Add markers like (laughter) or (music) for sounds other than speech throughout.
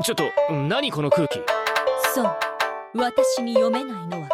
ちょっと何この空気？そう。私に読めないのは。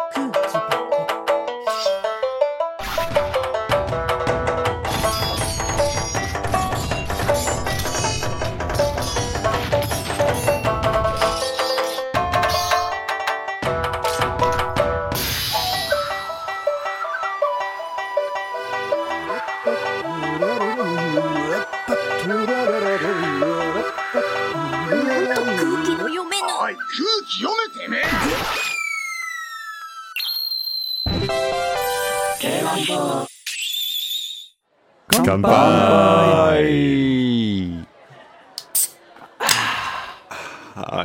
Ah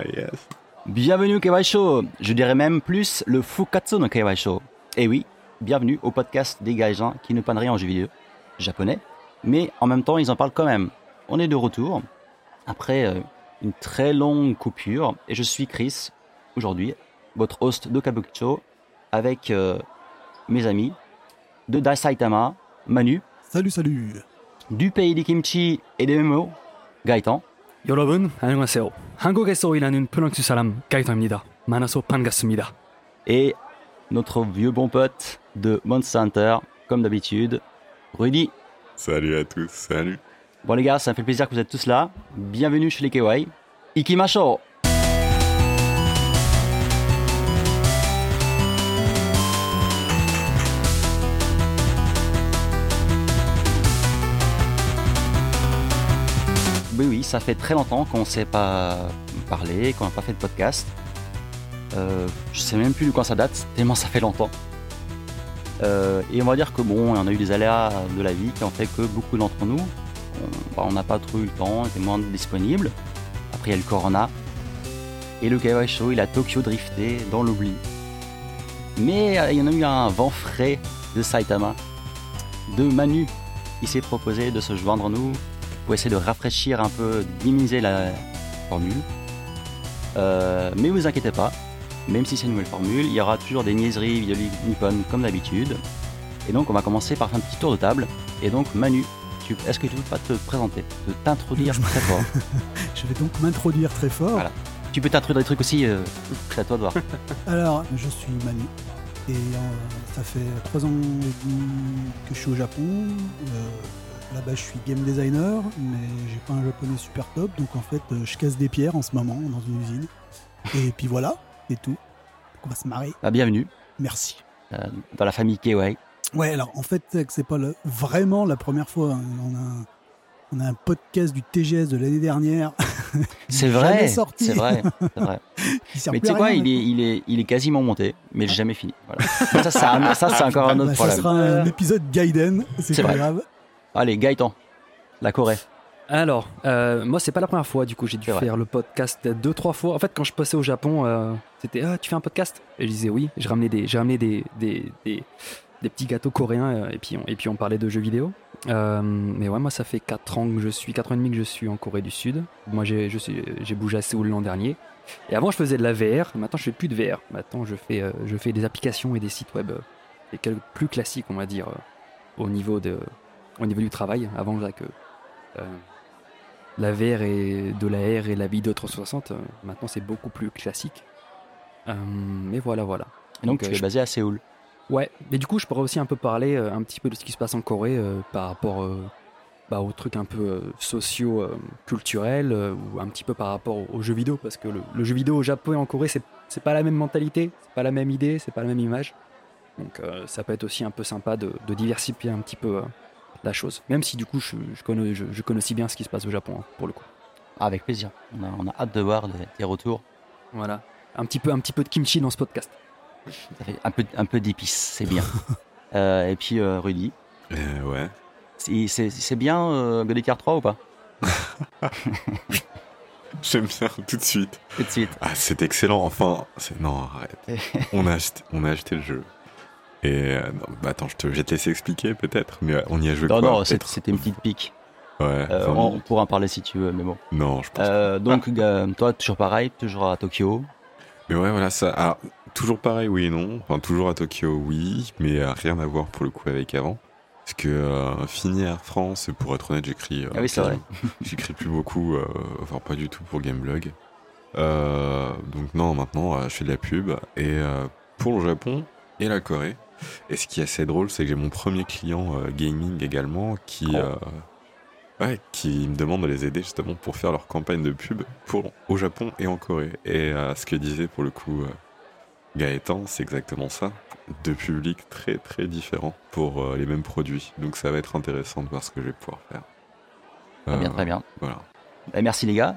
yes. Bienvenue au KY Show, je dirais même plus le Fukatsu no KY Show. Et oui, bienvenue au podcast des gaijins qui ne panent rien en jeux vidéo japonais, mais en même temps ils en parlent quand même. On est de retour, après euh, une très longue coupure, et je suis Chris, aujourd'hui, votre host de Kabukicho, avec euh, mes amis de Dai Saitama, Manu, Salut, salut du pays des kimchi et des MMO, Gaëtan, 여러분 안녕하세요 한국에서 일하는 프랑스 사람 가이터입니다 만나서 반갑습니다 et notre vieux bon pote de Monster Hunter, comme d'habitude, Rudy. Salut à tous, salut. Bon les gars, ça me fait plaisir que vous êtes tous là. Bienvenue chez les KY. Ikimasho ça fait très longtemps qu'on ne s'est pas parlé, qu'on n'a pas fait de podcast. Euh, je sais même plus de quand ça date, tellement ça fait longtemps. Euh, et on va dire que bon, on a eu des aléas de la vie qui ont fait que beaucoup d'entre nous, on bah, on n'a pas trop eu le temps, on était moins disponible. Après, il y a le Corona. Et le Show, il a Tokyo drifté dans l'oubli. Mais euh, il y en a eu un vent frais de Saitama, de Manu. Il s'est proposé de se joindre à nous pour essayer de rafraîchir un peu, d'immuniser la formule. Euh, mais vous inquiétez pas, même si c'est une nouvelle formule, il y aura toujours des niaiseries vidéo Nippon comme d'habitude. Et donc on va commencer par faire un petit tour de table. Et donc Manu, est-ce que tu peux pas te présenter, te t'introduire Je- très fort (laughs) Je vais donc m'introduire très fort. Voilà. Tu peux t'introduire des trucs aussi, euh, c'est à toi de voir. (laughs) Alors, je suis Manu et euh, ça fait trois ans que je suis au Japon. Euh, Là-bas, je suis game designer, mais j'ai pas un japonais super top, donc en fait, euh, je casse des pierres en ce moment dans une usine. Et puis voilà, c'est tout. Donc on va se marrer. Ah, bienvenue Merci. euh, dans la famille KY. Ouais, alors en fait, c'est que c'est pas le- vraiment la première fois. hein. On, a un, on a un podcast du TGS de l'année dernière. (laughs) C'est vrai, sorti. c'est vrai, c'est vrai. (laughs) Mais tu sais quoi, il est, il, est, il est quasiment monté, mais j'ai jamais fini. Voilà. Ça, ça, c'est encore un autre Bah, ça problème. sera un épisode Gaiden, c'est C'est pas vrai. grave. Allez, Gaëtan, la Corée. Alors, euh, moi, c'est pas la première fois, du coup, j'ai dû faire le podcast deux, trois fois. En fait, quand je passais au Japon, euh, c'était Ah, tu fais un podcast? Et je disais oui. Je ramenais des, j'ai ramené des, des, des, des petits gâteaux coréens euh, et, puis on, et puis on parlait de jeux vidéo. Euh, mais ouais, moi, ça fait 4 ans que je suis, 4 ans et demi que je suis en Corée du Sud. Moi, j'ai, je suis, j'ai bougé à Séoul l'an dernier. Et avant, je faisais de la VR. Maintenant, je fais plus de VR. Maintenant, je fais, je fais des applications et des sites web et plus classiques, on va dire, au, niveau de, au niveau du travail. Avant, que. euh, la VR et de la R et la vidéo 360, euh, maintenant c'est beaucoup plus classique. Euh, mais voilà, voilà. Et donc, Donc, tu euh, es je- basé à Séoul. Ouais, mais du coup, je pourrais aussi un peu parler euh, un petit peu de ce qui se passe en Corée euh, par rapport euh, bah, aux trucs un peu euh, sociaux, euh, culturels, euh, ou un petit peu par rapport aux, aux jeux vidéo, parce que le, le jeu vidéo au Japon et en Corée, c'est c'est pas la même mentalité, c'est pas la même idée, c'est pas la même image. Donc, euh, ça peut être aussi un peu sympa de, de diversifier un petit peu euh, la chose. Même si du coup, je, je connais, je, je connais aussi bien ce qui se passe au Japon, hein, pour le coup. Ah, avec plaisir. On a, on a hâte de voir des, des retours. Voilà. Un petit peu, un petit peu de kimchi dans ce podcast. Ça fait un peu, un peu d'épices, c'est bien. (laughs) Euh, et puis, euh, Rudy, Euh, ouais. c'est c'est- c'est bien euh, God of War 3 ou pas? (laughs) J'aime bien tout de suite. Tout de suite. Ah, c'est excellent. Enfin, c'est non, arrête. (laughs) on a acheté, on a acheté le jeu. Et euh, non, bah attends, je, te, je vais te laisser expliquer peut-être. Mais euh, on y a joué Non, quoi non, c'était une petite pique. Ouais. Euh, 20 on, pourra en parler si tu veux, mais bon. Non, je pense. Euh, donc, toi, toujours pareil, toujours à Tokyo. Mais ouais, voilà ça. Alors, toujours pareil, oui et non. Enfin, toujours à Tokyo, oui, mais rien à voir pour le coup avec avant. Parce que euh, fini Air France, pour être honnête, j'écris. Ah oui, c'est vrai. (laughs) J'écris plus beaucoup, enfin pas du tout pour Gameblog. Donc non, maintenant, je fais de la pub. Et pour le Japon et la Corée. Et ce qui est assez drôle, c'est que j'ai mon premier client euh, gaming également qui, Oh. euh, ouais, qui me demande de les aider justement pour faire leur campagne de pub pour, au Japon et en Corée. Et euh, ce que disait pour le coup euh, Gaëtan, c'est exactement ça. Deux publics très très différents pour euh, les mêmes produits. Donc ça va être intéressant de voir ce que je vais pouvoir faire. Très bien, très bien. Voilà. Eh, merci les gars.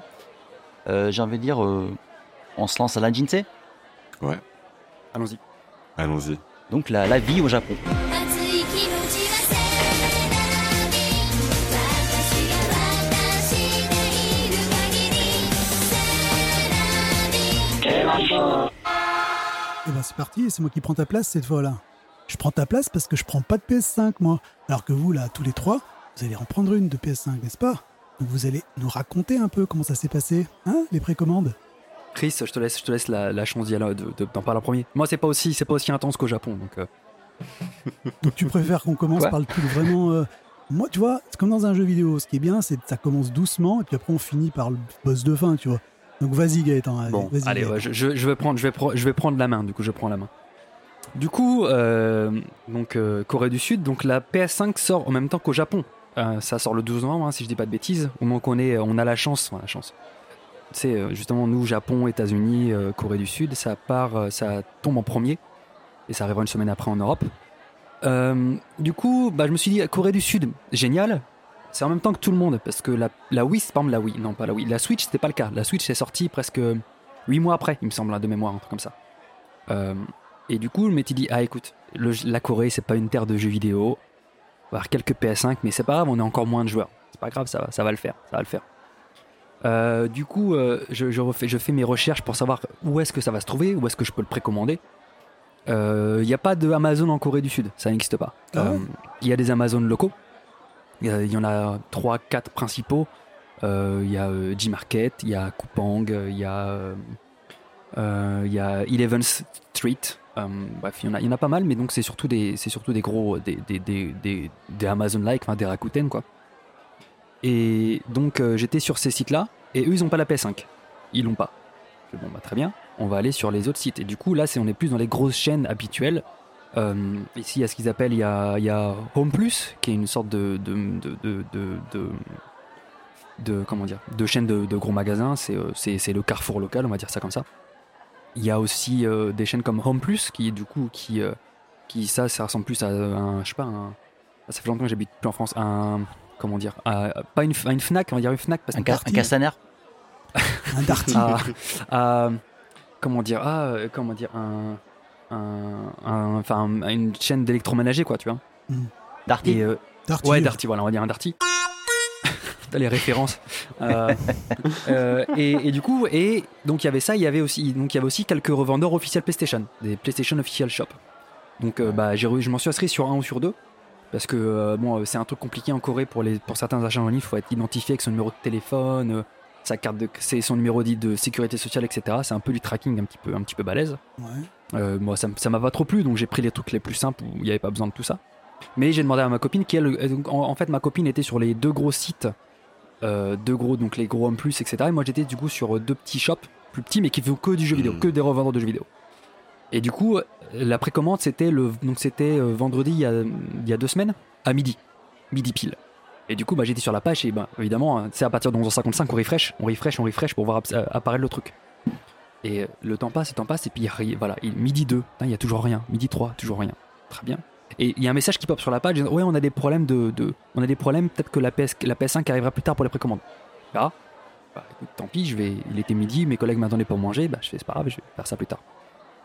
Euh, J'ai envie de dire, euh, on se lance à la Jinsei. Allons-y. Allons-y donc la, la vie au Japon. Et ben c'est parti, c'est moi qui prends ta place cette fois-là. Je prends ta place parce que je prends pas de PS5 moi. Alors que vous là, tous les trois, vous allez en prendre une de PS5, n'est-ce pas? Donc vous allez nous raconter un peu comment ça s'est passé, hein, les précommandes? Chris, je te laisse, je te laisse la, la chance d'y aller, de- de- d'en parler en premier. Moi, c'est pas aussi, c'est pas aussi intense qu'au Japon, donc. euh, (laughs) Donc tu préfères qu'on commence par le truc vraiment... euh, Moi, tu vois, c'est comme dans un jeu vidéo. Ce qui est bien, c'est que ça commence doucement et puis après on finit par le boss de fin, tu vois. Donc vas-y Gaëtan, allez, Bon, allez, Gaëtan. ouais, je, je- vais prendre, je vais, pro- je vais prendre la main. Du coup, je prends la main. Du coup, euh, donc Corée du Sud, donc la PS5 sort en même temps qu'au Japon. Ça sort le 12 novembre, hein, si je dis pas de bêtises. Au moment qu'on est, on a la chance, enfin, la chance. C'est euh, justement nous, Japon, États-Unis, euh, Corée du Sud, ça part, euh, ça tombe en premier et ça arrivera une semaine après en Europe. Du coup, bah, je me suis dit Corée du Sud, génial. C'est en même temps que tout le monde parce que la, la Wii, c'est par exemple la Wii, non pas la Wii, la Switch, c'était pas le cas. La Switch est sortie presque 8 mois après, il me semble, hein, de mémoire, un truc comme ça. Et du coup, je m'étais dit, ah écoute, la Corée, c'est pas une terre de jeux vidéo. On avoir quelques PS5, mais c'est pas grave, on est encore moins de joueurs. C'est pas grave, ça va, ça va le faire, ça va le faire. Euh, du coup, euh, je, je refais, je fais mes recherches pour savoir où est-ce que ça va se trouver, où est-ce que je peux le précommander. Il n'y a pas de Amazon en Corée du Sud, ça n'existe pas. Ah ouais Euh, Il y a des Amazon locaux. Il y en a 3-4 principaux. Euh, Il y a euh, Gmarket, il y a Coupang, euh, il y a, euh, euh, il y a Eleven Street. Euh, bref, il y, en a, il y en a pas mal, mais donc c'est surtout des, c'est surtout des gros, des, des, des, des, des Amazon-like, des Rakuten quoi. Et donc euh, j'étais sur ces sites-là, et eux ils ont pas la PS5, ils l'ont pas. Je fais, bon bah très bien, on va aller sur les autres sites. Et du coup là, on est plus dans les grosses chaînes habituelles. Euh, ici, il y a ce qu'ils appellent, il y a, Home qui est une sorte de, de, de, de, comment dire, de chaîne de, gros magasins. C'est, euh, c'est, le Carrefour local, on va dire ça comme ça. Il y a aussi des chaînes comme Home Plus, qui du coup, qui, qui ça, ça ressemble plus à un, je sais pas, un, ça fait longtemps que j'habite plus en France, comment dire, à- pas une, à une Fnac, on va dire une Fnac parce Un, que ca- un castaner. (laughs) Un Darty. à, à- comment dire ah euh, comment dire un, un- un- enfin une chaîne d'électroménager quoi tu vois. Darty. Et euh, Darty. ouais Darty voilà on va dire un Darty. (laughs) T'as les références. Euh, (laughs) euh, et, et du coup et donc il y avait ça il y avait aussi donc il y avait aussi quelques revendeurs officiels PlayStation des PlayStation official shop. Donc euh, bah j'ai je m'en suis inscrit sur un ou sur deux parce que euh, bon euh, c'est un truc compliqué en Corée pour les pour certains achats en ligne il faut être identifié avec son numéro de téléphone euh, sa carte de c'est son numéro dit de sécurité sociale etc c'est un peu du tracking un petit peu un petit peu balèze Ouais. euh, moi, ça, ça m'a pas trop plu, donc j'ai pris les trucs les plus simples où il n'y avait pas besoin de tout ça. Mais j'ai demandé à ma copine, qui elle, donc, en, en fait, ma copine était sur les deux gros sites, deux gros, donc les gros Plus, etc. Et moi, j'étais du coup sur deux petits shops plus petits, mais qui font que du jeu vidéo, Mhm. que des revendeurs de jeux vidéo. Et du coup, la précommande, c'était le, donc c'était euh, vendredi il y, a, deux semaines, à midi, midi pile. Et du coup, bah, j'étais sur la page et bah, évidemment, hein, c'est à partir de 11h55 on refresh, on refresh, on refresh pour voir euh, apparaître le truc. Et euh, le temps passe, le temps passe, et puis voilà, il- midi 2, il y a toujours rien. Midi 3, toujours rien. Très bien. Et il y a un message qui pop sur la page, ouais, on a des problèmes de, on a des problèmes, peut-être que la, PS, la PS5 arrivera plus tard pour les précommandes. Ah, bah, écoute, tant pis, je vais, il était midi, mes collègues m'attendaient pour manger, bah, je fais, c'est pas grave, je vais faire ça plus tard.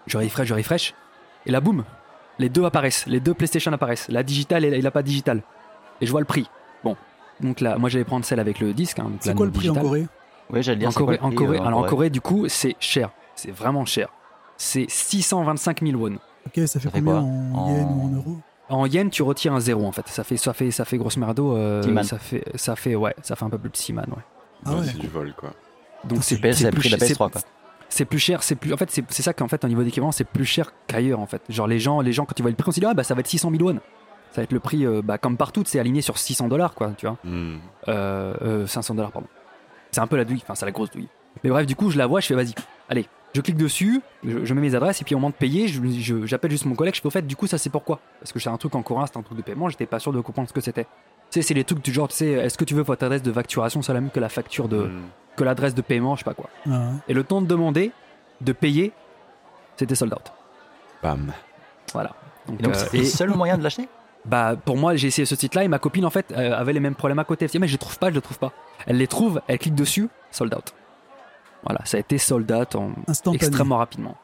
Je refresh, je refresh, et là, boum, les deux apparaissent, les deux PlayStation apparaissent, la digitale et la, et la pas digitale. Et je vois le prix. Bon, donc là, moi j'allais prendre celle avec le disque. hein, C'est quoi le prix en. Corée? Oui, j'allais dire En quoi Corée, le en Corée, euh, alors en Corée, du coup, c'est cher. C'est vraiment cher. C'est 625 000 won. Ok, ça fait Ça fait combien quoi? en, En- yens ou en euros? En yen, tu retires un zéro en fait. Ça fait, ça fait, ça fait grosso merdo. euh, ça fait, ça fait, ouais, ça fait un peu plus de 6 man, ouais. Ah Ouais, c'est du vol, quoi. Donc c'est PS, c'est le plus prix de la cher- PS3, quoi. C'est plus cher, c'est plus. En fait, c'est ça qu'en fait, au niveau d'équivalent, c'est plus cher qu'ailleurs en fait. Genre les gens, les gens quand ils voient le prix, on se dit ah bah ça va être 600 000 won. Ça va être le prix, euh, bah, comme partout, c'est aligné sur 600 dollars quoi, tu vois. Hmm. Euh, euh, 500 dollars pardon. C'est un peu la douille, enfin c'est la grosse douille. Mais bref, du coup, je la vois, je fais vas-y, allez, je clique dessus, je, je mets mes adresses et puis au moment de payer, j'appelle juste mon collègue, je fais au fait, du coup, ça c'est pourquoi? Parce que c'est un truc en coréen, c'est un truc de paiement, j'étais pas sûr de comprendre ce que c'était. Tu sais, c'est les trucs du genre, tu sais, est-ce que tu veux votre adresse de facturation, c'est la même que la facture de. Hmm. que l'adresse de paiement, je sais pas quoi. Ah ouais. Et le temps de demander, de payer, c'était sold out. Bam. Voilà. Donc, Et donc, euh, c'est et- le seul moyen de l'acheter? Bah pour moi j'ai essayé ce site là et ma copine en fait euh, avait les mêmes problèmes à côté elle se dit mais je les trouve pas je les trouve pas elle les trouve elle clique dessus sold out voilà ça a été sold out en extrêmement rapidement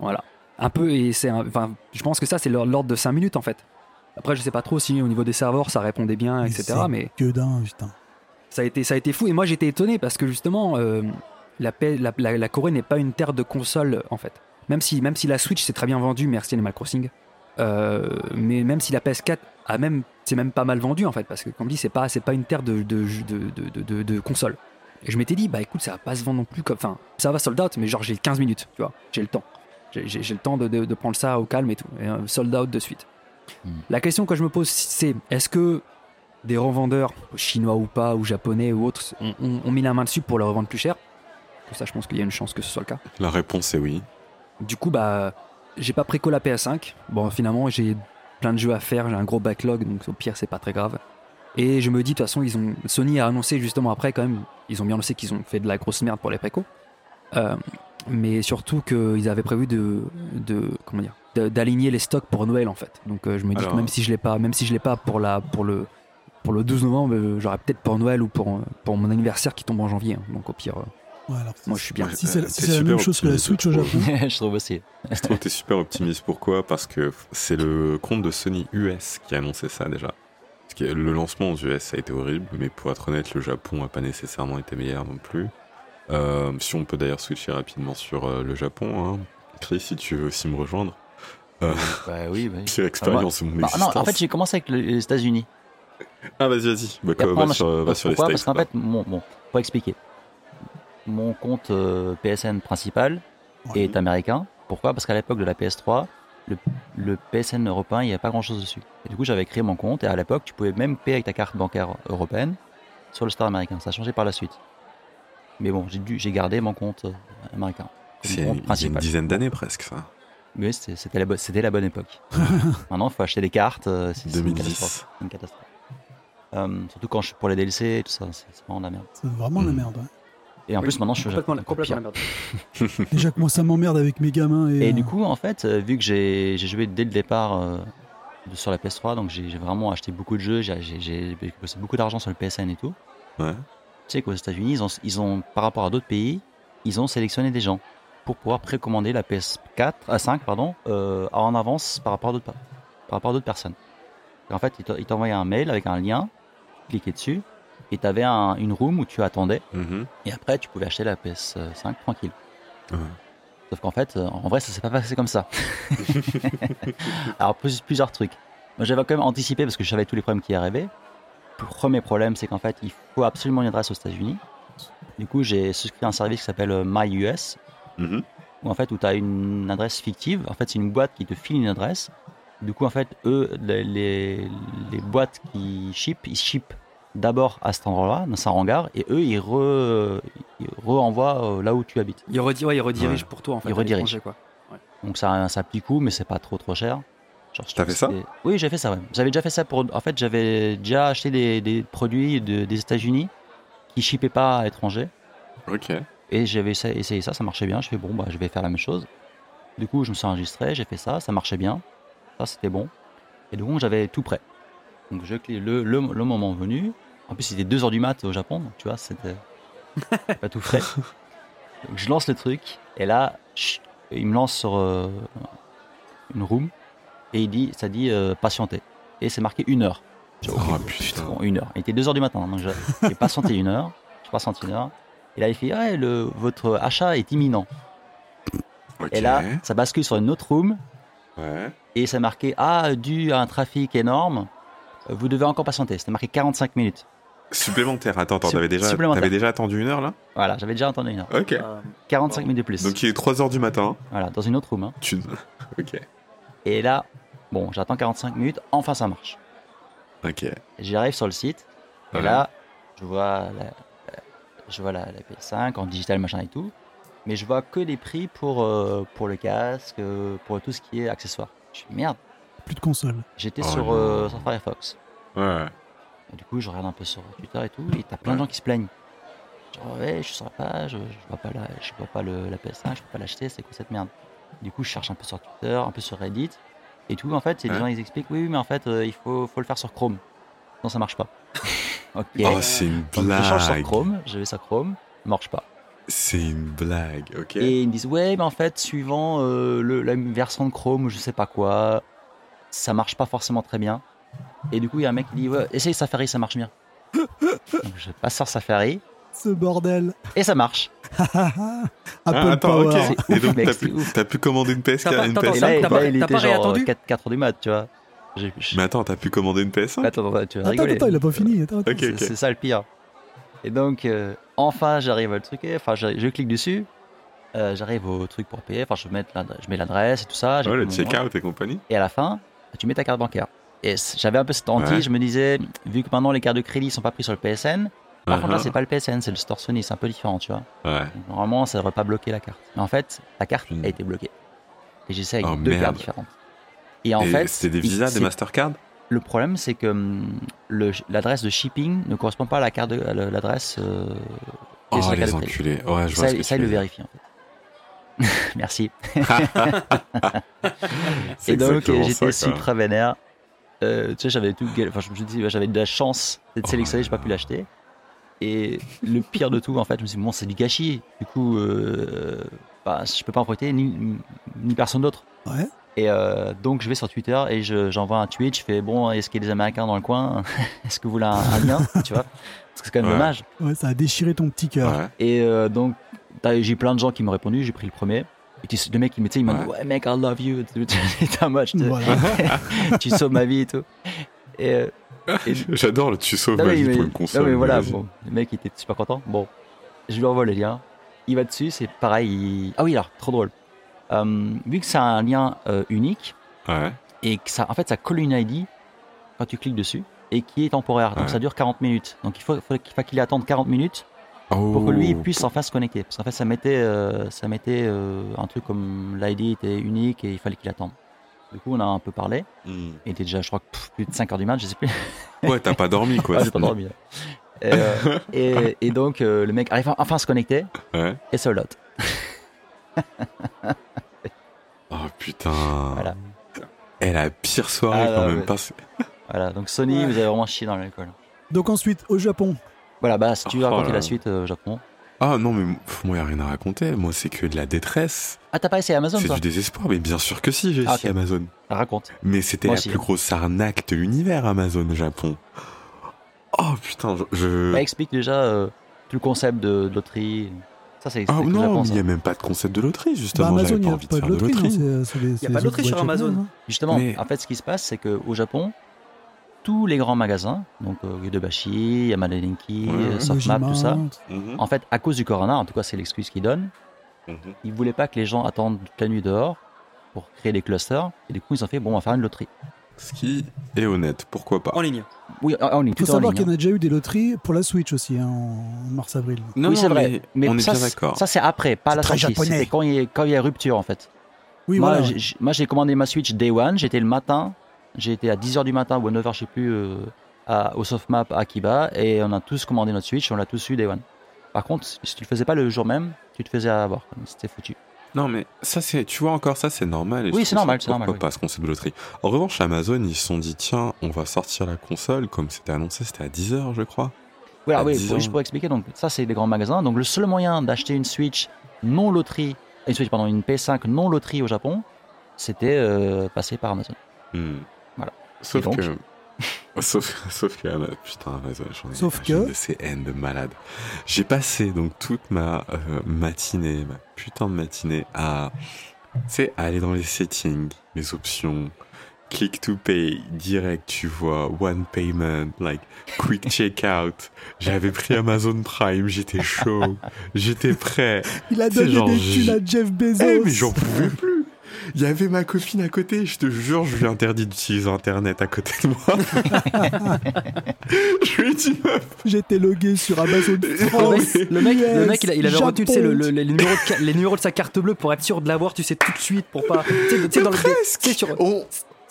voilà un peu et c'est un- enfin je pense que ça c'est l'ordre de 5 minutes en fait après je sais pas trop si au niveau des serveurs ça répondait bien Mais etc mais Que putain. ça a été ça a été fou. Et moi j'étais étonné parce que justement euh, la, paix- la, la- la Corée n'est pas une terre de console en fait. Même si même si la Switch s'est très bien vendue merci Animal Crossing euh, mais même si la PS4 a même c'est même pas mal vendu en fait parce que comme dit c'est pas c'est pas une terre de de, de, de, de- de console. Et je m'étais dit bah écoute ça va pas se vendre non plus comme enfin ça va sold out mais genre j'ai 15 minutes tu vois. J'ai le temps. J'ai le temps de, de- de prendre ça au calme et tout. Et euh, sold out de suite Hmm. la question que je me pose c'est est-ce que des revendeurs chinois ou pas ou japonais ou autres ont, mis la main dessus pour le revendre plus cher? Que ça je pense qu'il y a une chance que ce soit le cas La réponse est oui. du coup, bah, j'ai pas préco la PS5. Bon, finalement, j'ai plein de jeux à faire, j'ai un gros backlog, donc au pire, c'est pas très grave. Et je me dis, de toute façon, ils ont, Sony a annoncé justement après, quand même, ils ont bien annoncé qu'ils ont fait de la grosse merde pour les précos. Euh, mais surtout qu'ils avaient prévu de, de comment dire, d'aligner les stocks pour Noël en fait. Donc euh, je me dis Alors. que même si je l'ai pas, même si je l'ai pas pour la, pour le, pour le 12 novembre, euh, j'aurai peut-être pour Noël ou pour, pour mon anniversaire qui tombe en janvier. hein. Donc au pire, euh, Ouais, alors, moi je suis bien. Si c'est si la même chose que la Switch au. Japon, (laughs) Je trouve aussi. Je trouve que t'es super optimiste. Pourquoi? Parce que c'est le compte de Sony US qui a annoncé ça déjà. Parce que le lancement aux US a été horrible, mais pour être honnête, le Japon a pas nécessairement été meilleur non plus. Euh, si on peut d'ailleurs switcher rapidement sur euh, le Japon, hein. Chris, si tu veux aussi me rejoindre. Euh, Bah oui, oui. (laughs) pire expérience de mon Bah, non, en fait, j'ai commencé avec le- les États-Unis. Ah, vas-y, vas-y. Bah, va, sur, va sur les Pourquoi States. Parce qu'en fait, mon, bon, pour expliquer, mon compte euh, PSN principal est américain. Pourquoi? Parce qu'à l'époque de la PS3, le, le PSN européen, il n'y avait pas grand-chose dessus. Et du coup, j'avais créé mon compte et à l'époque, tu pouvais même payer avec ta carte bancaire européenne sur le store américain. Ça a changé par la suite. Mais bon, j'ai gardé mon compte euh, américain. C'est une principal. dizaine d'années presque, ça. Mais c'était la, bonne époque. (laughs) Maintenant, il faut acheter des cartes. euh, c'est c'est une 2010. catastrophe. C'est une catastrophe. Euh, surtout quand je suis pour les DLC et tout ça, c'est vraiment de la merde. c'est vraiment la Mm. merde. ouais. Et en Oui, plus, maintenant, je suis complètement, complètement la pire. merde. (laughs) Déjà que moi ça m'emmerde avec mes gamins et, Et euh, du coup, en fait, euh, vu que j'ai joué dès le départ euh, sur la PS3, donc j'ai vraiment acheté beaucoup de jeux, j'ai- passé beaucoup d'argent sur le PSN et tout. Ouais. Tu sais qu'aux États-Unis, ils ont, ils ont, par rapport à d'autres pays, ils ont sélectionné des gens pour pouvoir précommander la PS4, à 5, pardon, euh, en avance par rapport à d'autres par rapport à d'autres personnes. Et en fait, ils t'en- ils t'envoyaient un mail avec un lien, tu cliquais dessus, et tu avais une room où tu attendais, Mhm. et après, tu pouvais acheter la PS5 tranquille. Sauf qu'en fait, euh, en vrai, ça s'est pas passé comme ça. (laughs) (laughs) Alors, plus- plusieurs trucs. Moi, j'avais quand même anticipé parce que je savais tous les problèmes qui arrivaient. Le premier problème, c'est qu'en fait, il faut absolument une adresse aux États-Unis. Du coup, j'ai souscrit un service qui s'appelle euh, MyUS, Mhm. où en fait, où tu as une adresse fictive. En fait, c'est une boîte qui te file une adresse. Du coup, en fait, eux, les, les, les boîtes qui ship, ils ship d'abord à cet endroit-là, dans un hangar, et eux, ils, re, ils renvoient euh, là où tu habites. Il, redi- ouais, il redirige Ouais. pour toi en fait. Il à redirige. l'étranger, quoi. Donc ça a un, ça a un petit coût, mais c'est pas trop trop cher. T'as fait ça Oui, j'ai fait ça. Ouais. J'avais déjà fait ça pour. En fait, j'avais déjà acheté des, des produits de- des États-Unis qui shippaient pas à l'étranger, Ok. et j'avais essa- essayé ça, ça marchait bien. Je fais bon, bah je vais faire la même chose. Du coup, je me suis enregistré, j'ai fait ça, ça marchait bien. Ça, c'était bon. Et donc, j'avais tout prêt. Donc, je le, le, le moment venu. En plus, c'était 2h du mat au Japon, donc tu vois, c'était (laughs) pas tout frais. Donc, je lance le truc, et là, chut, il me lance sur euh, une room, et il dit, ça dit euh, patienter. Et c'est marqué une heure. Dit, Oh, ok, putain. bon, une heure. Il était 2h du matin, donc j'ai (laughs) patienté une heure. J'ai patienté une heure. Et là, il fait, ouais, le, votre achat est imminent. Ok. Et là, ça bascule sur une autre room, Ouais. et c'est marqué Ah, dû à un trafic énorme, vous devez encore patienter. C'était marqué 45 minutes. Supplémentaire. Attends, attends, t'avais déjà, t'avais déjà attendu une heure là? Voilà, j'avais déjà entendu une heure. Ok. 45 minutes de plus. Donc il est 3h du matin. Voilà, dans une autre room. hein. Tu... (laughs) Ok. Et là, bon, j'attends 45 minutes, enfin ça marche. Ok. J'arrive sur le site, et là, je vois la, je vois la, la PS5 en digital, machin et tout. Mais je vois que les prix pour, euh, pour le casque, pour tout ce qui est accessoire. Je suis merde. Plus de console. J'étais Oh sur, euh, sur Firefox. Ouais. Et du coup, je regarde un peu sur Twitter et tout, et t'as plein de gens qui se plaignent. Genre, ouais, je suis sur la page, je, je vois pas, la, je vois pas le, la PS5, je peux pas l'acheter, c'est quoi cette merde? Du coup, je cherche un peu sur Twitter, un peu sur Reddit, et tout. En fait, c'est des Ouais. gens ils expliquent, oui, oui, mais en fait, euh, il faut, faut le faire sur Chrome. Non, ça marche pas. (laughs) ok. Oh, c'est une Donc, je change sur blague. Chrome, je vais sur Chrome, ça marche pas. C'est une blague, ok Et ils me disent, ouais, mais en fait, suivant euh, le, la version de Chrome ou je sais pas quoi, ça marche pas forcément très bien. Et du coup, il y a un mec qui dit, ouais, essaye Safari, ça marche bien. (laughs) Donc, je passe sur Safari, Ce bordel. et ça marche. (laughs) Apple Ah, attends, Power. ok. C'est Et donc, (laughs) t'as pu, ouf. t'as pu commander une PS4, T'as pas- une t'as- Et PS5 t'as- là, t'as là, pas- il t'as était pas genre réattendu 4, 4 du mat, tu vois. J'ai- Mais attends, t'as pu commander une PS5 Attends, attends, tu vas Attends, rigoler. attends, il a pas fini. Attends, C'est- ça le pire. Et donc, euh, enfin, j'arrive à le truquer. Enfin, je, je clique dessus. euh, j'arrive au truc pour payer. Enfin, je, mets l'adresse- je mets l'adresse et tout ça. j'ai Ouais, le checkout et compagnie. Et à la fin, tu mets ta carte bancaire. Et j'avais un peu cette hantise. Ouais. Je me disais, vu que maintenant les cartes de crédit sont pas prises sur le PSN, par contre là, Uh-huh. c'est pas le PSN, c'est le store Sony. C'est un peu différent, tu vois. Ouais. Donc, normalement, ça devrait pas bloquer la carte. Mais en fait, la carte Hmm. a été bloquée. Et j'essaie avec Oh, deux merde. cartes différentes. Et en Et fait, c'était des visas, des Mastercard? Le problème, c'est que le- l'adresse de shipping ne correspond pas à la carte de- à l'adresse. euh, Oh, les de enculés. Ouais, je vois Ça, ce que ça, il le vérifie en fait. (laughs) Merci. (laughs) Et donc, j'étais super vénère. Euh, tu sais, j'avais tout. Enfin, je me suis dit, j'avais de la chance d'être Oh sélectionné, j'ai pas pu l'acheter. Et le pire de tout, en fait, je me suis dit, bon, c'est du gâchis. Du coup, euh, bah, je peux pas en profiter, ni, ni personne d'autre. Ouais. Et euh, donc, je vais sur Twitter et je- j'envoie un tweet. Je fais, bon, est-ce qu'il y a des Américains dans le coin? (laughs) Est-ce que vous voulez un, un lien? (laughs) Tu vois? Parce que c'est quand même Ouais. dommage. Ouais, ça a déchiré ton petit cœur. Ouais. Et euh, donc, j'ai plein de gens qui m'ont répondu. J'ai pris le premier. Et le mec, il me dit, ouais, mec, I love you. (laughs) T'es un match. Voilà. tu sauves ma vie et tout. Et, euh, et- J'adore le tu sauves non, ma vie mais- pour une non, console. mais voilà, bon, le mec il était super content. Bon, je lui envoie le lien. Il va dessus, c'est pareil. il- Ah oui, alors, trop drôle. Euh, vu que c'est un lien euh, unique Ouais. et que ça, en fait, ça colle une ID quand tu cliques dessus et qui est temporaire. Donc Ouais. ça dure 40 minutes. Donc il faut, faut qu'il attende 40 minutes Oh. pour que lui il puisse enfin se connecter. Parce qu'en fait, ça mettait, euh, ça mettait un truc comme l'ID était unique et il fallait qu'il attende. Du coup, on a un peu parlé. Hmm. Il était déjà, je crois, pff, plus de 5 heures du mat, je sais plus. Ouais, t'as pas dormi, quoi. (laughs) Ah, j'ai pas dormi. là. Et, euh, et, (laughs) et donc, euh, le mec arrive enfin à se connecter Ouais. et se lot. (laughs) Oh putain. Voilà. Et la pire soirée Ah, quand non, même pas. c'est- Voilà, donc Sony, Ouais. vous avez vraiment chié dans l'alcool. Donc ensuite, au Japon. Voilà, bah, si tu veux Oh raconter là la suite euh, au Japon. Ah non, mais moi, y a rien à raconter. Moi, c'est que de la détresse. Ah, t'as pas essayé Amazon, C'est du désespoir. Mais bien sûr que si, j'ai Ah, essayé ok. Amazon. Raconte. Mais c'était la aussi, plus hein. grosse arnaque de l'univers, Amazon, Japon. Oh putain, je. Bah, explique déjà euh, tout le concept de, de loterie. Ça, c'est Ah non, il n'y a même pas de concept de loterie, Bah, justement. Amazon, J'avais il n'y pas a envie de pas de faire de loterie. les- c'est a pas de loterie sur Amazon. hein. Justement, Mais- en fait, ce qui se passe, c'est qu'au Japon, tous les grands magasins, donc euh, Yodobashi, Yamada Denki, Softmap, tout ça. Mhm, en fait, à cause du corona, en tout cas, c'est l'excuse qu'ils donnent, mhm. ils voulaient pas que les gens attendent toute la nuit dehors pour créer des clusters. Et du coup, ils ont fait, bon, on va faire une loterie. Ce qui est honnête, pourquoi pas? En ligne. Oui, en ligne, Il faut savoir qu'il y en a déjà eu des loteries pour la Switch aussi, hein, en mars-avril. Non, oui, non, c'est vrai. mais, Mais, on est ça, bien c'est- d'accord. Ça, c'est après, pas la sortie. C'était quand il y a- rupture, en fait. Oui, voilà. moi, j'ai commandé ma Switch Day One. J'étais le matin. J'ai été à 10h du matin ou à 9h, je sais plus, euh, à- au Softmap à Akiba. Et on a tous commandé notre Switch. On l'a tous eu Day One. Par contre, si tu le faisais pas le jour même, tu te faisais avoir. C'était foutu. Non, mais ça, c'est, tu vois, encore ça, c'est normal. et Oui, c'est normal, c'est normal, Pourquoi oui. pas ce concept de loterie En revanche, Amazon, ils se sont dit, tiens, on va sortir la console, comme c'était annoncé, c'était à 10h, je crois. Voilà, À oui, 10 pour- juste pour expliquer. Donc, ça, c'est les grands magasins. Donc, le seul moyen d'acheter une Switch non loterie, une Switch, pardon, une PS5 non loterie au Japon, c'était euh, passer par Amazon. Hmm. Sauf donc que. (laughs) sauf, sauf que. Ama- Putain, Amazon, j'en ai Sauf j'ai que- de ces haines de malade. J'ai passé donc toute ma euh, matinée, ma putain de matinée, à. Tu sais, aller dans les settings, les options. Click to pay, direct, tu vois, one payment, like quick checkout. J'avais pris Amazon Prime, j'étais chaud, j'étais prêt. Il a donné genre, des thunes à Jeff Bezos. Eh, mais j'en pouvais plus. Il y avait ma copine à côté. Je te jure, je lui ai interdit d'utiliser Internet à côté de moi. (laughs) je lui ai dit, meuf, J'étais logué sur Amazon Le France. mec, le mec, le mec, il, a- il avait retenu tu sais, le- le- les, numéros de, ca- les numéros de sa carte bleue pour être sûr de l'avoir, tu sais, tout de suite, pour pas. Tu sais, dans le, sur, On,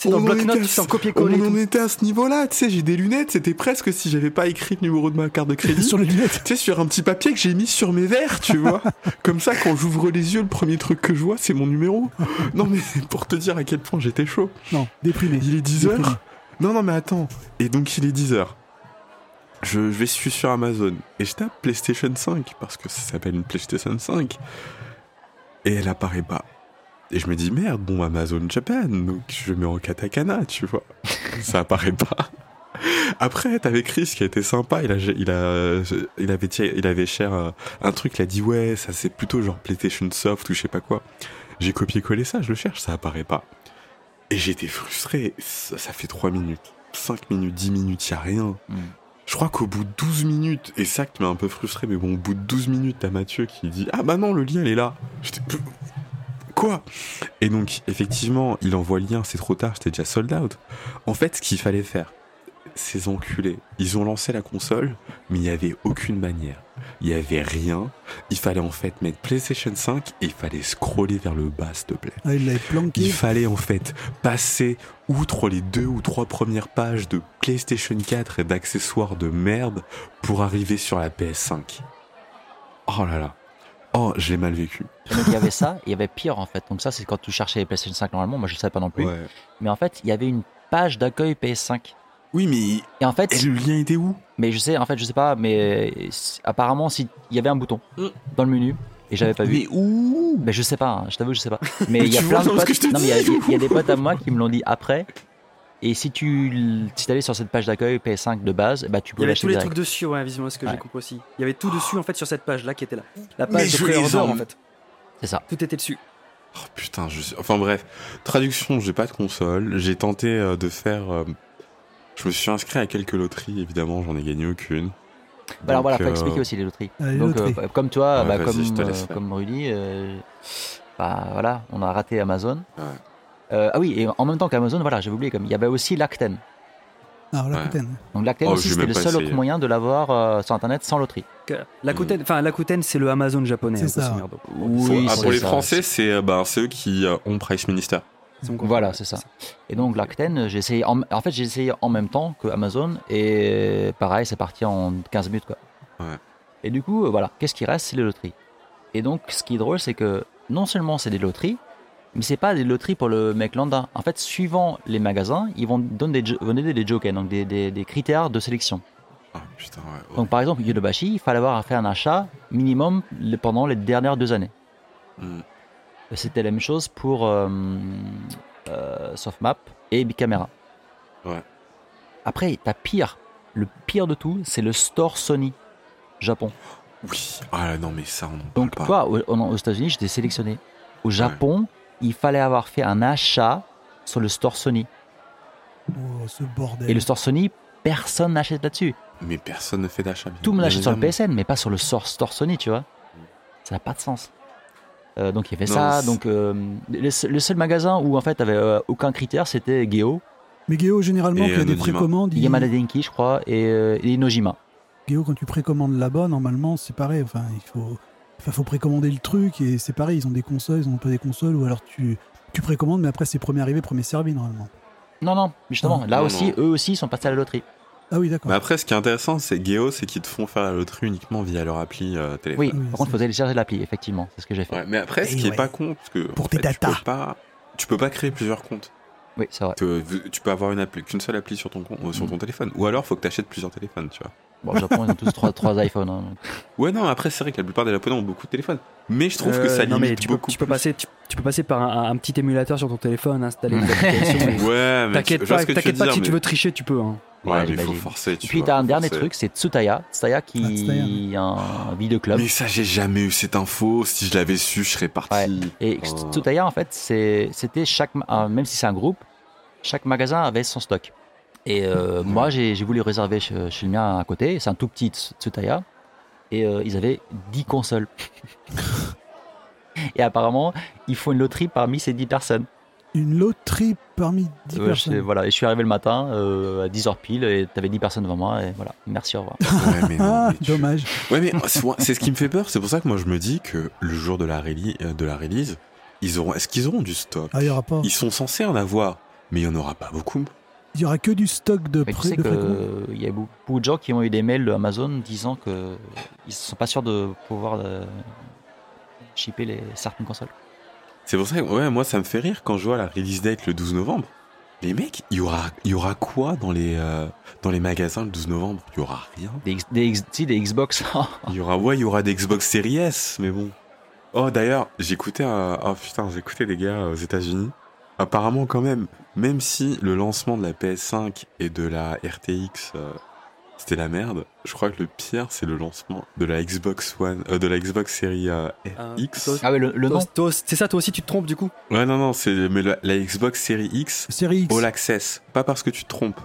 dans le en bloc-notes, était tu sais, en à- copier-coller. on en était à ce niveau-là. Tu sais, j'ai des lunettes. C'était presque si j'avais pas écrit le numéro de ma carte de (laughs) crédit. sur les lunettes. Tu sais, sur un petit papier que j'ai mis sur mes verres, tu vois. (laughs) Comme ça, quand j'ouvre les yeux, le premier truc que je vois, c'est mon numéro. (laughs) Non, mais pour te dire à quel point j'étais chaud. Non, déprimé. Il est 10 Déprimé. heures. Non, non, mais attends. Et donc, il est 10 heures. Je, vais suis sur Amazon et je tape PlayStation 5 parce que ça s'appelle une PlayStation 5. Et elle apparaît pas. Et je me dis, merde, bon, Amazon Japan. Donc, je mets en katakana, tu vois. (laughs) ça apparaît pas. Après, t'avais Chris qui a été sympa. Il a, il a, il avait, il avait cher euh, un truc. Il a dit, ouais, ça c'est plutôt genre PlayStation Soft ou je sais pas quoi. J'ai copié-collé ça, je le cherche, ça apparaît pas. Et j'étais frustré. Ça, ça fait 3 minutes, 5 minutes, 10 minutes, y a rien. Mm. Je crois qu'au bout de 12 minutes, et ça qui m'a un peu frustré, mais bon, au bout de 12 minutes, t'as Mathieu qui dit Ah bah non, le lien il est là. J'étais. Quoi Et donc, effectivement, il envoie le lien, c'est trop tard, j'étais déjà sold out. En fait, ce qu'il fallait faire, ces enculés, ils ont lancé la console, mais il n'y avait aucune manière. Il n'y avait rien. Il fallait en fait mettre PlayStation 5 et il fallait scroller vers le bas, s'il te plaît. Ah, il l'avait planqué. Il fallait en fait passer outre les deux ou trois premières pages de PlayStation 4 et d'accessoires de merde pour arriver sur la PS5. Oh là là. Oh, je l'ai mal vécu. Donc il y avait ça, il y avait pire en fait. Donc ça, c'est quand tu cherchais les PlayStation 5 normalement. Moi, je ne savais pas non plus. Mais en fait, il y avait une page d'accueil PS5. Oui, mais Et en fait, et le lien était où? mais je sais, en fait, je sais pas, mais apparemment, si il y avait un bouton Mm. dans le menu et j'avais pas vu. Mais où? Mais je sais pas, hein, je t'avoue, je sais pas. Mais il y a plein de potes. non, mais il y y, a des potes à moi qui me l'ont dit après. Et si tu si allais sur cette page d'accueil PS5 de base, bah tu Il peux y avait tous les direct. trucs dessus, ouais, visiblement, ce que j'ai Ouais. compris aussi. Il y avait tout dessus, en fait, sur cette page-là qui était là. La Mais page de je les pré-order, en- fait. C'est ça. Tout était dessus. Oh putain, je suis... Enfin bref, traduction, j'ai pas de console. J'ai tenté euh, de faire... euh, Je me suis inscrit à quelques loteries, évidemment, j'en ai gagné aucune. Bah alors voilà, faut euh, expliquer aussi les loteries. Ah, les Donc loteries. euh, comme toi, Ouais, bah, comme, euh, comme Rudy, euh, bah voilà, on a raté Amazon. Ouais. Euh, ah oui, et en même temps qu'Amazon, voilà, j'avais oublié, comme il y avait aussi Lacten. Alors, la Ouais. Coutaine. Donc Lacten Oh, aussi, c'était le seul essayé. autre moyen de l'avoir euh, sur Internet sans loterie. Que- Lakuten, enfin, Lakuten, c'est le Amazon japonais. C'est hein, ça. Oui, ah, pour les ça. Français, c'est euh, bah, c'est eux qui euh, ont Price Minister. Voilà, c'est ça. Et donc Lacten, j'ai essayé en, en fait j'ai essayé en même temps que Amazon et pareil, c'est parti en 15 minutes quoi. Ouais. Et du coup, voilà, qu'est-ce qui reste? C'est les loteries. Et donc ce qui est drôle, c'est que non seulement c'est des loteries, mais c'est pas des loteries pour le mec lambda. En fait, suivant les magasins, ils vont donner des, vont donner des jokens, donc des, des- des critères de sélection. Ah putain, ouais. ouais. Donc par exemple, Yodobashi, il fallait avoir fait un achat minimum pendant les dernières deux années. Hmm. C'était la même chose pour euh, euh, Softmap et Bicamera. Ouais. Après, t'as pire. Le pire de tout, c'est le store Sony Japon. Oui. Ah non, mais ça, on en parle Donc, pas. toi, au- au- aux États-Unis, j'étais sélectionné. Au Japon, il fallait avoir fait un achat sur le store Sony. Oh, ce bordel. Et le store Sony, personne n'achète là-dessus. Mais personne ne fait d'achat. Tout le monde bien achète sur le. PSN, mais pas sur le store, store Sony, tu vois. Ça n'a pas de sens. Euh, donc il y avait Non, ça. Donc euh, le, seul- le seul magasin où en fait avait euh, aucun critère, c'était Geo, Mais Géo, généralement, il y a des précommandes, il- Yamada Denki, je crois, et, euh, et Nojima. Géo, quand tu précommandes là-bas, normalement, c'est pareil. Enfin, il faut, enfin, faut précommander le truc et c'est pareil. Ils ont des consoles, ils ont pas des consoles, ou alors tu, tu précommandes, mais après, c'est premier arrivé, premier servi, normalement. Non, non, justement, là Non, aussi, non. eux aussi, ils sont passés à la loterie. Ah oui, d'accord. Mais après, ce qui est intéressant, c'est Geo, c'est qu'ils te font faire la loterie uniquement via leur appli euh, téléphone. Oui, oui, par contre, il faut télécharger l'appli, effectivement, c'est ce que j'ai fait. Ouais, mais après, ce qui est pas con, parce que Pour tes fait, tu peux pas, tu peux pas créer plusieurs comptes. Oui, c'est vrai. Tu, tu peux avoir une appli, qu'une seule appli sur ton compte, euh, sur Mm. ton téléphone. Ou alors, faut que tu achètes plusieurs téléphones, tu vois. Bon, au Japon, ils ont tous trois, trois iPhones. hein. Ouais, non, après, c'est vrai que la plupart des Japonais ont beaucoup de téléphones. Mais je trouve que Euh, ça non, limite mais tu peux, beaucoup tu peux plus. passer, tu, tu peux passer par un, un petit émulateur sur ton téléphone, installer (laughs) des applications. et- Ouais, mais T'inquiète pas, que t'inquiète pas que si tu veux tricher, tu peux. hein. Ouais, Ouais, mais il faut forcer. Et tu puis, vois, t'as un dernier truc, c'est Tsutaya. Tsutaya Ah, qui Tsutaya. a un vidéo club. Mais ça, j'ai jamais eu cette info. Si je l'avais su, je serais parti. Ouais. Et Oh. Tsutaya, en fait, c'est- c'était chaque, euh, même si c'est un groupe, chaque magasin avait son stock. Et euh, moi, j'ai voulu réserver chez, chez le mien à côté. C'est un tout petit Ts- Tsutaya. Et euh, ils avaient 10 consoles. (laughs) Et apparemment, il faut une loterie parmi ces 10 personnes. Une loterie parmi 10 Euh, personnes. je, voilà, et je suis arrivé le matin euh, à 10h pile et t'avais 10 personnes devant moi. Et voilà, merci, au revoir. Ouais, mais non, Ah, mais tu- dommage. Ouais, mais c'est ce qui me fait peur. C'est pour ça que moi je me dis que le jour de la, de la release, ils auront. Est-ce qu'ils auront du stock? Ah, il y aura pas. Ils sont censés en avoir, mais il y en aura pas beaucoup. Il y aura que du stock de tu sais qu'il y a beaucoup de gens qui ont eu des mails de Amazon disant que ils sont pas sûrs de pouvoir euh, shipper les, certaines consoles. C'est pour ça que ouais, moi ça me fait rire quand je vois la release date le 12 novembre. Les mecs, il y aura, il y aura quoi dans les, euh, dans les magasins le 12 novembre? Il y aura rien. Des, X- des, X- si, des Xbox. (laughs) Il y aura, ouais, il y aura des Xbox Series S, mais bon. Oh, d'ailleurs, j'écoutais, un- oh putain, j'écoutais des gars aux États-Unis. Apparemment, quand même, même si le lancement de la PS5 et de la RTX, euh, c'était la merde, je crois que le pire, c'est le lancement de la Xbox One, euh, de la Xbox Series euh, Ah, X. ah ouais, le, le nom. C'est ça, toi aussi, tu te trompes du coup? Ouais, non, non, c'est, mais la, la Xbox Series X, Série X. All Access. Pas parce que tu te trompes.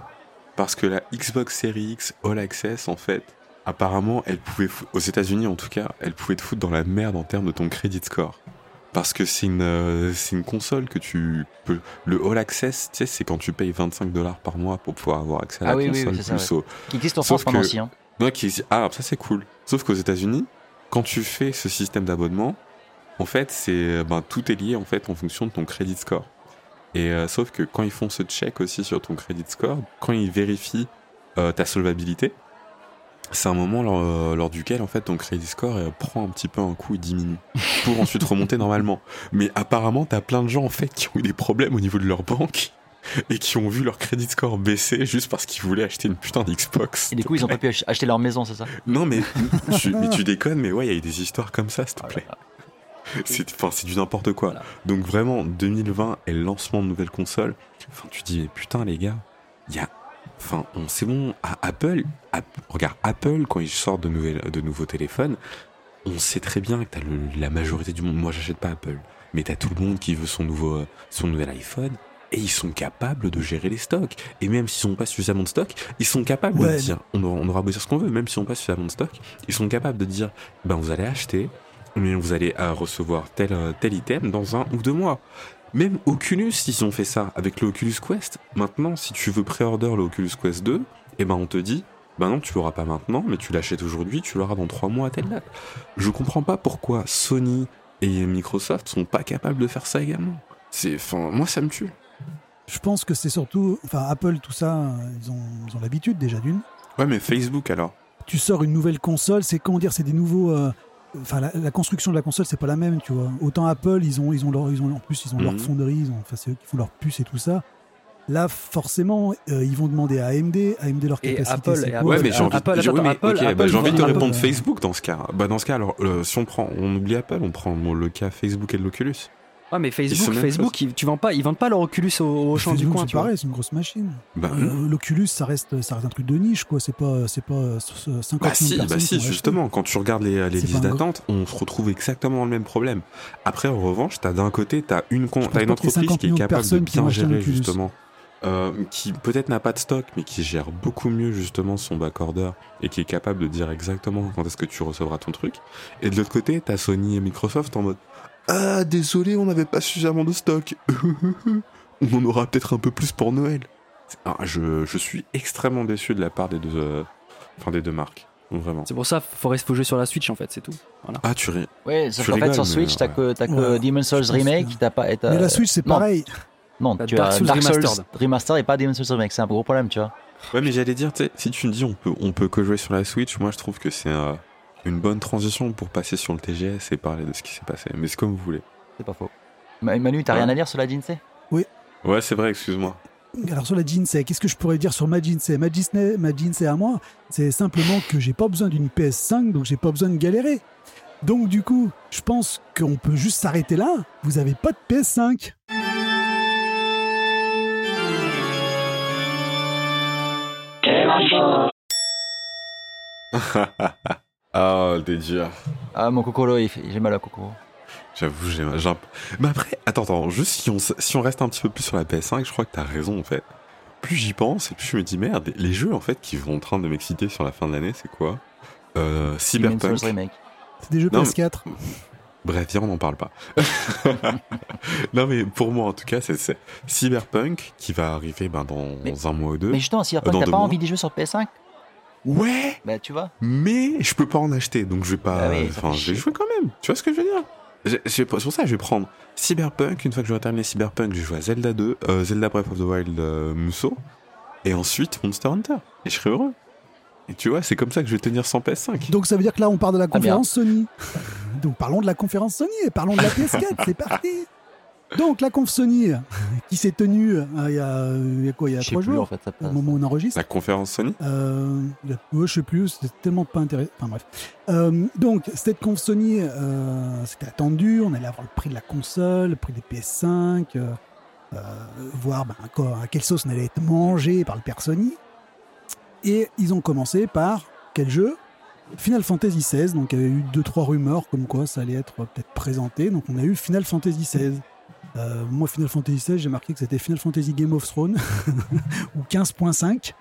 Parce que la Xbox Series X All Access, en fait, apparemment, elle pouvait, fou- aux États-Unis en tout cas, elle pouvait te foutre dans la merde en termes de ton credit score. Parce que c'est une, euh, c'est une console que tu peux. Le All Access, tu sais, c'est quand tu payes 25 dollars par mois pour pouvoir avoir accès à Ah la oui, oui, console. oui, c'est ça, plus au- Qui existe en France que- aussi. Hein. Qui- Ah, ça c'est cool. Sauf qu'aux États-Unis, quand tu fais ce système d'abonnement, en fait, c'est ben, tout est lié en fait en fonction de ton credit score. Et euh, sauf que quand ils font ce check aussi sur ton credit score, quand ils vérifient euh, ta solvabilité, c'est un moment lors, euh, lors duquel en fait ton credit score euh, prend un petit peu un coup et diminue pour ensuite remonter (laughs) normalement. Mais apparemment, t'as plein de gens en fait qui ont eu des problèmes au niveau de leur banque et qui ont vu leur credit score baisser juste parce qu'ils voulaient acheter une putain d'Xbox. Et du coup, ils ont pas pu ach- acheter leur maison, c'est ça? Non, mais, (laughs) tu, mais tu déconnes, mais ouais, il y a eu des histoires comme ça, s'il te plaît. C'est du n'importe quoi. Voilà. Donc vraiment, 2020 et le lancement de nouvelles consoles. Enfin, tu dis, mais putain, les gars, il y a. Enfin, on- c'est bon. À Apple, App- regarde, Apple, quand ils sortent de, nouvelles, de nouveaux téléphones, on sait très bien que t'as le- la majorité du monde. Moi, j'achète pas Apple. Mais t'as tout le monde qui veut son, nouveau, euh, son nouvel iPhone. Et ils sont capables de gérer les stocks. Et même s'ils n'ont pas suffisamment de stock, ils sont capables Ouais. de dire, on aura, on aura beau dire ce qu'on veut, même s'ils n'ont pas suffisamment de stock, ils sont capables de dire, ben vous allez acheter, mais vous allez euh, recevoir tel, euh, tel item dans un ou deux mois. Même Oculus, ils ont fait ça avec le Oculus Quest. Maintenant, si tu veux pré-order le Oculus Quest 2, eh ben on te dit, ben non, tu l'auras pas maintenant, mais tu l'achètes aujourd'hui, tu l'auras dans trois mois à telle date. Je comprends pas pourquoi Sony et Microsoft sont pas capables de faire ça également. C'est, enfin, moi ça me tue. Je pense que c'est surtout. Enfin, Apple, tout ça, ils ont, ils ont l'habitude déjà d'une. Ouais, mais Facebook alors? Tu sors une nouvelle console, c'est comment dire, c'est des nouveaux. euh, Enfin, la, la construction de la console, c'est pas la même, tu vois. Autant Apple, ils ont, ils ont leur, ils ont, en plus, ils ont leur Mhm. fonderie, ils ont, enfin, c'est eux qui font leur puce et tout ça. Là, forcément, euh, ils vont demander à AMD, AMD leur Et capacité. Apple, et Apple, Ouais, mais j'ai envie, Apple, oui, mais, Apple- ok, bah, Apple, j'ai envie de te répondre Facebook dans ce cas. Bah, dans ce cas, alors, euh, si on prend, on oublie Apple, on prend bon, le cas Facebook et de l'Oculus. Ouais, mais Facebook, Facebook, ils, tu vends pas, ils vendent pas leur Oculus au, au champ du coin, c'est pareil, c'est une grosse machine. Bah, Euh, L'Oculus, ça reste, ça reste un truc de niche, quoi. C'est pas, c'est pas euh, 50 Bah millions si, de bah si, justement, quand tu regardes les, les listes d'attente, on se retrouve exactement dans le même problème. Après, en revanche, t'as d'un côté, t'as une, t'as une entreprise 50 qui est capable de bien gérer justement, euh, qui peut-être n'a pas de stock, mais qui gère beaucoup mieux justement son backorder et qui est capable de dire exactement quand est-ce que tu recevras ton truc. Et de l'autre côté, t'as Sony et Microsoft en mode Ah, désolé, on n'avait pas suffisamment de stock. (laughs) on en aura peut-être un peu plus pour Noël. Ah, je, je suis extrêmement déçu de la part des deux, euh, enfin, des deux marques. Vraiment. C'est pour ça, faut, rester- faut jouer sur la Switch en fait, c'est tout. Ah, tu ris. Ouais, sauf qu'en fait, sur Switch, t'as que, t'as que Ouais, Demon's Souls Remake, t'as pas. Mais la Switch, c'est non, pareil. Non, T'as tu Dark as Souls Dark Souls Remastered. Remaster et pas Demon's Souls Remake, c'est un gros problème, tu vois. Ouais, mais j'allais dire, si tu me dis on peut, on peut que jouer sur la Switch, moi je trouve que c'est euh, une bonne transition pour passer sur le TGS et parler de ce qui s'est passé. Mais c'est comme vous voulez. C'est pas faux. Ma- Manu, t'as Ouais. rien à dire sur la Jinsei? Ouais, c'est vrai, excuse-moi. Alors sur la Jinsei, qu'est-ce que je pourrais dire sur ma Jinsei? Ma Jinsei, ma Jinsei à moi, c'est simplement que j'ai pas besoin d'une PS5, donc j'ai pas besoin de galérer. Donc du coup, je pense qu'on peut juste s'arrêter là. Vous avez pas de PS5. (laughs) oh, t'es dur. Ah, mon Kokoro, j'ai mal à Kokoro. J'avoue, j'ai j'ai un peu- Mais après, attends, attends, juste si on, si on reste un petit peu plus sur la PS5, je crois que t'as raison en fait. Plus j'y pense, et plus je me dis merde, les jeux en fait qui vont en train de m'exciter sur la fin de l'année, c'est quoi? Euh, Cyberpunk. C'est des jeux Non, PS4. (laughs) Bref, viens, on n'en parle pas. (laughs) non, mais pour moi, en tout cas, c'est c'est Cyberpunk qui va arriver ben, dans Mais- un mois ou deux. Mais justement, si après, Dans t'as pas mois. envie d'y jouer sur PS5, Ouais, bah tu vois. mais je peux pas en acheter, donc je vais pas. Ah Enfin, je vais chier. jouer quand même. Tu vois ce que je veux dire? C'est pour ça que je vais prendre Cyberpunk. Une fois que j'aurai terminé Cyberpunk, je vais jouer à Zelda 2, euh, Zelda Breath of the Wild euh, Musou, et ensuite Monster Hunter. Et je serai heureux. Et tu vois, c'est comme ça que je vais tenir sans PS5. Donc ça veut dire que là, on part de la bien. conférence Sony. (laughs) Donc parlons de la conférence Sony et parlons de la PS4. (laughs) c'est parti. Donc la conf Sony qui s'est tenue euh, il y, a, il y a quoi Il y a Je sais trois plus en jours fait. Ça au passe. moment où on enregistre. La conférence Sony? Euh, il y a- ouais, je sais plus, c'était tellement pas intéressant. Enfin bref. Euh, donc, cette conf Sony, euh, c'était attendu. On allait avoir le prix de la console, le prix des PS5, euh, euh, voir ben, quoi, à quelle sauce on allait être mangé par le père Sony. Et ils ont commencé par quel jeu? Final Fantasy XVI. Donc, il y avait eu deux trois rumeurs comme quoi ça allait être euh, peut-être présenté. Donc, on a eu Final Fantasy XVI. Euh, moi, Final Fantasy XVI, j'ai marqué que c'était Final Fantasy Game of Thrones (laughs) ou 15.5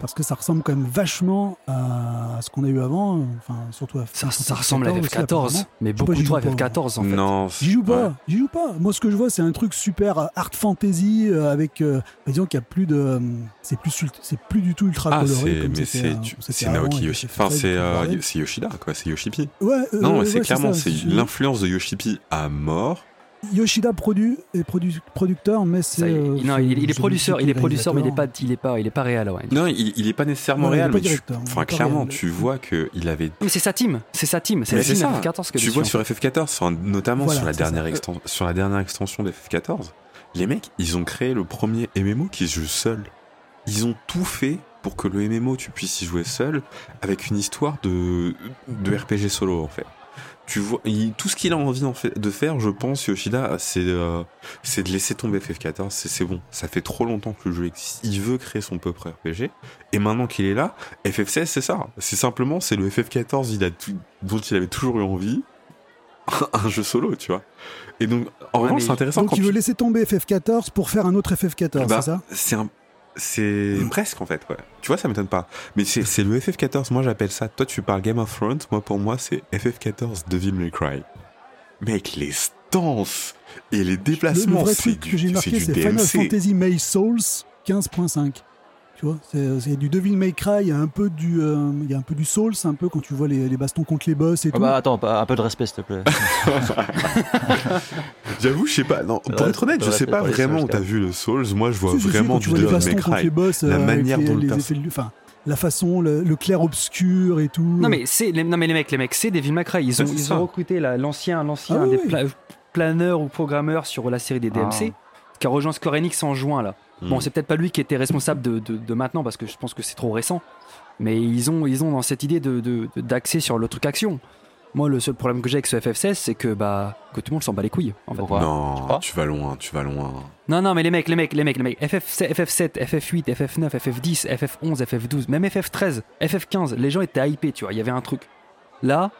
parce que ça ressemble quand même vachement à ce qu'on a eu avant, enfin surtout à Ça, ça ressemble à XIV aussi, FF14, apparemment. mais beaucoup j'y trop à joue pas, FF14 en fait. Non. J'y joue pas, ouais. j'y joue pas. Moi, ce que je vois, c'est un truc super art fantasy euh, avec, euh, disons qu'il y a plus de, c'est plus, c'est plus du tout ultra Ah, coloré c'est comme mais c'est euh, c'est Naoki et Yoshi. FF13, Enfin, c'est euh, Yoshida, quoi. C'est Yoshipi. Ouais, euh, Non, ouais, c'est clairement c'est- l'influence de Yoshipi à mort. Yoshida produit et produ- producteur, mais c'est. Euh, non, il, il est producteur, il est producteur, mais il est réalisateur. pas, il est pas, il est pas réel, ouais. Non, il, il est pas nécessairement il réel, mais il enfin, clairement, réel. tu vois qu'il avait. Mais c'est sa team, c'est sa team, c'est la team ça. FF14 que Tu vois sur FF14, sur un- notamment Voilà, sur, la dernière ça. exten- sur la dernière extension de FF14, les mecs, ils ont créé le premier MMO qui se joue seul. Ils ont tout fait pour que le MMO, tu puisses y jouer seul, avec une histoire de, de RPG solo, en fait. Tu vois, il- tout ce qu'il a envie en fait, de faire, je pense, Yoshida, c'est euh, c'est de laisser tomber FF14. C'est bon. Ça fait trop longtemps que le jeu existe. Il veut créer son propre RPG. Et maintenant qu'il est là, FF16, c'est ça. C'est simplement, c'est le FF14 il a tout, dont il avait toujours eu envie. (laughs) un jeu solo, tu vois. Et donc, en Ouais, revanche, c'est intéressant Donc quand il veut tu- laisser tomber FF14 pour faire un autre FF14, bah, c'est ça? c'est un. C'est presque en fait, ouais. Tu vois, ça m'étonne pas. Mais c'est le FF14, moi j'appelle ça. Toi, tu parles Game of Thrones, moi pour moi c'est FF14 Devil May Cry. Mec, les stances et les le, le déplacements, c'est du, que j'ai c'est marqué, du c'est Final DMC. Fantasy May Souls 15.5. Tu vois, c'est du Devil May Cry, il y a un peu du, euh, il y a un peu du Souls, un peu quand tu vois les, les bastons contre les boss et Ah tout. bah attends, pas- un peu de respect s'il te plaît. (laughs) J'avoue, je sais pas. Non, pour être honnête, je sais pas vraiment où t'as vu le Souls. Moi, je vois Si, si, si, vraiment quand tu du vois les Devil bastons May contre les Cry. boss, La euh, manière les, dont le les perso- effets enfin, la façon, le, le clair obscur et tout. Non mais c'est, les- non mais les mecs, les mecs, c'est des Devil Cry. Ils ont, ils ça. ont recruté la- l'ancien, l'ancien Ah des oui. pla- planeurs ou programmeurs sur la série des DMC, qui a rejoint Square Enix en juin là. Bon, Hmm. c'est peut-être pas lui qui était responsable de, de- de maintenant parce que je pense que c'est trop récent. Mais ils ont, ils ont dans cette idée de, de- de- d'axer sur le truc action. Moi, le seul problème que j'ai avec ce FF16, c'est que bah que tout le monde s'en bat les couilles. En fait. Pourquoi Tu Non, tu vas loin, tu vas loin. Non, non, mais les mecs, les mecs, les mecs, les mecs. FF7, FF7, FF8, FF9, FF10, FF11, FF12, même FF13, FF15, les gens étaient hypés, tu vois, il y avait un truc. Là,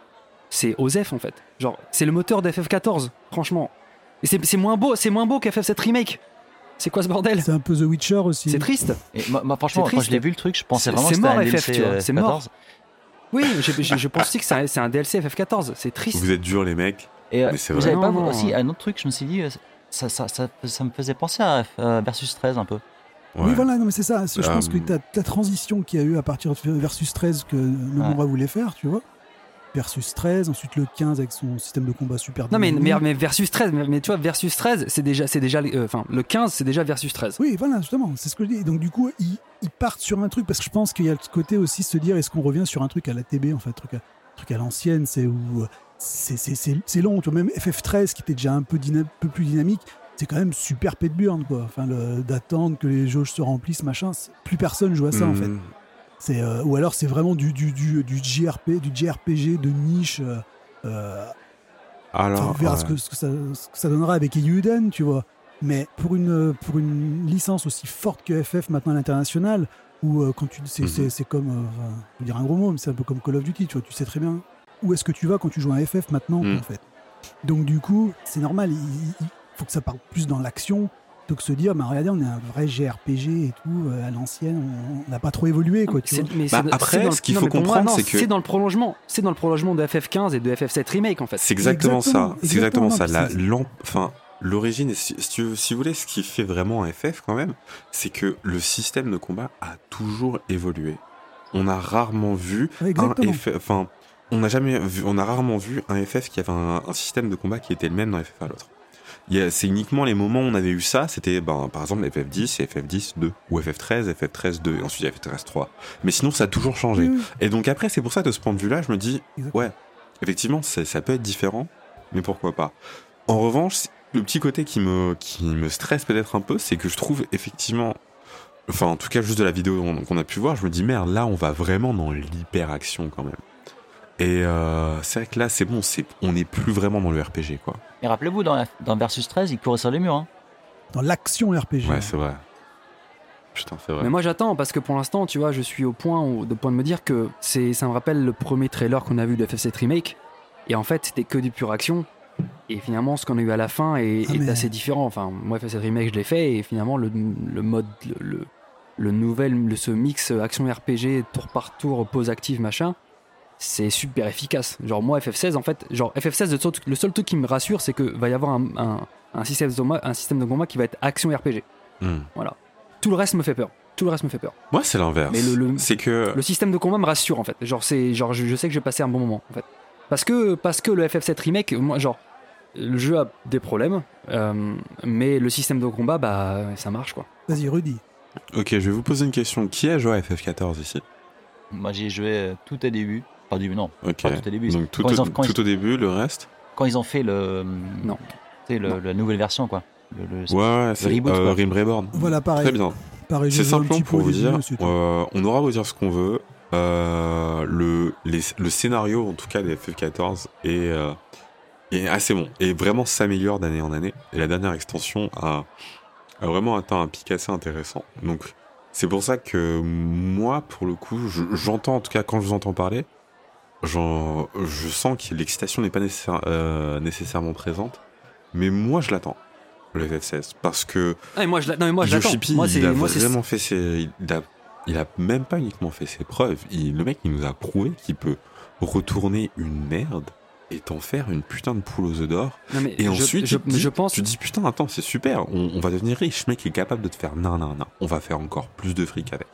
c'est OZEF en fait. Genre, c'est le moteur de FF14, franchement. Et c'est c'est moins beau, c'est moins beau qu'FF7 Remake. C'est quoi ce bordel? C'est un peu The Witcher aussi. C'est triste. Et moi, moi, franchement, C'est quand je l'ai vu le truc, je pensais C'est- vraiment que c'est c'était un FF, tu vois, euh, c'est mort. 14. Oui, je, je- je pense aussi que c'est un, c'est un DLC FF14. C'est triste. Vous êtes durs, les mecs. Et euh, Mais c'est vous vrai. avez pas Non, vous, non. aussi un autre truc, je me suis dit, euh, ça, ça, ça, ça me faisait penser à euh, Versus 13 un peu. Oui, Ouais. voilà, non, mais c'est ça. C'est- Je pense Euh, que ta, ta transition qu'il y a eu à partir de Versus 13 que Nomura voulait faire, tu vois. Versus 13, ensuite le 15 avec son système de combat super Non, mais, dynamique. mais, mais Versus 13, mais, mais tu vois, Versus 13, c'est déjà, c'est déjà, euh, enfin, le 15, c'est déjà Versus 13. Oui, voilà, justement, c'est ce que je dis. Donc, du coup, ils, ils partent sur un truc parce que je pense qu'il y a le côté aussi se dire est-ce qu'on revient sur un truc à la TB, en fait, un truc à, un truc à l'ancienne, c'est où c'est- c'est c'est- c'est long. Tu vois, même FF13 qui était déjà un peu, dyna- peu plus dynamique, c'est quand même super pet burn, quoi. Enfin, d'attendre que les jauges se remplissent, machin, c'est- plus personne joue à ça, en fait. C'est euh, ou alors c'est vraiment du du du du JRP, du JRPG de niche. euh, euh, Alors, on verra ouais. ce, que, ce, que ça, ce que ça donnera avec Eiyuden, tu vois. Mais pour une, pour une licence aussi forte que FF maintenant à l'international, où euh, quand tu c'est, c'est comme, enfin, je veux dire un gros mot, mais c'est un peu comme Call of Duty, tu vois, tu sais très bien où est-ce que tu vas quand tu joues à FF maintenant, Mhm. en fait. Donc du coup, c'est normal, il, il- il faut que ça parte plus dans l'action. Donc se dire, bah, regardez, on est un vrai JRPG et tout, euh, à l'ancienne, on- n'a pas trop évolué, quoi, tu C'est- vois. mais Bah, après, dans ce qu'il faut comprendre, c'est que- c'est dans le prolongement, c'est dans le prolongement de FF15 et de FF7 remake en fait. C'est exactement, Exactement, ça. C'est exactement exactement, ça. l'origine, si, si si vous voulez, ce qui fait vraiment un FF quand même, c'est que le système de combat a toujours évolué. On a rarement vu un. FF, enfin, on n'a jamais vu, on a rarement vu un FF qui avait un, un système de combat qui était le même d'un FF à l'autre. C'est uniquement les moments où on avait eu ça, c'était ben, par exemple FF10 et FF10 2, ou FF13, FF13 2, et ensuite il y a FF13 3. Mais sinon, ça a toujours changé. Oui, Et donc après, c'est pour ça, de ce point de vue-là, je me dis, ouais, effectivement, ça, peut être différent, mais pourquoi pas. En revanche, le petit côté qui me, qui me stresse peut-être un peu, c'est que je trouve effectivement, enfin en tout cas juste de la vidéo qu'on a pu voir, je me dis, merde, là on va vraiment dans l'hyper-action quand même. Et euh, c'est vrai que là, c'est bon, c'est, on n'est plus vraiment dans le RPG, quoi. Et rappelez-vous, dans, Versus 13, il courait sur les murs. Hein. Dans l'action RPG. Ouais, c'est vrai. Putain, c'est vrai. Mais moi j'attends parce que pour l'instant, tu vois, je suis au point, où- de point de me dire que c'est, ça me rappelle le premier trailer qu'on a vu de FF7 remake. Et en fait, c'était que du pure action. Et finalement, ce qu'on a eu à la fin est, Ah, est mais- assez différent. Enfin, moi, FF7 remake, je l'ai fait et finalement, le, le mode, le, le, le nouvel, le, ce mix action RPG, tour par tour, pause active, machin, c'est super efficace. Genre moi, FF16, en fait, genre FF16, le seul, le seul truc qui me rassure, c'est que va y avoir un, un, un système de combat, un système de combat qui va être action RPG. Hmm. Tout le reste me fait peur. Tout le reste me fait peur. Moi, c'est l'inverse. Mais le- le- C'est que. Le système de combat me rassure en fait. Genre c'est genre je, je sais que je vais passer un bon moment en fait. Parce que parce que le FF7 remake, moi genre le jeu a des problèmes, euh, mais le système de combat bah ça marche quoi. Vas-y, Rudy. Ok, je vais vous poser une question. Qui a joué à FF14 ici? Moi, j'y ai joué euh, tout au début. Pas au début, non. Ok. Pas tout au début. Donc tout, Quand au, ils ont- quand ils- tout au début, le reste Quand ils ont fait le. Non. Le- Non. la nouvelle version, quoi. Le, le- Ouais, c'est reboot, euh. Rim Reborn. Voilà, pareil. Très bien. C'est simplement pour vous dire, euh, on aura beau dire ce qu'on veut. euh, le, les- le scénario, en tout cas des FF14, est, euh, est assez bon et vraiment s'améliore d'année en année. Et la dernière extension a, a vraiment atteint un pic assez intéressant. Donc, c'est pour ça que moi, pour le coup, je- j'entends, en tout cas quand je vous entends parler, j'en- je sens que l'excitation n'est pas nécessaire- euh, nécessairement présente. Mais moi, je l'attends, le FF16, parce que Ah, et moi je moi l'attends. Moi c'est il a moi vraiment fait ses, il a, il a même pas uniquement fait ses preuves. Il- le mec, il nous a prouvé qu'il peut retourner une merde et t'en faire une putain de poule aux œufs d'or. Et je, ensuite, je, tu, je pense tu dis putain, attends, c'est super. On, on va devenir riche. Ce mec est capable de te faire non, non, non. On va faire encore plus de fric avec.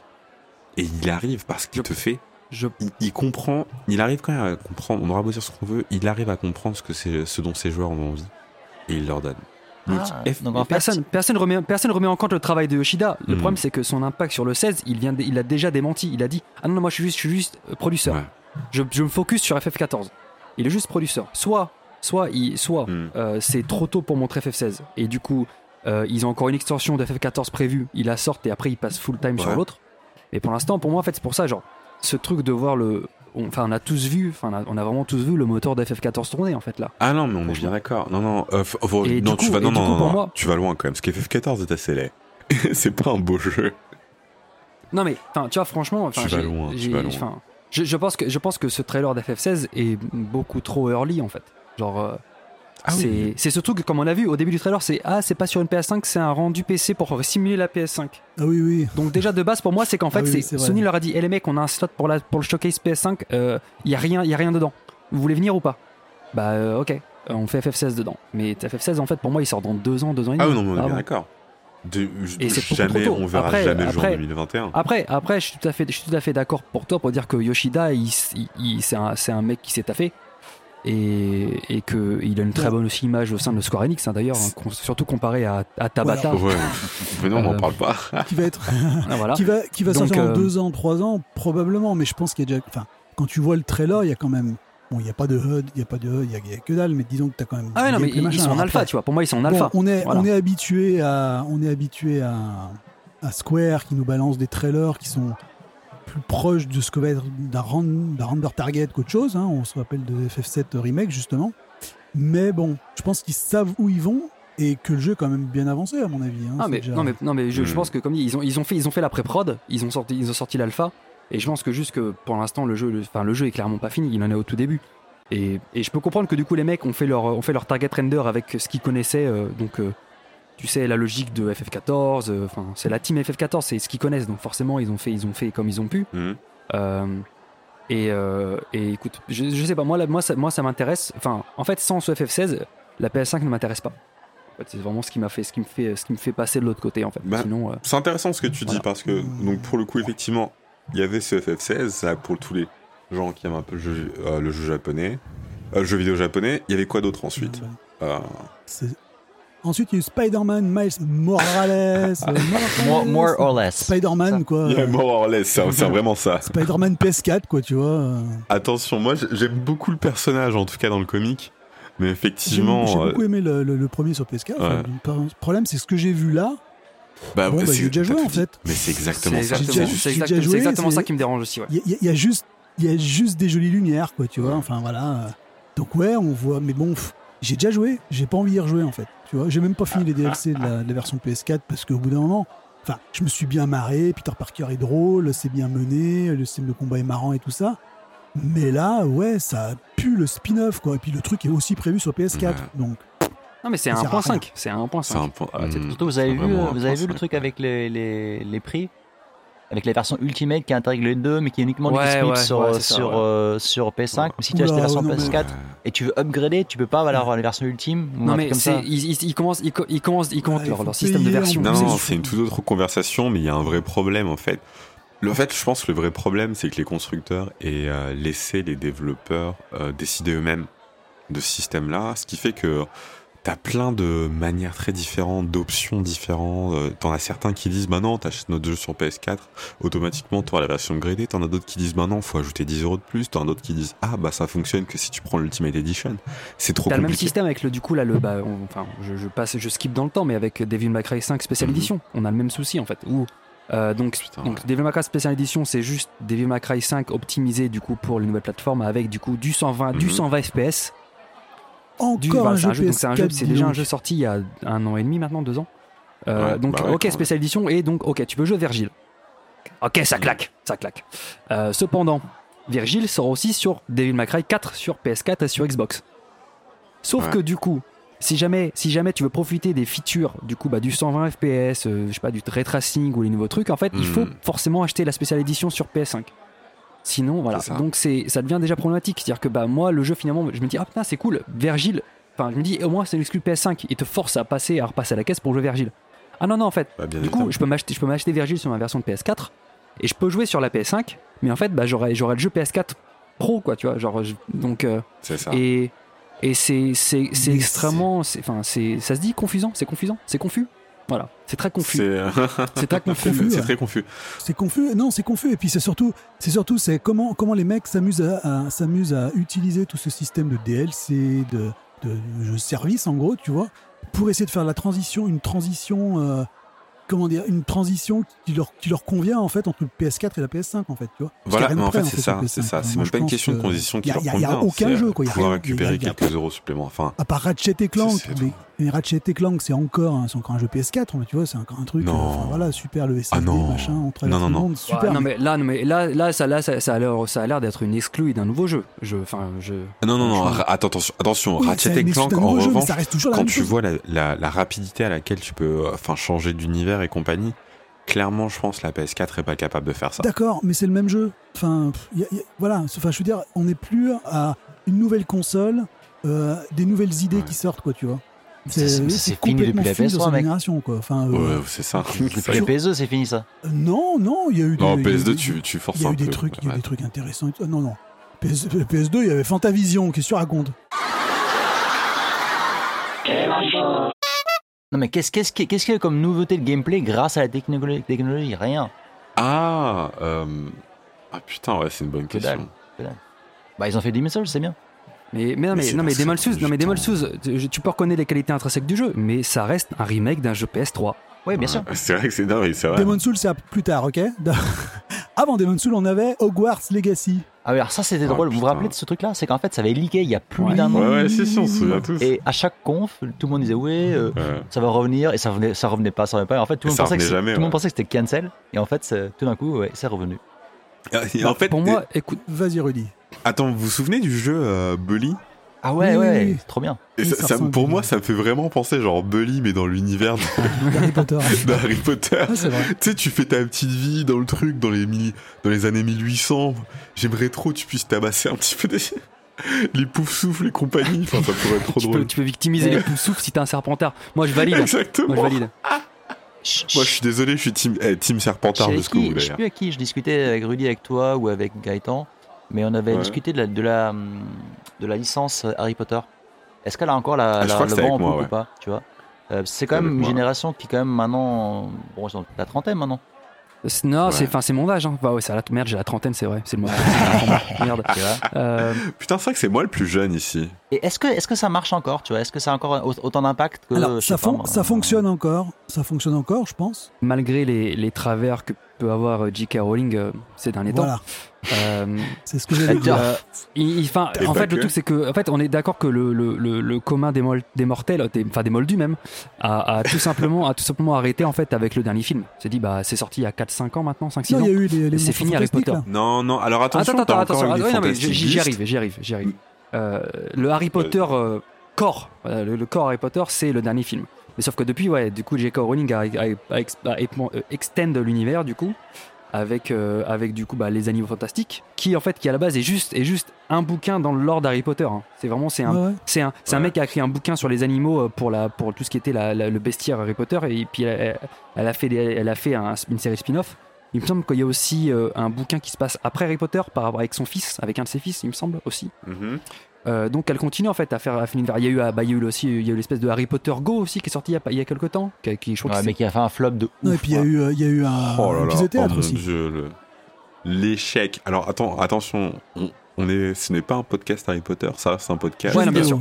Et il arrive parce qu'il te fait. Je Il, il comprend. Il arrive quand même à comprendre. On aura beau dire ce qu'on veut. Il arrive à comprendre ce que c'est, ce dont ses joueurs ont envie. Et il leur donne. Donc, Ah, F- donc en fait, personne personne remet personne remet en compte le travail de Yoshida. Le Hmm. problème c'est que son impact sur le 16, il vient de- il a déjà démenti. Il a dit "Ah non, non moi je suis juste je suis juste euh, producteur. Ouais. Je, je me focus sur FF14." Il est juste producteur. Soit soit il soit Hmm. Euh, c'est trop tôt pour montrer FF16. Et du coup, euh, ils ont encore une extension de FF14 prévue. Ils la sortent et après ils passent full time sur l'autre. Mais pour l'instant, pour moi, en fait, c'est pour ça, genre, ce truc de voir le. on- Enfin, on, a tous vu, enfin, on a, vraiment tous vu le moteur de FF14 tourner, en fait, là. Ah non, mais on est bien d'accord. Non, non, euh, f- faut- Et non, du tu vas, et non, du non, coup, non, pour non, moi- tu vas loin quand même. Parce qu'FF14 est assez laid. (laughs) c'est pas un beau jeu. Non, mais, tu vois, franchement, enfin, Tu vas loin, tu vas loin. je, je pense que, je pense que ce trailer d'FF16 est beaucoup trop early, en fait. Genre. euh, Ah c'est oui. ce truc, comme on a vu au début du trailer, c'est ah, c'est pas sur une PS5, c'est un rendu PC pour simuler la PS5. Ah oui, oui. Donc déjà de base pour moi c'est qu'en fait Ah oui, vrai. Sony leur a dit eh les mecs on a un slot pour, la, pour le showcase PS5 il y a rien y a rien dedans vous voulez venir ou pas? Bah euh, ok Euh, on fait FF16 dedans mais FF16 en fait pour moi il sort dans deux ans deux ans et demi Ah oui, non, mais on est bien d'accord. De- Et jamais, trop tôt. on verra Après- jamais le jour après- 2021. après après je suis tout à fait je suis tout à fait d'accord pour toi pour dire que Yoshida il, il- il- c'est un, c'est un mec qui s'est taffé et, et que il a une très bonne aussi image au sein de Square Enix hein, d'ailleurs hein, surtout comparé à, à Tabata Ouais, mais non, on n'en Euh, parle pas. (laughs) Qui va être, (laughs) Ah, voilà qui va, qui va Donc, sortir euh, dans deux ans, trois ans, probablement. Mais je pense qu'il y a déjà, enfin, quand tu vois le trailer, il y a quand même, bon, il y a pas de HUD, il y a pas de HUD, il y a, il y a que dalle. Mais disons que t'as quand même. ah ouais, non mais ils, machin. sont en alpha après, tu vois pour moi ils sont en bon, alpha on est, Voilà. on est habitué à, on est habitué à, à Square qui nous balance des trailers qui sont plus proches de ce que va être d'un rend- d'un render target qu'autre chose. hein. On se rappelle de FF7 remake justement. Mais bon, je pense qu'ils savent où ils vont et que le jeu est quand même bien avancé à mon avis. hein. Ah mais, déjà- non mais non mais je, je Hmm. pense que comme dit, ils ont ils ont fait ils ont fait la pré-prod, ils ont sorti ils ont sorti l'alpha et je pense que juste que pour l'instant le jeu le, enfin le jeu est clairement pas fini, il en est au tout début. Et, et je peux comprendre que du coup les mecs ont fait leur ont fait leur target render avec ce qu'ils connaissaient euh, donc euh, tu sais, la logique de FF14. euh, Enfin, c'est la team FF14, c'est ce qu'ils connaissent, donc forcément, ils ont fait, ils ont fait comme ils ont pu. Mhm. Euh, et, euh, et écoute, je, je sais pas, moi, là, moi, ça, moi, ça m'intéresse. Enfin, en fait, sans ce FF16, la PS5 ne m'intéresse pas. En fait, c'est vraiment ce qui m'a fait, ce qui me fait, ce qui me fait passer de l'autre côté, en fait. Bah, Sinon, euh, C'est intéressant ce que tu dis parce que, donc pour le coup, effectivement, il y avait ce FF16, ça pour tous les gens qui aiment un peu le jeu, euh, le jeu japonais, euh, le jeu vidéo japonais. Il y avait quoi d'autre ensuite? Euh, C'est- Ensuite, il y a eu Spider-Man, Miles Morales. euh, (laughs) More, Morales. more or less. Spider-Man, quoi. Il y a more or less, c'est vraiment ça. Spider-Man PS4, quoi, tu vois. euh. Attention, moi j'ai- j'aime beaucoup le personnage, en tout cas dans le comic, mais J'ai effectivement, j'ai euh, beaucoup aimé le, le- le premier sur PS4. Ouais. Le problème, c'est ce que j'ai vu là. bah, Bon, bah, j'ai déjà joué, en fait. Mais c'est exactement ça. exactement, c'est exactement c'est- ça qui me dérange aussi. Ouais. Il y, a- y y juste, il y a juste des jolies lumières, quoi, tu vois. Enfin, voilà. euh. Donc, ouais, on voit. Mais bon, j'ai déjà joué. J'ai pas envie d'y rejouer, en fait. Tu vois, j'ai même pas fini les DLC de la, de la version PS4 parce qu'au bout d'un moment. Enfin, je me suis bien marré, Peter Parker est drôle, c'est bien mené, le système de combat est marrant et tout ça. Mais là, ouais, ça pue le spin-off, quoi. Et puis le truc est aussi prévu sur PS4. Ouais. Donc, Non, mais c'est Ça un sert à point rien. 5. C'est un point C'est un 5. point. Voilà, c'est hmm, Surtout, vous avez vu, vous avez vu le truc avec les, les, les prix? Avec la version Ultimate qui intègre les deux, mais qui est uniquement Ouais, disponible ouais, sur, ouais, c'est ça, sur, ouais. euh, sur PS5. Mais si tu achètes la version ouais, non, mais- PS4 et tu veux upgrader, tu peux pas avoir la version ultime ou Non, mais comme ça. ils, ils- ils commencent, ils, co- ils commencent, ils commencent Ah, leur, système de version. Non, C'est non, c'est une toute autre conversation, mais il y a un vrai problème en fait. Le en fait, je pense que le vrai problème, c'est que les constructeurs aient euh, laissé les développeurs euh, décider eux-mêmes de ce système-là, ce qui fait que t'as plein de manières très différentes, d'options différentes. Euh, T'en as certains qui disent, bah non, t'achètes notre jeu sur PS4, automatiquement t'auras la version gradée. T'en as d'autres qui disent, bah non, faut ajouter 10 euros de plus. T'en as d'autres qui disent, ah bah ça fonctionne que si tu prends l'Ultimate Edition. C'est trop T'as le même compliqué. système avec le du coup là le bah, on- enfin je, je passe je skip dans le temps mais avec Devil May Cry 5 Special Mhm. Edition on a le même souci en fait où euh, donc Putain, donc ouais. Devil May Cry Special Edition c'est juste Devil May Cry 5 optimisé du coup pour les nouvelles plateformes avec du coup du 120 du Mhm. 120 FPS du encore voilà, un c'est jeu c'est un jeu PS4, c'est déjà un jeu sorti il y a un an et demi maintenant deux ans. Euh, Ouais, donc bah ouais, ok quand Special Edition et donc ok tu peux jouer Virgile. Ok ça claque ça claque. Euh, cependant Virgile sort aussi sur Devil May Cry 4 sur PS4 et sur Xbox. Sauf Ouais. que du coup si jamais, si jamais tu veux profiter des features du coup bah, du 120 FPS, euh, je sais pas du ray tracing ou les nouveaux trucs, en fait, il Mhm. faut forcément acheter la spéciale édition sur PS5. Sinon, voilà. Donc c'est, ça devient déjà problématique. C'est-à-dire que bah moi, le jeu finalement, je me dis ah putain c'est cool, Virgile. Enfin, je me dis au moins c'est l'exclu PS5. Il te force à passer, à repasser à la caisse pour jouer Virgile. Ah non non en fait. Bah, bien Du coup, je peux m'acheter, je peux m'acheter Virgile sur ma version de PS4 et je peux jouer sur la PS5. Mais en fait, bah j'aurai, j'aurai le jeu PS4 Pro quoi, tu vois. Genre je- donc. euh, c'est ça. et, et c'est, c'est, c'est extrêmement. c'est- Enfin, c'est, ça se dit confusant C'est confusant C'est confus Voilà. C'est très confus. C'est (laughs) C'est très (laughs) confus. c'est très confus. C'est confus. Non, c'est confus. Et puis c'est surtout, c'est surtout, c'est comment, comment les mecs s'amusent à, à- s'amusent à utiliser tout ce système de DLC, de, de jeux service en gros, tu vois, pour essayer de faire la transition, une transition, euh, comment dire, une transition qui leur, qui leur convient en fait entre le PS4 et la PS5 en fait, tu vois. Voilà, mais en fait, c'est ça, c'est PS5. ça. C'est même pas une question de condition qui y a- leur y a- y a convient. aucun jeu, quoi. Y a Pouvoir rien- y a- récupérer y a- quelques euros supplémentaires. Enfin, À part Ratchet et Clank, mais, Ratchet et Clank c'est encore, un- c'est encore un jeu PS4, mais tu vois, c'est encore un truc. Non. euh, voilà, super le SSD, Ah non. machin, on traverse Non, non, le non. super. non mais là, non, mais là, là, ça, là, ça, a l'air, ça a l'air d'être une exclue d'un nouveau jeu. Je, enfin, je. non, non, non. Attends, attention, attention. Ratchet et Clank, en revanche, quand tu vois la, la- la rapidité à laquelle tu peux, euh, enfin, changer d'univers et compagnie, clairement, je pense que la PS4 est pas capable de faire ça. D'accord, mais c'est le même jeu. Enfin, pff, y a- y a- voilà. Enfin, je veux dire, on n'est plus à une nouvelle console, euh, des nouvelles idées Ouais. qui sortent, quoi, tu vois. C'est- fini complètement depuis la fini sur PS3, cette mec. génération, quoi. Enfin, euh, Ouais, c'est ça. (laughs) Depuis la PS2, c'est fini ça. euh, non, non, il y a eu des, Non, il y a eu PS2, des- tu, tu forces il y a un eu des peu. trucs, il y a eu ouais. des trucs intéressants. et tout. Non, non. PS, PS2, il y avait Fantavision. Qu'est-ce que tu racontes? Non mais qu'est-ce qu'est-ce qu'il qu'est-ce qu'il y a comme nouveauté de gameplay grâce à la technologie, technologie? Rien. Ah, euh... ah putain, ouais, c'est une bonne question. Bah ils ont fait Demon's Souls, c'est bien. Mais, mais non, Mais mais, non, mais Souls, non, mais prend du Demon's Souls, tu, tu peux reconnaître les qualités intrinsèques du jeu, mais ça reste un remake d'un jeu PS3. Oui, bien sûr. Ouais, C'est vrai que c'est dingue, c'est vrai. Demon's Souls, c'est à plus tard, ok? (laughs) Avant Demon's Souls, on avait Hogwarts Legacy. Ah oui, alors ça c'était Ah, drôle. Vous vous rappelez de ce truc-là? C'est qu'en fait ça avait leaké il y a plus Ouais. d'un an. Ouais, ouais, si, si, on se souvient tous. Et à chaque conf, tout le monde disait ouais, euh, Ouais. ça va revenir et ça revenait, ça revenait pas, ça revenait pas. Et en fait tout le monde pensait que jamais, tout monde pensait que c'était cancel et en fait tout d'un coup ouais, c'est revenu. Et en fait, Pour moi, écoute, Vas-y, Rudy. Attends, vous vous souvenez du jeu euh, Bully? Ah ouais, Oui, ouais, oui. c'est trop bien. Et Oui, ça, ça ça- ressemble pour bien. moi, ça me fait vraiment penser genre Bully, mais dans l'univers de- Harry Potter. (laughs) d'Harry Potter. Ah, vrai. Tu sais, tu fais ta petite vie dans le truc, dans les, mille- dans les années 1800. J'aimerais trop que tu puisses tabasser un petit peu des... (laughs) les poufs souffles et compagnie. Enfin, ça pourrait être trop Tu drôle. peux, tu peux victimiser les poussoufs si t'es un serpentard. Moi, je valide. Exactement. Moi, je valide. Moi, je suis désolé, je suis team, eh, team Serpentard Je sais jusqu'au qui- bout je sais d'ailleurs. plus avec qui je discutais avec Rudy, avec toi ou avec Gaëtan, mais on avait Ouais. discuté de la, de la, hum, de la licence Harry Potter. Est-ce qu'elle a encore la, Ah, la- le c'est vent en poupe ouais. ou pas Tu vois? Euh, C'est quand même une moi. génération qui quand même maintenant, bon, ils sont la trentaine maintenant. C'est- Non, c'est Ouais. enfin, c'est mon âge. Hein. Bah ouais, c'est la merde, j'ai la trentaine, c'est vrai. C'est le moment. (laughs) Merde. tu vois? Euh, Putain, c'est vrai que c'est moi le plus jeune ici. Et est-ce que, est-ce que ça marche encore Tu vois? Est-ce que ça a encore au- autant d'impact que Alors, ça, pas, fon- moi, ça fonctionne encore. Ça fonctionne encore, je pense. malgré les, les travers que peut avoir euh, J.K. Rowling euh, ces derniers Voilà. temps. euh, C'est ce que j'allais dire. Euh, il- il- en fait, le truc, c'est que, en fait, on est d'accord que le, le, le, le commun des, mol- des mortels, des, enfin des moldus même, a, a tout simplement, a tout simplement arrêté en fait avec le dernier film. C'est dit, bah, c'est sorti il y a 4-5 ans maintenant, 5-6 Non, ans. il y a eu les, les C'est fini, Harry Potter. là. Non, non, alors attention, attends, attends, ouais, non, mais Fantastic j'y arrive, j'y arrive, j'y arrive. Euh, le Harry Potter euh, corps, euh, le, le corps Harry Potter, c'est le dernier film. Mais sauf que depuis, ouais, du coup, J.K. Rowling a, a, a a euh, extend l'univers, du coup, avec, euh, avec du coup, bah, les animaux fantastiques, qui en fait, qui à la base est juste, est juste un bouquin dans le lore d'Harry Potter. hein. C'est vraiment, c'est un, Ouais, ouais. c'est un, c'est un Ouais. mec qui a écrit un bouquin sur les animaux euh, pour, la, pour tout ce qui était la- la- le bestiaire Harry Potter et puis elle, elle a fait, des- elle a fait un- une série spin-off. Il me semble qu'il y a aussi euh, un bouquin qui se passe après Harry Potter par rapport avec son fils, avec un de ses fils, il me semble aussi. Mhm. Euh, donc elle continue en fait à faire à finir. Il y a eu, euh, bah, il y a eu aussi, il y a eu l'espèce de Harry Potter Go aussi qui est sorti il y a, pas- il y a quelques temps, qui, qui- je crois Ouais, que mais c'est- qui a fait un flop de ouf. Non, et puis il y a eu, euh, il y a eu un, Oh là là, de oh théâtre mon aussi. dieu, l'échec. Alors attends, attention, on, on est, ce n'est pas un podcast Harry Potter, ça, c'est un podcast. Ouais, non, bien sûr.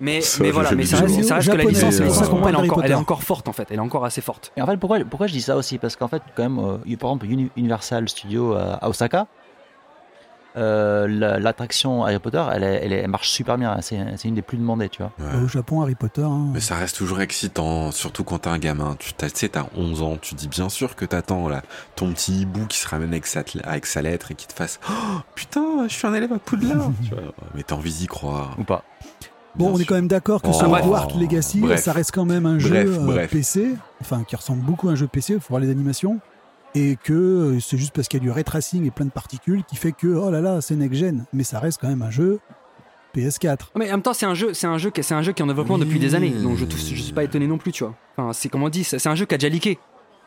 Mais, Ça, mais voilà, mais ça reste, ça reste que la licence, ça licence, elle est, encore, d'Harry elle est Potter. encore forte en fait, elle est encore assez forte. Et en fait, pourquoi, pourquoi je dis ça aussi? Parce qu'en fait, quand même, euh, il y a, par exemple, Uni- Universal Studio à, à Osaka, euh, la- l'attraction Harry Potter, elle, marche super bien. C'est une des plus demandées, tu vois. Ouais. Au Japon, Harry Potter. hein. Mais ça reste toujours excitant, surtout quand t'es un gamin. Tu sais, t'as 11 ans, tu dis bien sûr que t'attends là, ton petit hibou qui se ramène avec sa, avec sa lettre et qui te fasse oh, Putain, je suis un élève à Poudlard (laughs) Tu vois, Mais t'as envie d'y croire. Ou pas Bon, Bien on est quand même d'accord que Oh, ce. Hogwarts Legacy, Bref. ça reste quand même un jeu Bref, euh, bref. PC, enfin qui ressemble beaucoup à un jeu PC, il faut voir les animations, et que euh, c'est juste parce qu'il y a du ray tracing et plein de particules qui fait que, oh là là, c'est next-gen, mais ça reste quand même un jeu PS4. Mais en même temps, c'est un jeu, c'est un jeu qui, c'est un jeu qui est en développement Oui. depuis des années, donc je, je suis pas étonné non plus, tu vois. Enfin, c'est comme on dit, c'est un jeu qui a déjà leaké.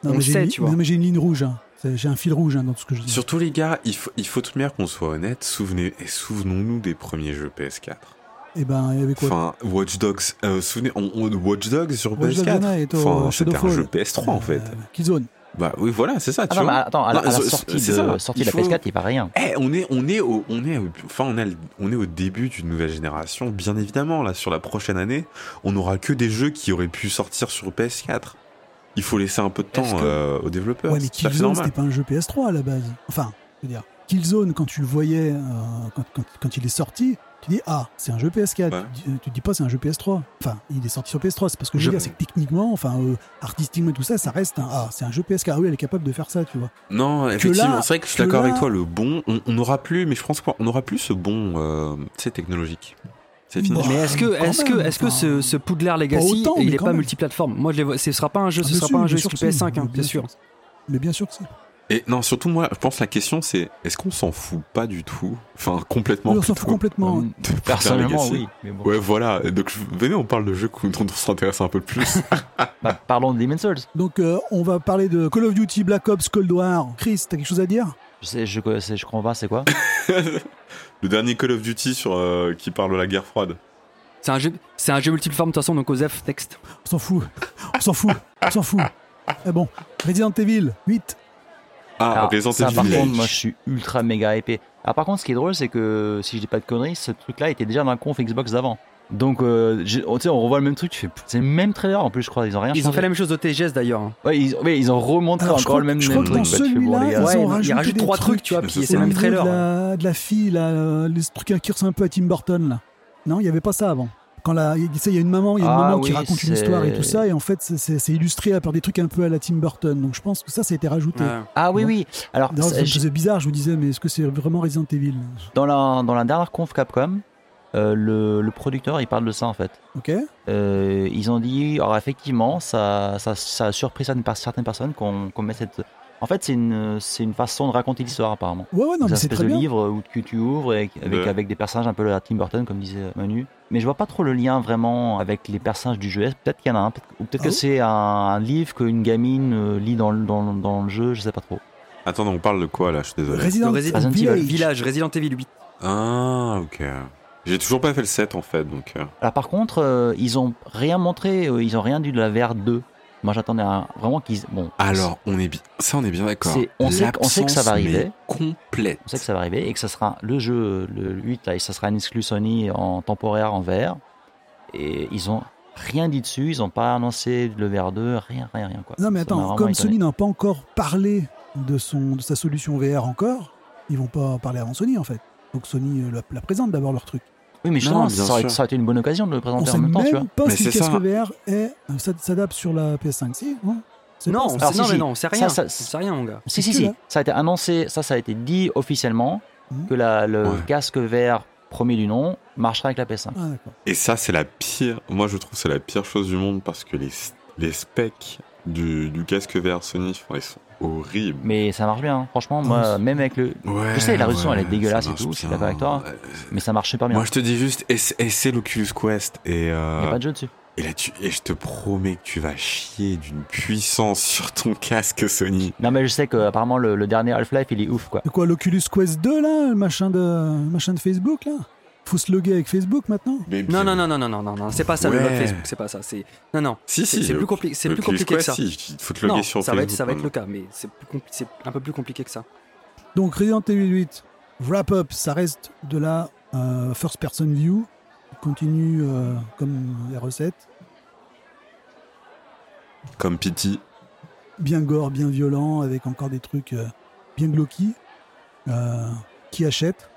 Non, On mais le j'ai sait, une, tu vois. non, mais j'ai une ligne rouge, hein. J'ai un fil rouge hein, dans tout ce que je dis. Surtout les gars, il faut, il faut tout de même qu'on soit honnête. Souvenez, et souvenons-nous des premiers jeux PS4. Et ben, il y avait quoi? Enfin, Watch Dogs, euh, souvenez, on, on- Watch Dogs sur Watch Dogs PS4. Unite, au Enfin, c'était un jeu PS3 en fait. Euh, Killzone. Bah oui, voilà, c'est ça. Ah tu non, mais vois. attends, à, la- Non, à la c'est- sortie, de, ça. sortie Il de la faut- PS4, il n'y a pas rien. Eh, on est, on est au, on est, au- enfin, on, a on est au début d'une nouvelle génération, bien évidemment. Là, sur la prochaine année, on n'aura que des jeux qui auraient pu sortir sur PS4. Il faut laisser un peu de temps que- euh, aux développeurs. Ouais, mais Killzone, c'était pas un jeu PS3 à la base. Enfin, je veux dire, Killzone, quand tu le voyais, euh, quand, quand- quand il est sorti, tu dis ah, c'est un jeu PS4. Ouais. Tu, dis- tu dis pas c'est un jeu PS3. Enfin, il est sorti sur PS3. C'est parce que je veux dire, c'est que techniquement, enfin, euh, artistiquement et tout ça, ça reste un ah, c'est un jeu PS4. Ah oui, elle est capable de faire ça, tu vois. Non, effectivement, c'est vrai que je suis d'accord là- avec toi. Le bon, on n'aura plus, mais je pense qu'on n'aura plus ce bon, euh, technologique. C'est fini. Bon. Mais est-ce que, est-ce que, est-ce que ce, ce Poudlard Legacy, autant, il mais est quand pas même. multiplateforme? Moi, je les vois- ce sera pas un jeu, Ah, ce sera sûr, pas un jeu si. PS5, hein, Bien sûr. Mais bien sûr que si. Et non, surtout moi, je pense que la question c'est, est-ce qu'on s'en fout pas du tout? Enfin, complètement. Oui, on s'en fout complètement. De Poudlard Personnellement, oui. Mais bon. Ouais, voilà. Donc, venez, on parle de jeux dont on s'intéresse un peu plus. (laughs) (laughs) Bah, parlons de Demon's Souls. Donc, euh, on va parler de Call of Duty, Black Ops, Cold War. Chris, t'as quelque chose à dire? Je sais, je, je, je comprends pas, c'est quoi? (laughs) Le dernier Call of Duty sur, euh, qui parle de la guerre froide. C'est un jeu, c'est un jeu multiplateforme de toute façon, donc Osef texte. On s'en fout. On s'en fout. On s'en fout. Eh bon, Resident Evil 8. Ah, Alors, ça, par Village. contre, moi, je suis ultra méga épais. Alors, par contre, ce qui est drôle, c'est que si je dis pas de conneries, ce truc-là était déjà dans la conf Xbox d'avant. Donc, euh, j'ai- tu sais, on revoit le même truc. Tu fais, c'est le même trailer en plus, je crois. Ils ont rien Ils ont changé. fait la même chose au TGS d'ailleurs. hein. Ouais, ils, ouais, ils ont remontré Alors, je encore crois- le même, je même crois que truc. dans Bah, tu fais, bon, celui-là, les gars, ils ont il rajouté rajoute des trois trucs, tu vois, puis c'est c'est le Au même niveau trailer. De la, de la fille, là, euh, les trucs qui ressemblent un peu à Tim Burton, là. Non, il n'y avait pas ça avant. Quand la, il tu sais, il y a une maman, il y a une Ah maman qui oui, raconte une histoire et tout ça, et en fait, c'est- illustré par des trucs un peu à la Tim Burton. Donc je pense que ça, ça a été rajouté. Ah oui, oui. Alors, c'est- bizarre, je me disais, mais est-ce que c'est vraiment Resident Evil? Dans la, dans la dernière conf Capcom, Euh, le, le producteur, il parle de ça en fait. Ok. Euh, ils ont dit, alors effectivement, ça, ça, ça a surpris certaines, per- certaines personnes qu'on qu'on met cette. En fait, c'est une, c'est une façon de raconter l'histoire apparemment. Ouais, ouais, non, mais c'est très de bien. livres où que tu ouvres avec, avec, Ouais. avec des personnages un peu à Tim Burton, comme disait Manu. Mais je vois pas trop le lien vraiment avec les personnages du jeu. Peut-être qu'il y en a un, peut-être- ou peut-être Ah que oui c'est un, un livre qu'une gamine euh, lit dans, le- dans, dans le jeu, je sais pas trop. Attends, on parle de quoi là? Je suis désolé. Resident, Le Resident Resident Evil Village. Village, Resident Evil 8. Ah, ok. J'ai toujours pas fait le 7 en fait, donc. euh, Alors par contre, euh, ils ont rien montré, euh, ils ont rien dit de la VR 2. Moi j'attendais un- vraiment qu'ils. Bon, Alors, on est bien. Ça, on est bien d'accord. On sait- on sait que ça va arriver. Complète. On sait que ça va arriver et que ça sera le jeu, le 8, là, et ça sera un exclu Sony en temporaire en VR. Et ils ont rien dit dessus, ils ont pas annoncé le VR 2, rien, rien, rien. Quoi. Non, mais attends, comme étonné. Sony n'a pas encore parlé de, son, de sa solution VR encore, ils vont pas en parler avant Sony en fait. Donc Sony euh, la, la présente d'abord leur truc. Oui, mais justement, Non, ça, aurait, ça aurait été une bonne occasion de le présenter en même temps, tu vois. même pas Mais si casque ça. VR est, euh, s'adapte sur la PS5. Si, non C'est Non, pas on non, mais non, on sait rien. ça- on sait rien, mon gars. Si, si, que si, ça a été annoncé, ça, ça a été dit officiellement Mhm. que la, le Ouais. casque VR premier du nom marchera avec la PS5. Ah. Et ça, c'est la pire. Moi, je trouve que c'est la pire chose du monde parce que les, les specs du, du casque VR Sony, ils sont horribles. Mais ça marche bien, hein. franchement, moi, même avec le. Ouais, Je sais, la résolution, elle est dégueulasse et tout, je suis d'accord avec toi. Euh, Mais ça marche super bien. Moi, je te dis juste, essa- essaie l'Oculus Quest et, euh, Il n'y a pas de jeu dessus. et là, tu, et je te promets que tu vas chier d'une puissance sur ton casque Sony. Non, mais je sais que apparemment le, le dernier Half-Life, il est ouf, quoi. De quoi l'Oculus Quest 2 là, le machin de, le machin de Facebook là? Faut se loguer avec Facebook maintenant Mais Non, non, non, non, non, non, non, non, c'est pas ça le Ouais. mode Facebook, c'est pas ça. C'est non, non. Si, C'est si. c'est le- plus, compli- c'est plus compliqué que ça. si, il faut te loguer Non, sur ça va être, Facebook. ça va être le cas, mais c'est plus compli- c'est un peu plus compliqué que ça. Donc Resident Evil 8, wrap up, ça reste de la euh, first person view, continue euh, comme les recettes, Comme Pity. bien gore, bien violent, avec encore des trucs euh, bien glauqui. Euh, qui achète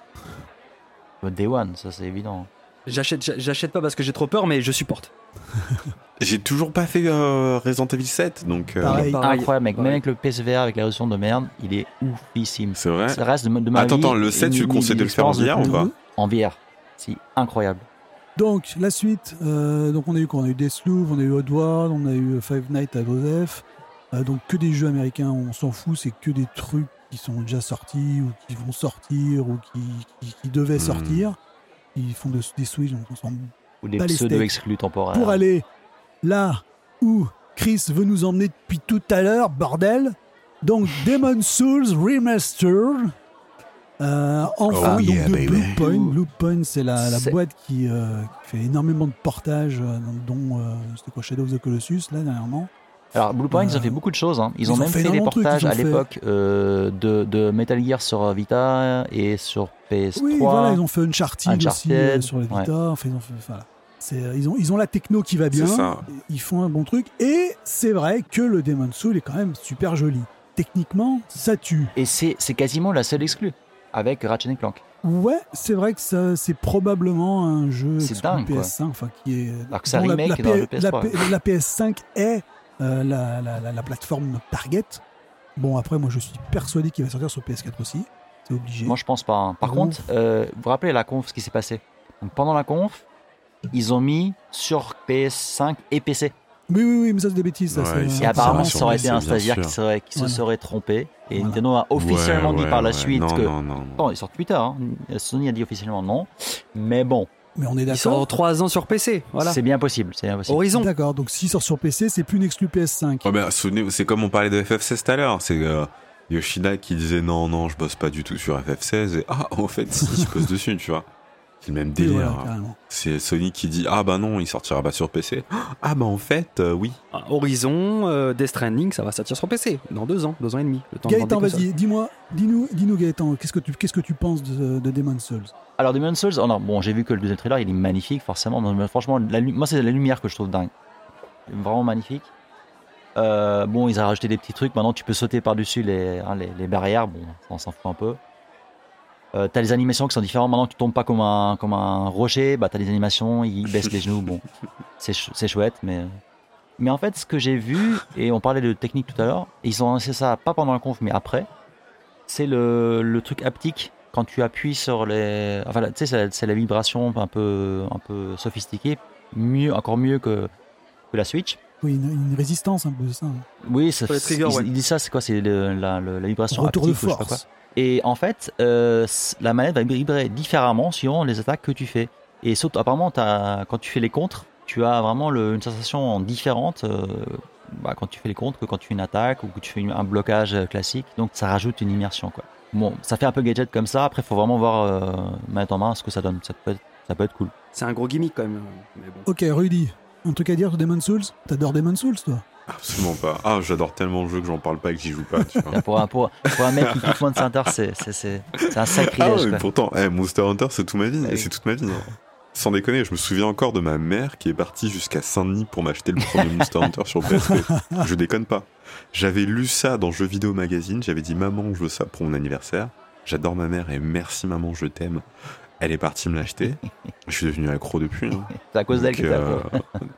Day One, ça c'est évident. J'achète, j'a- j'achète pas parce que j'ai trop peur, mais je supporte. (laughs) J'ai toujours pas fait euh, Resident Evil 7, donc. euh, Pareil. Pareil. Incroyable, mec. Même avec le PSVR, avec la résolution de merde, il est oufissime. C'est vrai. Ça reste de, de ma Attends, vie attends, le 7, tu conseilles de le faire en VR ou pas En VR. Si, incroyable. Donc la suite, euh, donc on a eu quoi? On a eu Deathloop, on a eu Oddworld, on a eu Five Nights at Joseph. Euh, donc que des jeux américains, on s'en fout, c'est que des trucs qui sont déjà sortis ou qui vont sortir ou qui, qui, qui devaient Hmm. sortir. Ils font de- des Switch, donc on s'en Ou des pseudo-exclus temporaires. pour aller là où Chris veut nous emmener depuis tout à l'heure, bordel. Donc (laughs) Demon Souls Remastered. Euh, enfin, Oh donc yeah, de baby. Blue Point. Blue Point, c'est la, boîte qui, euh, qui fait énormément de portages, euh, dont euh, c'était quoi Shadow of the Colossus là dernièrement. Alors, Blue Point, ils ont Euh, fait beaucoup de choses. hein. Ils, ils ont ont même fait fait, des énormément de trucs, portages ils ont à fait- l'époque euh, de, de Metal Gear sur Vita et sur PS3. Oui, voilà, ils ont fait Uncharted, aussi Uncharted, euh, sur la Vita. Enfin, ils, ont fait, voilà. C'est, euh, ils, ont, ils ont la techno qui va bien. C'est ça. Ils font un bon truc. Et c'est vrai que le Demon Soul est quand même super joli. Techniquement, ça tue. Et c'est c'est quasiment la seule exclue avec Ratchet Clank. Ouais, c'est vrai que ça, c'est probablement un jeu C'est exclu dingue, quoi. PS5, enfin qui est. Alors que dont remake la, dans le P- la, PS3. P- la PS5 est euh, la, la- la- la plateforme target. Bon, après, moi, je suis persuadé qu'il va sortir sur PS4 aussi. C'est obligé. Moi, je pense pas. hein. Par Ouf. contre, euh, vous vous rappelez la conf, ce qui s'est passé? Donc, Pendant la conf, ils ont mis sur PS5 et PC. Oui, oui, oui, mais ça, c'est des bêtises. Ça, Ouais, c'est- ils Et apparemment, ça aurait été un bien stagiaire qui, serait, qui Voilà. se serait trompé. Et Voilà. Nintendo a officiellement Ouais, dit ouais, par la ouais. suite non, que. Non, non, non. Non, il sort Twitter. Hein. Sony a dit officiellement non. Mais bon, Mais on est Ils sont d'accord. 3 ans sur PC, voilà. c'est bien possible. C'est bien possible. Horizon. D'accord, donc s'il sort sur PC, c'est plus une exclu PS5. Ouais, bah, souvenez- c'est comme on parlait de FF16 tout à l'heure. C'est euh, Yoshida qui disait non, non, je bosse pas du tout sur FF16. Et ah, en fait, si, je bosse dessus, tu vois. C'est le même Oui, délire. voilà. C'est Sony qui dit ah bah non, il sortira pas sur PC. Ah bah en fait, euh, oui. Ah, Horizon, euh, Death Stranding, ça va sortir sur PC dans 2 ans, 2 ans et demi. Le temps Gaëtan, vas-y, dis-moi, dis-nous, dis-nous Gaëtan, qu'est-ce que tu, qu'est-ce que tu penses de, de Demon's Souls? Alors, Demon's Souls, oh non, bon, j'ai vu que le deuxième trailer, il est magnifique, forcément. Mais franchement, la moi, c'est la lumière que je trouve dingue. Vraiment magnifique. Euh, bon, ils ont rajouté des petits trucs. Maintenant, tu peux sauter par-dessus les, hein, les, les barrières. Bon, on s'en fout un peu. Euh, t'as les animations qui sont différentes. Maintenant, tu tombes pas comme un, comme un rocher. Bah, t'as des animations, ils (laughs) baissent les genoux. Bon, c'est ch- c'est chouette, mais. Mais en fait, ce que j'ai vu, et on parlait de technique tout à l'heure, ils ont lancé ça pas pendant la conf, mais après, c'est le, le truc haptique. quand tu appuies sur les. Enfin, tu sais, c'est- c'est la vibration un peu, un peu sophistiquée, mieux, encore mieux que, que la Switch. Oui, une, une résistance un peu, c'est ça. hein. Oui, ça, Sur les triggers, il, ouais. il dit ça, c'est quoi C'est le- la, le- la vibration Retour de haptique ou je sais pas quoi. force. Et en fait, euh, la manette va vibrer différemment suivant les attaques que tu fais. Et sauf, apparemment, quand tu fais les contres, tu as vraiment le- une sensation différente euh, bah, quand tu fais les contres que quand tu fais une attaque ou que tu fais une- un blocage classique. Donc ça rajoute une immersion. Quoi. Bon, ça fait un peu gadget comme ça. Après, il faut vraiment voir euh, manette en main ce que ça donne. Ça peut être, ça peut être cool. C'est un gros gimmick quand même. Mais bon. Ok, Rudy, un truc à dire sur Demon's Souls T'adores Demon's Souls, toi Absolument pas. Ah, j'adore tellement le jeu que j'en parle pas et que j'y joue pas, tu vois. (laughs) Pour un, pour, pour un mec qui kiffe Monster Hunter, c'est, un Ah sacrilège. ouais, quoi. pourtant, eh, Monster Hunter, c'est toute ma vie. Ah oui. c'est toute ma vie. hein. Sans déconner, je me souviens encore de ma mère qui est partie jusqu'à Saint-Denis pour m'acheter le premier Monster Hunter sur PSP. Je déconne pas. J'avais lu ça dans Jeux Vidéo Magazine. J'avais dit, maman, je veux ça pour mon anniversaire. J'adore ma mère et merci maman, je t'aime. Elle est partie me l'acheter. Je suis devenu accro depuis. hein. C'est à cause d'elle que euh,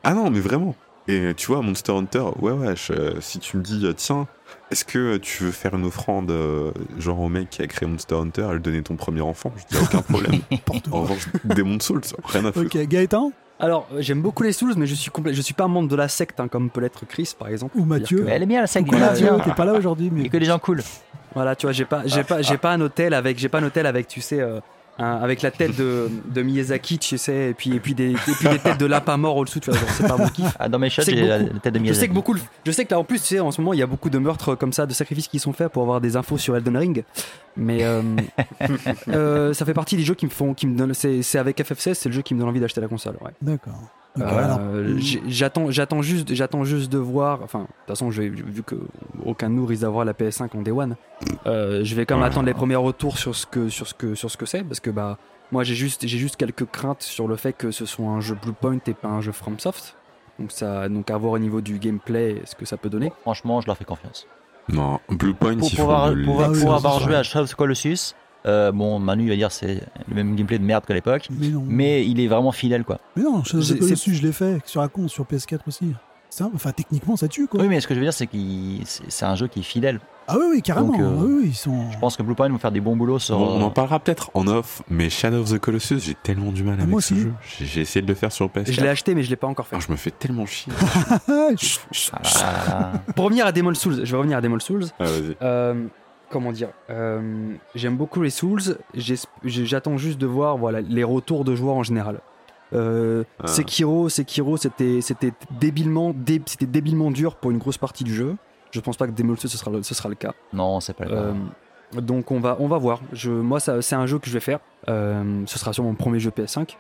Ah non, mais vraiment. Et tu vois, Monster Hunter, ouais, ouais, je- si tu me dis, euh, tiens, est-ce que tu veux faire une offrande, euh, genre au mec qui a créé Monster Hunter, et lui donner ton premier enfant? Je dis, aucun problème. (laughs) En revanche, Demon Souls, rien à foutre. Ok, Gaëtan? Alors, euh, j'aime beaucoup les Souls, mais je suis complet, je suis pas un membre de la secte, hein, comme peut l'être Chris, par exemple. Ou Mathieu. que- elle est bien la elle est Mathieu, t'es pas là aujourd'hui, mais a que des gens cool. Voilà, tu vois, j'ai pas, j'ai pas, j'ai pas un hôtel avec, j'ai pas un hôtel avec, tu sais, euh, un- avec la tête de, de Miyazaki, tu sais, et puis, et puis des, et puis des têtes de lapin mort au-dessous, tu vois, c'est pas mon kiff. Ah, dans mes shots, que j'ai la, tête de Je sais Miyazaki. que beaucoup, je sais que là en plus, tu sais, en ce moment, il y a beaucoup de meurtres comme ça, de sacrifices qui sont faits pour avoir des infos sur Elden Ring. Mais euh, (laughs) euh, ça fait partie des jeux qui me font, qui me donnent. C'est c'est avec FF16, c'est le jeu qui me donne envie d'acheter la console. Ouais. D'accord. Ok, Euh, j'attends, j'attends juste, j'attends juste de voir. Enfin, de toute façon, je vais- vu que aucun de nous risque d'avoir la PS5 en Day One, euh, je vais quand même attendre les premiers retours sur ce que, sur ce que, sur ce que c'est, parce que bah, moi, j'ai juste, j'ai juste quelques craintes sur le fait que ce soit un jeu Bluepoint et pas un jeu FromSoft. Donc ça, donc à voir au niveau du gameplay, ce que ça peut donner. Franchement, je leur fais confiance. Non, Blue Point, Pour pouvoir, pour, Ah pour avoir joué à Shadow of the Colossus, euh, bon, Manu il va dire c'est le même gameplay de merde qu'à l'époque, mais non. mais il est vraiment fidèle quoi. Mais non, Shadow of Colossus, je l'ai fait sur la con, sur PS4 aussi. Ça, enfin, techniquement, ça tue, quoi. Oui, mais ce que je veux dire, c'est que c'est un jeu qui est fidèle. Ah oui, oui, carrément. Donc, euh, oui, oui, ils sont... Je pense que Bluepoint vont faire des bons boulots sur. Bon, on en parlera peut-être en off, mais Shadow of the Colossus, j'ai tellement du mal Ah, avec moi ce aussi. jeu. J'ai essayé de le faire sur PS4. Je l'ai acheté, mais je l'ai pas encore fait. Ah, je me fais tellement chier. (laughs) Ah, Ah. Pour revenir à Demon Souls, je vais revenir à Demon Souls. Ah, vas-y. Euh, comment dire euh, J'aime beaucoup les Souls. J'attends juste de voir voilà, les retours de joueurs en général. Euh, Ah. Sekiro, Sekiro, c'était c'était débilement, dé- c'était débilement dur pour une grosse partie du jeu. Je pense pas que Souls ce sera le, ce sera le cas. Non, c'est pas le cas. Euh, donc on va on va voir. Je, moi c'est un jeu que je vais faire. Euh, ce sera sur mon premier jeu PS5.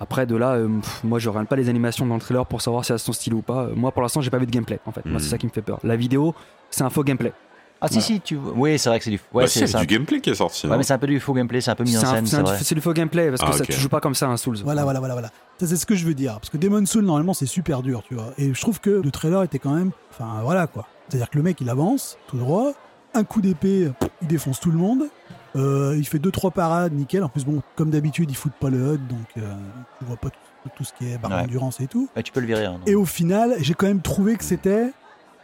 Après de là, euh, pff, moi je regarde pas les animations dans le trailer pour savoir si elles sont stylées ou pas. Moi pour l'instant j'ai pas vu de gameplay en fait. Moi Hmm. c'est ça qui me fait peur. La vidéo c'est un faux gameplay. Ah si, si, tu. Oui, c'est vrai que c'est du. Ouais, Bah, c'est du gameplay qui est sorti. ouais, non mais c'est un peu du faux gameplay, c'est un peu mis en scène, c'est vrai. du faux gameplay parce que Ah, ça, tu joues pas comme ça un Souls. Voilà, voilà, voilà, voilà. Ça, c'est ce que je veux dire. Parce que Demon Soul, normalement, c'est super dur, tu vois. Et je trouve que le trailer était quand même. Enfin, voilà, quoi. C'est-à-dire que le mec, il avance, tout droit. Un coup d'épée, il défonce tout le monde. Euh, il fait deux trois parades, nickel. En plus, bon, comme d'habitude, il fout pas le HUD, donc euh, tu vois pas tout, tout ce qui est barre Ouais. d'endurance et tout. Ouais, tu peux le virer. hein. Et au final, j'ai quand même trouvé que c'était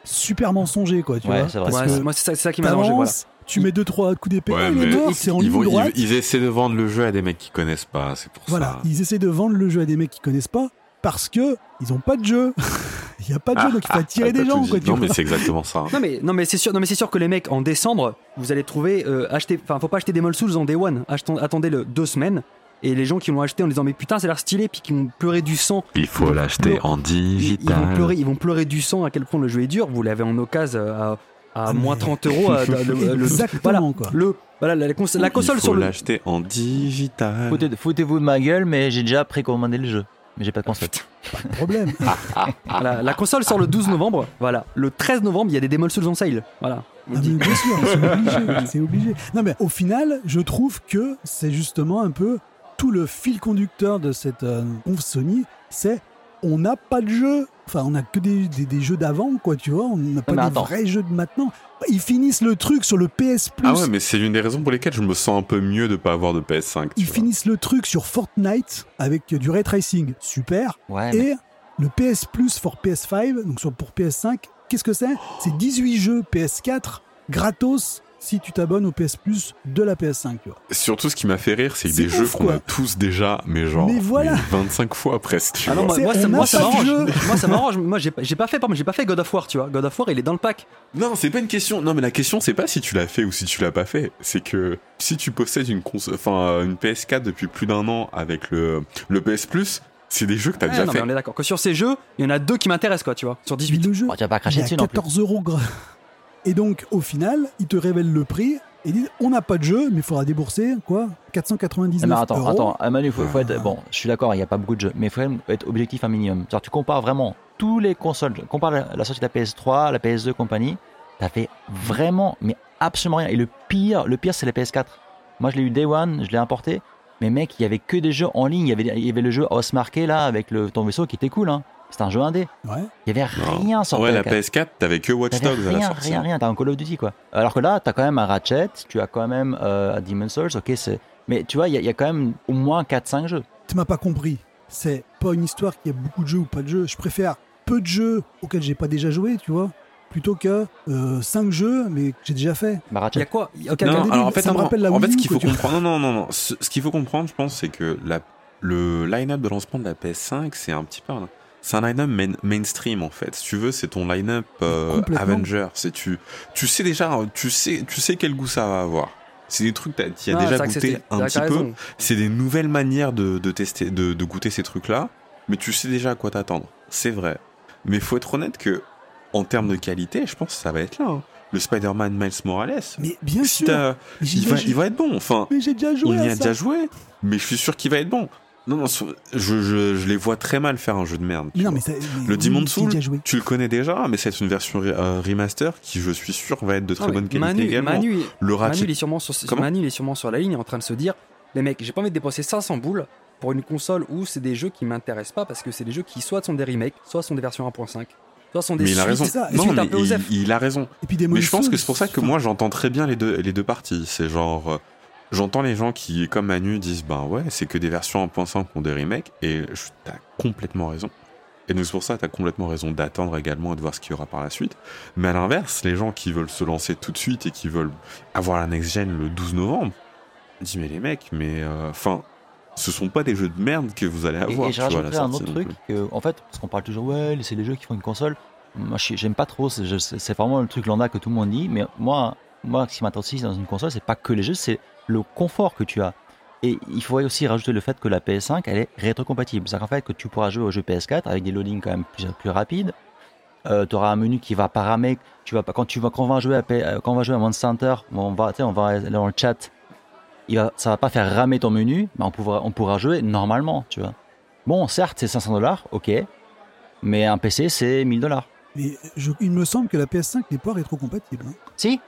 super mensonger, quoi, tu Ouais, vois. c'est vrai. Parce Ouais, que moi c'est ça, qui m'a dérangé. Voilà. tu mets deux trois coups d'épée, Ouais, c'est en ils, ligne vont- ils- droite. ils essaient de vendre le jeu à des mecs qui connaissent pas, c'est pour Voilà, ça. ils essaient de vendre le jeu à des mecs qui connaissent pas parce que ils ont pas de jeu. (laughs) il y a pas de jeu, donc il faut attirer Ah, des gens, quoi. Non, vois. mais c'est exactement ça. Non mais non mais c'est sûr non mais c'est sûr que les mecs en décembre vous allez trouver euh, acheter enfin faut pas acheter Demon Souls en Day One Achetons- attendez le deux semaines et les gens qui l'ont acheté en disant mais putain ça a l'air stylé puis qui vont pleurer du sang Il faut l'acheter en ils, ils vont digital. pleurer ils vont pleurer du sang à quel point le jeu est dur vous l'avez en occasion euh, à, à Ah, moins mais- 30 euros à- le- le- Exactement, voilà quoi. le voilà la, la cons- la console Il faut le l'acheter en digital. Foutez- Foutez-vous de ma gueule, mais j'ai déjà précommandé le jeu. Mais j'ai pas de console. Problème. (laughs) la, la console sort le 12 novembre voilà le 13 novembre il y a des Demon Souls en sale voilà Ah, mais bien sûr, c'est obligé, c'est obligé. Non mais au final, je trouve que c'est justement un peu tout le fil conducteur de cette euh, conf Sony, c'est on n'a pas de jeu. Enfin, on n'a que des, des- des jeux d'avant, quoi, tu vois. On n'a pas des vrais jeux de maintenant. Ils finissent le truc sur le PS Plus. Ah ouais, mais c'est l'une des raisons pour lesquelles je me sens un peu mieux de pas avoir de PS5. tu Ils vois. finissent le truc sur Fortnite avec du ray tracing. Super. Ouais, mais- Et le PS Plus for PS5, donc sur, pour PS5, qu'est-ce que c'est? C'est 18 jeux PS4 gratos si tu t'abonnes au PS Plus de la PS5. Tu vois. Surtout, ce qui m'a fait rire, c'est que des jeux qu'on a tous déjà, mais genre Mais voilà. mais 25 fois presque. Tu Ah non, moi, ça, moi, ça m'arrange. Moi, ça m'arrange. Moi, j'ai pas, fait, j'ai pas fait God of War, tu vois. God of War, il est dans le pack. Non, c'est pas une question. Non, mais la question, c'est pas si tu l'as fait ou si tu l'as pas fait. C'est que si tu possèdes une console, enfin une PS4 depuis plus d'un an avec le, le PS Plus, c'est des jeux que t'as Ouais, déjà non, fait. mais on est d'accord. Que sur ces jeux, il y en a deux qui m'intéressent, quoi, tu vois. Sur 18. Le jeu, Bon, tu vas pas cracher dessus non plus. 14 euros. Et donc, au final, ils te révèlent le prix et ils disent on n'a pas de jeu, mais il faudra débourser quoi 499 Non, mais attends, euros. attends, ah, Manu, faut, faut être. Ah. Bon, je suis d'accord, il n'y a pas beaucoup de jeux, mais il faut être objectif un minimum. Tu compares vraiment tous les consoles, compare la, la sortie de la PS3, la PS2, compagnie, t'as fait vraiment, mais absolument rien. Et le pire, le pire, c'est la PS4. Moi, je l'ai eu Day One, je l'ai importé, mais mec, il y avait que des jeux en ligne. Il y avait, il y avait le jeu House Marqué là, avec le, ton vaisseau qui était cool, hein. C'était un jeu indé. Ouais. Il y avait rien sur Ouais, la PS4. PS4, t'avais que Watch Dogs à la rien, sortie. rien, rien, t'as un Call of Duty quoi. Alors que là, t'as quand même un Ratchet, tu as quand même euh, un Demon's Souls, ok, c'est. Mais tu vois, il y, a- y quand même au moins 4-5 jeux. Tu m'as pas compris. C'est pas une histoire qui a beaucoup de jeux ou pas de jeux. Je préfère peu de jeux auxquels j'ai pas déjà joué, tu vois, plutôt que 5 jeux mais que j'ai déjà fait. Bah, Il y a Ratchet. quoi? Il y a- ok, Non, alors en fait, ça me non, rappelle la en fait, ce qu'il faut comprendre, non, non, non, non. Ce, ce qu'il faut comprendre, je pense, c'est que la, le line-up de lancement de la PS5, c'est un petit peu, c'est un line-up main- mainstream en fait. Si tu veux, c'est ton line-up euh. Avenger. C'est tu, tu sais déjà, tu sais, tu sais quel goût ça va avoir. C'est des trucs tu as Ah, déjà goûté un petit peu. C'est des nouvelles manières de, de tester, de, de goûter ces trucs-là, mais tu sais déjà à quoi t'attendre. C'est vrai. Mais faut être honnête que, en termes de qualité, je pense que ça va être là. hein. Le Spider-Man Miles Morales, Mais bien si sûr, il va, vais- il va être bon. Enfin, mais j'ai déjà joué il y a ça. déjà joué, mais je suis sûr qu'il va être bon. Non, non, je, je, je les vois très mal faire un jeu de merde. non, mais, ça- mais Le j'ai Soul, tu le connais déjà, mais c'est une version euh, remaster qui, je suis sûr, va être de très Non, bonne qualité Manu, également. Manu, le Manu, il est sûrement sur, Manu, il est sûrement sur la ligne en train de se dire les mecs, j'ai pas envie de dépenser 500 boules pour une console où c'est des jeux qui m'intéressent pas parce que c'est des jeux qui soit sont des remakes, soit sont des versions 1.5, soit sont des mais il a raison. ça, Non, mais il, a raison. Et puis des Mais je pense que c'est pour ça que moi j'entends très bien les deux, les deux parties. C'est genre, euh, j'entends les gens qui, comme Manu, disent ben ouais, c'est que des versions 1.5 ont des remakes, et je- t'as complètement raison. Et donc c'est pour ça t'as complètement raison d'attendre également et de voir ce qu'il y aura par la suite. Mais à l'inverse, les gens qui veulent se lancer tout de suite et qui veulent avoir la next gen le 12 novembre, dis mais les mecs, mais euh, enfin, ce sont pas des jeux de merde que vous allez Et, avoir. et je à la rajouterais un autre truc, que, en fait, parce qu'on parle toujours, ouais, c'est les jeux qui font une console. Moi, je j'aime pas trop, c'est je- vraiment le truc lambda que tout le monde dit, mais moi, moi ce qui m'intéresse aussi dans une console, c'est pas que les jeux, c'est le confort que tu as. Et il faudrait aussi rajouter le fait que la PS5, elle est rétrocompatible. C'est-à-dire qu'en fait, que tu pourras jouer au jeu PS4 avec des loadings quand même plus, plus rapides. tu auras un menu qui va. Tu vas quand, tu vas, quand on va jouer à, euh, quand on va jouer à Monster Hunter, on va, on va aller dans le chat, il va, ça va pas faire ramer ton menu, mais on pourra, on pourra jouer normalement, tu vois. Bon, certes, c'est 500 dollars, ok, mais un PC, c'est 1000 dollars. Mais je- il me semble que la PS5 n'est pas rétrocompatible. hein. Si,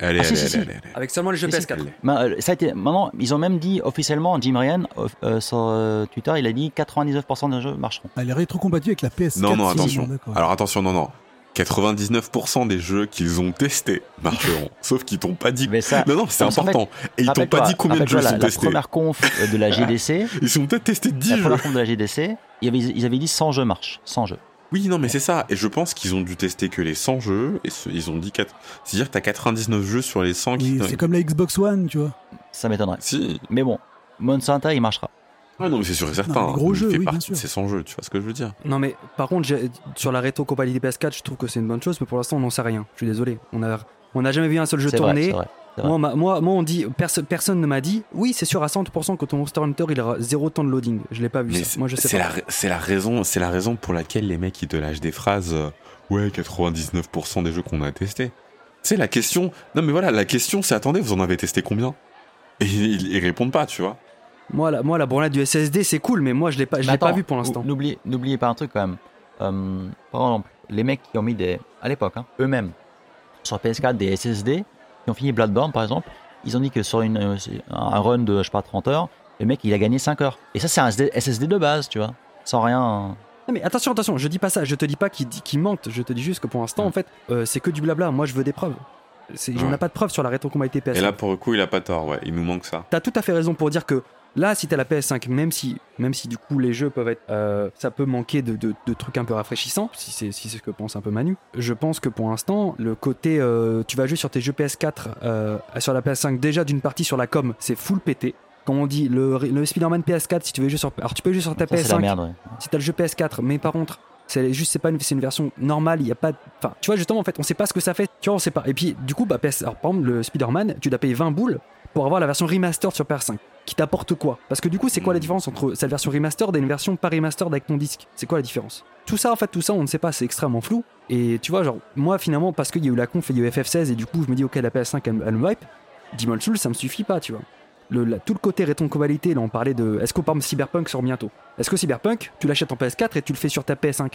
Allez, Ah, allez, si, allez, si. allez, allez. avec seulement les jeux Si, si. PS4. mais, euh, ça a été, maintenant, ils ont même dit officiellement, Jim Ryan, euh, euh, sur euh, Twitter, il a dit 99% des jeux marcheront. Elle est rétrocompatible avec la PS4. Non, non, attention. Alors attention, non, non. 99% des jeux qu'ils ont testés marcheront. (laughs) Sauf qu'ils t'ont pas dit. Mais ça, Non, non, c'est en fait, important. Et ils t'ont pas dit combien de jeux sont la, la testés. première conf euh, de la GDC, (laughs) Ils ont peut-être testé 10 la jeux. première conf de la GDC, il y avait- ils avaient dit 100 jeux marchent, 100 jeux. Oui, non, mais c'est ça. Et je pense qu'ils ont dû tester que les 100 jeux. Et ce- ils ont dit 4. C'est-à-dire que t'as 99 jeux sur les 100 qui. Oui, c'est comme la Xbox One, tu vois. Ça m'étonnerait. Si. Mais bon, Monster Hunter, il marchera. Ouais, non, mais c'est sûr et certain. Non, gros Il jeux, fait oui, bien partie sûr. de ces 100 jeux. Tu vois ce que je veux dire Non mais par contre, j'ai- sur la rétro-compatibilité PS4, je trouve que c'est une bonne chose, mais pour l'instant, on n'en sait rien. Je suis désolé. On a, on n'a jamais vu un seul jeu tourner. c'est vrai. Moi, ma- moi, moi, on dit, perso- personne ne m'a dit, oui, c'est sûr à 100% que ton Monster Hunter, il aura zéro temps de loading. Je l'ai pas vu ça. c'est- Moi, je sais c'est pas. la, ra- c'est la raison, c'est la raison pour laquelle les mecs ils te lâchent des phrases. euh, ouais, 99% des jeux qu'on a testés. C'est la question. Non mais voilà, la question c'est attendez, vous en avez testé combien? Et ils, ils répondent pas, tu vois. Moi, la, moi, la branlette du SSD, c'est cool, mais moi, je l'ai pas, je l'ai pas vu pour l'instant. ou- N'oubliez, n'oubliez pas un truc quand même. Euh, par exemple, les mecs qui ont mis des. À l'époque, hein, eux-mêmes, sur PS4, des SSD, qui ont fini Bloodborne par exemple, ils ont dit que sur une, euh, un run de, je sais pas, 30 heures, le mec il a gagné 5 heures. Et ça, c'est un SD SSD de base, tu vois. Sans rien. Non, mais attention, attention, je dis pas ça. Je te dis pas qu'il dit- qu'il mente. Je te dis juste que pour l'instant, en fait, euh, c'est que du blabla. Moi, je veux des preuves. C'est- On n'a pas de preuves sur la rétrocompatibilité PS4. Et là pour le coup, il a pas tort, ouais, il nous manque ça. T'as tout à fait raison pour dire que Là, si t'as la PS5, même si, même si du coup les jeux peuvent être, euh, ça peut manquer de, de- de trucs un peu rafraîchissants, si c'est si c'est ce que pense un peu Manu. Je pense que pour l'instant, le côté, euh, tu vas jouer sur tes jeux PS4, euh, sur la PS5, déjà d'une partie sur la com, c'est full pété. Comme on dit, le, le Spider-Man PS4, si tu veux jouer sur, alors tu peux jouer sur ta Ça, c'est la PS5, merde, ouais. si t'as le jeu PS4, mais par contre, c'est juste c'est pas une, c'est une version normale, il y a pas, enfin, tu vois justement en fait, on sait pas ce que ça fait, tu vois, on sait pas. Et puis du coup, bah PS, alors, par exemple le Spider-Man, tu dois payer 20 boules pour avoir la version remastered sur PS5, qui t'apporte quoi? Parce que du coup, c'est quoi la différence entre cette version remastered et une version pas remastered avec ton disque? C'est quoi la différence? Tout ça en fait, tout ça, on ne sait pas, c'est extrêmement flou. Et tu vois, genre moi finalement, parce qu'il y a eu la conf et il y a eu FF16 et du coup, je me dis ok, la PS5 elle, elle me wipe. Demon's Souls, ça me suffit pas, tu vois. Le, la- tout le côté rétrocompatibilité, là on parlait de. Est-ce que par Cyberpunk sort bientôt? Est-ce que Cyberpunk, tu l'achètes en PS4 et tu le fais sur ta PS5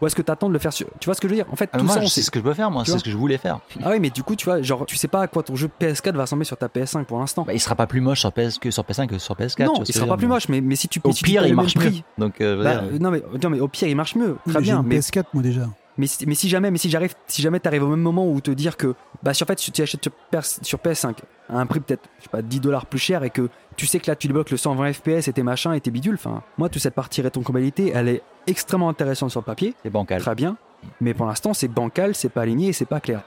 Ou est-ce que tu attends de le faire sur. Tu vois ce que je veux dire? En fait, Ah, tout moi, ça, on sait. ce que je peux faire, moi, c'est ce que je voulais faire. Ah oui, mais du coup, tu vois, genre, tu sais pas à quoi ton jeu PS4 va ressembler sur ta PS5 pour l'instant. Bah, il sera pas plus moche sur PS que sur PS5 que sur PS4. tu non, il sera pas plus moche, mais, mais si tu Au si pire, il marche prix- mieux. Donc, euh, Bah, dire, non, mais, non, mais au pire, il marche mieux. Très bien. une Mais, PS4 moi déjà. mais, si, mais si jamais, mais si j'arrive, si jamais t'arrives au même moment où te dire que, bah, sur fait, tu achètes sur, PS, sur PS5 à un prix peut-être, je sais pas, 10 dollars plus cher et que tu sais que là, tu débloques le 120 FPS et tes machins et tes bidules. Enfin, moi, toute cette partie rétrocompatibilité, elle est extrêmement intéressante sur le papier. c'est bancal. Très bien. Mais pour l'instant, c'est bancal, c'est pas aligné et c'est pas clair.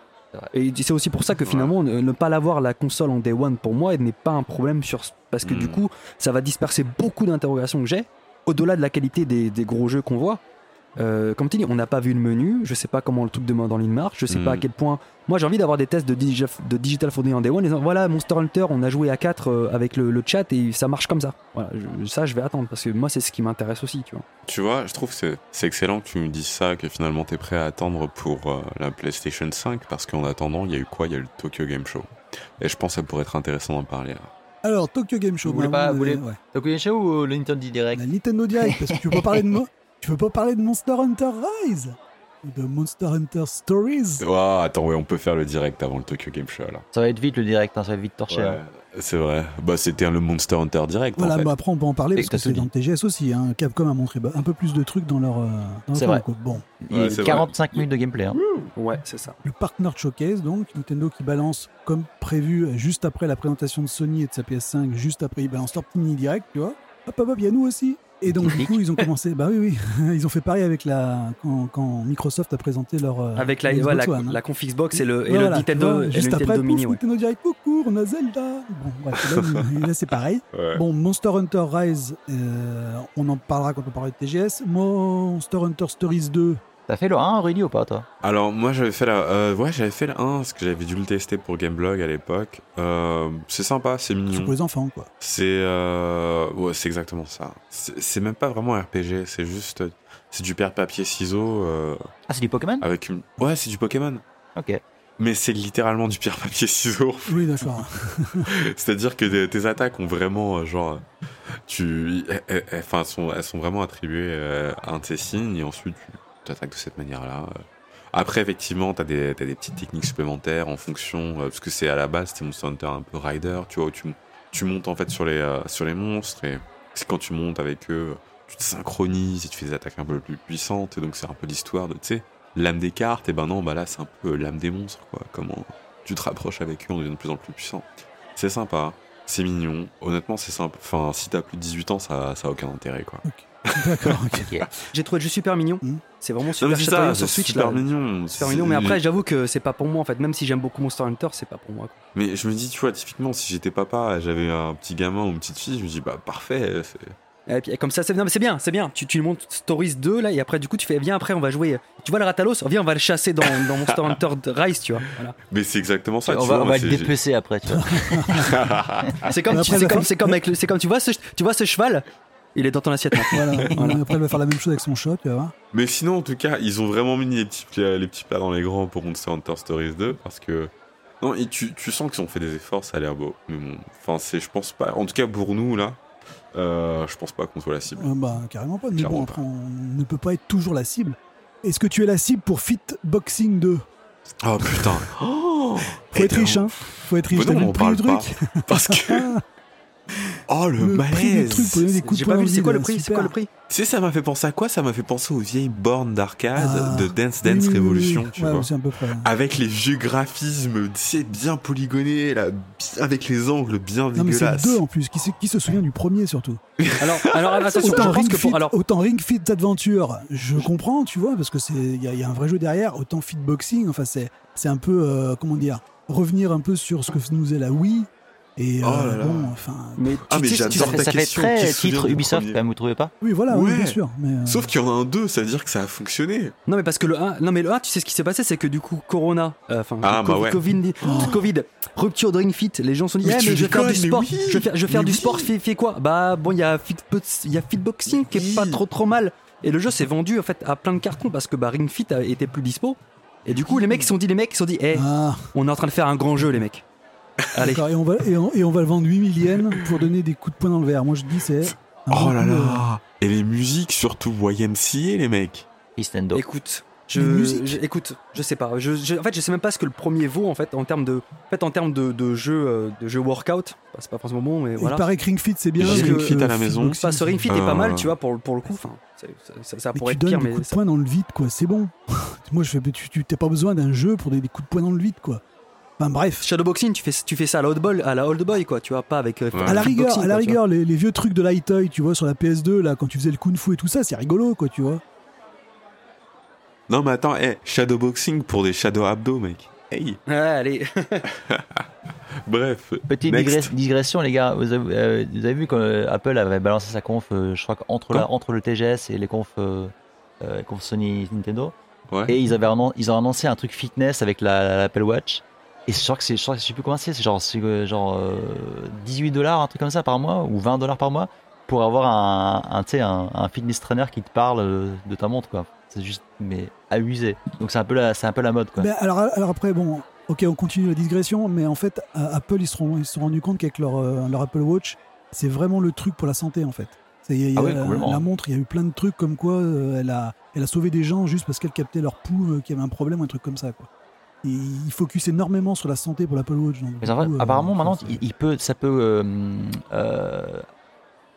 Et c'est aussi pour ça que finalement, ne, ne pas l'avoir la console en day one pour moi n'est pas un problème sur parce que du Mm. coup, ça va disperser beaucoup d'interrogations que j'ai au-delà de la qualité des, des gros jeux qu'on voit. Euh, comme tu dis, on n'a pas vu le menu, je sais pas comment le truc de main en ligne marche, je sais Mm. pas à quel point. Moi, j'ai envie d'avoir des tests de, Digi- de Digital Foundry en Day One, en disant voilà, Monster Hunter, on a joué à 4 avec le, le chat et ça marche comme ça. Voilà, je- ça, je vais attendre parce que moi, c'est ce qui m'intéresse aussi, tu vois. Tu vois, je trouve que c'est- excellent que tu me dises ça, que finalement t'es prêt à attendre pour euh, la PlayStation 5, parce qu'en attendant, il y a eu quoi? Il y a eu le Tokyo Game Show. Et je pense que ça pourrait être intéressant d'en parler. là. Alors Tokyo Game Show. Vous voulez pas- vous- vous voulez- ouais. T'as connu chez ou le Nintendo Direct? La Nintendo Direct parce que tu peux pas parler de moi? (laughs) Tu peux pas parler de Monster Hunter Rise ou de Monster Hunter Stories? Oh, attends, ouais, on peut faire le direct avant le Tokyo Game Show alors. Ça va être vite le direct, hein, ça va être vite torché. hein. c'est vrai. Bah, c'était le Monster Hunter direct Voilà, en fait. bah après on peut en parler Et parce que c'est dans le TGS aussi. Hein. Capcom a montré bah, un peu plus de trucs dans leur. euh, dans leur C'est vrai. Bon, Il y a Ouais, c'est 45 minutes de gameplay. hein. Ouais, c'est ça. le Partner Showcase, donc Nintendo qui balance comme prévu juste après la présentation de Sony et de sa PS5, juste après ils balancent leur petit mini direct, tu vois. Hop hop hop, il y a nous aussi. Et donc du coup ils ont commencé, bah oui oui, (laughs) ils ont fait pareil avec la quand, quand Microsoft a présenté leur euh, Avec la, Xbox ouais, la, One, hein. la conf Xbox et le, et Voilà, le Nintendo, vois, et le juste Nintendo après, Mini. pouf, Ouais. Nintendo Direct, coucou, on a Zelda. Bon, bref, (laughs) là, c'est pareil. Ouais. Bon, Monster Hunter Rise, euh, on en parlera quand on parlera de TGS. Monster Hunter Stories 2, T'as fait le 1, Rudy, ou pas, toi? Alors moi j'avais fait la, euh, ouais j'avais fait le 1 parce que j'avais dû le tester pour Gameblog à l'époque. Euh, c'est sympa, c'est c'est mignon. pour les enfants, quoi. C'est euh, ouais, c'est exactement ça. C'est c'est même pas vraiment un RPG, c'est juste c'est du pierre papier ciseaux euh, Ah, c'est du Pokémon? avec une ouais c'est du Pokémon. Ok. Mais c'est littéralement du pierre papier ciseaux. (laughs) Oui, d'accord. (laughs) C'est-à-dire que tes- tes attaques ont vraiment genre tu elles- elles- elles- enfin elles sont elles sont vraiment attribuées à un de ces signes et ensuite tu attaques de cette manière-là. Après effectivement t'as des t'as des petites techniques supplémentaires en fonction euh, parce que c'est à la base c'est Monster Hunter un peu rider tu vois où tu tu montes en fait sur les euh, sur les monstres et c'est quand tu montes avec eux tu te synchronises et tu fais des attaques un peu plus puissantes et donc c'est un peu l'histoire de tu sais l'âme des cartes et ben non bah là c'est un peu l'âme des monstres quoi comment tu te rapproches avec eux on devient de plus en plus puissant. C'est sympa c'est mignon honnêtement c'est simple enfin si t'as plus de 18 ans ça ça a aucun intérêt quoi d'accord, ok. Ok. J'ai trouvé le jeu super mignon. Mhm. C'est vraiment non super chatoyant ça sur Switch. super là. mignon Super mignon, mais après, j'avoue que c'est pas pour moi en fait. Même si j'aime beaucoup Monster Hunter, c'est pas pour moi. quoi. mais je me dis tu vois typiquement si j'étais papa j'avais un petit gamin ou une petite fille je me dis bah parfait c'est- Et puis comme ça, c'est non, mais c'est bien, c'est bien. Tu, tu montes Stories 2 là, et après, du coup, tu fais viens, après, on va jouer. Tu vois le Ratalos Viens, on va le chasser dans, dans Monster (laughs) Hunter Rise, tu vois. Voilà. mais c'est exactement ça on tu va, vois, on va le c'est- dépecer après, tu vois. (laughs) C'est comme, Et c'est comme, comme avec le- c'est comme tu vois ce, tu vois ce cheval Il est dans ton assiette maintenant. Voilà. (laughs) Voilà. Après, elle va faire la même chose avec son chat, tu vas voir. Mais sinon, en tout cas, ils ont vraiment mis les petits, plats, les petits plats dans les grands pour Monster Hunter Stories 2 parce que. Non, et tu, tu sens qu'ils ont fait des efforts, ça a l'air beau. Mais bon, enfin, c'est, je pense pas. En tout cas, pour nous, là, euh, je pense pas qu'on soit la cible. Euh, bah, carrément pas. Mais bon, pas. après, on ne peut pas être toujours la cible. Est-ce que tu es la cible pour Fit Boxing 2 Oh putain! Oh Faut être riche, hein. Faut être riche. T'as non, on parle truc? Parce que. (laughs) Oh le, Le malaise J'ai pas vu, c'est quoi le prix C'est quoi le prix? Tu sais, ça m'a fait penser à quoi? Ça m'a fait penser aux vieilles bornes d'arcade Ah. de Dance Dance oui, Revolution, oui. tu Ouais, vois. c'est à peu près. Avec les vieux graphismes, tu sais, bien polygonés, là, avec les angles bien Non, mais c'est le dégueulasses. 2 en plus. Qui, se- qui se souvient du premier surtout? (laughs) Alors, alors attention, je autant, pense Ring pour. Fit, Alors, autant Ring Fit Adventure, je comprends, tu vois, parce que c'est il y, a- il y a un vrai jeu derrière. Autant Fitboxing, enfin c'est c'est un peu euh, comment dire revenir un peu sur ce que nous faisait la Wii. Et euh, Oh là là. bon, enfin, mais Ah, tu mais sais, j'adore ta ça fait question, très titre Ubisoft quand même, vous trouvez pas? Oui, voilà, oui, bien sûr. Mais, euh, Sauf qu'il y en a un deux, ça veut dire que ça a fonctionné. Non mais parce que le 1, non mais le 1, tu sais ce qui s'est passé, c'est que du coup Corona, euh, enfin Ah, bah ouais. Covid, Covid, rupture de Ring Fit, les gens se sont dit, Mais eh, mais je vais faire du sport, oui, je vais faire, je vais faire du oui. sport, fais, fais quoi? Bah bon, il y a y a Fitboxing qui est pas trop trop mal, et le jeu s'est vendu en fait à plein de cartons parce que bah Ring Fit a- était plus dispo, et du coup les mecs se sont dit, les mecs ils se sont dit, eh, ah, on est en train de faire un grand jeu les mecs. Allez. Et on va et on, et on va le vendre 8000 yens pour donner des coups de poing dans le verre. Moi je dis c'est. Oh là coup, euh, là Et les musiques, surtout YMCA, les mecs. Nintendo. Écoute, je, je- écoute, je sais pas. Je, je- en fait, je sais même pas ce que le premier vaut en fait en termes de, en fait, en termes de, de jeu, euh, de jeu workout. Bah, c'est pas forcément bon, mais Il voilà. paraît que Ring Fit c'est bien. Ring Fit à la maison. Fitboxing, Enfin, ce Ring Fit est Euh, pas mal, tu vois, pour, pour le coup. Enfin, ça, ça- ça Mais pourrait tu être donnes pire, des mais coups de ça- poing dans le vide, quoi. C'est bon. (laughs) Moi, je fais, tu, tu t'as pas besoin d'un jeu pour des, des coups de poing dans le vide, quoi. Enfin, bref. Shadowboxing, tu fais, tu fais ça à la old boy, à la old boy, quoi. Tu vois, pas avec. euh, Ouais. À la rigueur, à la quoi, rigueur, les, les vieux trucs de Light Toy, tu vois, sur la PS2, là, quand tu faisais le kung fu et tout ça, c'est rigolo, quoi, tu vois. Non mais attends, hey, shadowboxing pour des shadow abdos, mec. Hey, (laughs) Ouais, allez. (laughs) bref. Petite digression, les gars. Vous avez, euh, vous avez vu quand euh, Apple avait balancé sa conf, euh, je crois qu'entre la- entre le TGS et les confs, euh, euh, confs Sony Nintendo, Ouais. et ils avaient ils ont annoncé un truc fitness avec la- l'Apple Watch. Et je crois que c'est, je, je sais plus comment c'est, c'est genre, c'est, euh, genre euh, 18 dollars, un truc comme ça par mois, ou 20 dollars par mois, pour avoir un, un, un, un fitness trainer qui te parle euh, de ta montre, quoi. C'est juste, mais abusé. Donc c'est un peu la, c'est un peu la mode, quoi. Mais alors, alors après, bon, ok, on continue la digression, mais en fait, Apple, ils se sont, ils se sont rendus compte qu'avec leur, euh, leur Apple Watch, c'est vraiment le truc pour la santé, en fait. C'est- il y a- il y a Ah oui, la- complètement. la montre, il y a eu plein de trucs comme quoi euh, elle, a, elle a sauvé des gens juste parce qu'elle captait leur pouls euh, qui avait un problème, un truc comme ça, quoi. Et il focus énormément sur la santé pour l'Apple Watch. donc, Mais du en vrai, coup, euh, apparemment, maintenant, il, il peut, ça peut euh, euh,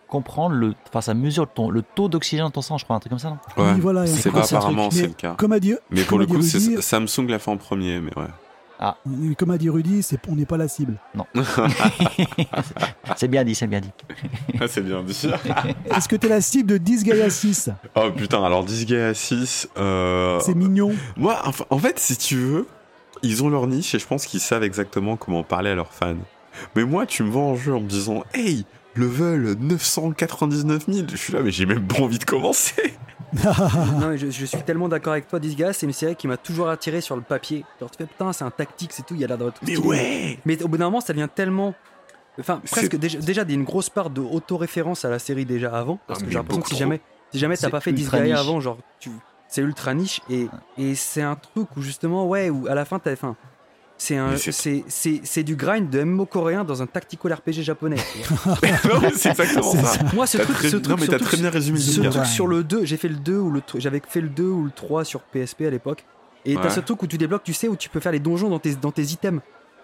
comprendre le, enfin, ça mesure ton, le taux d'oxygène dans ton sang, je crois, un truc comme ça, non? Ouais. Oui, voilà, c'est pas apparemment c'est le cas. Comme a dit, Mais pour comme le coup, Rudy, Samsung l'a fait en premier, mais ouais. comme a dit Rudy, c'est, on n'est pas la cible. (laughs) (laughs) C'est bien dit, c'est bien dit. Ah, c'est bien dit. (laughs) Est-ce que t'es la cible de Disgaea 6 oh putain, alors Disgaea 6, euh... C'est mignon. Moi, en fait, si tu veux, ils ont leur niche et je pense qu'ils savent exactement comment parler à leurs fans. Mais moi, tu me vends un jeu en me disant Hey, level 999 000. Je suis là, mais j'ai même pas envie de commencer. (laughs) non, mais je, je suis tellement d'accord avec toi, Disgas. C'est une série qui m'a toujours attiré sur le papier. Genre, tu fais putain, c'est un tactique, c'est tout. Il y a l'air tout Mais stylé. ouais Mais au bout d'un moment, ça devient tellement. Enfin, presque déjà, déjà il y a une grosse part de auto-référence à la série déjà avant. Parce Ah, que j'ai l'impression que si jamais, si jamais t'as pas fait Disgaea avant, genre, tu, c'est ultra niche. Et, et c'est un truc où justement, ouais, où à la fin, t'as. Enfin, c'est un, c'est- c'est, c'est, c'est du grind de MMO coréen dans un tactical RPG japonais. (laughs) C'est exactement C'est ça. Moi, ce T'as truc, très- ce Non, truc, mais t'as très bien résumé le ce truc sur le 2, j'ai fait le 2 ou le j'avais fait le 2 ou le 3 sur PSP à l'époque. Et t'as ce truc où tu débloques, tu sais, où tu peux faire les donjons dans tes, dans tes items.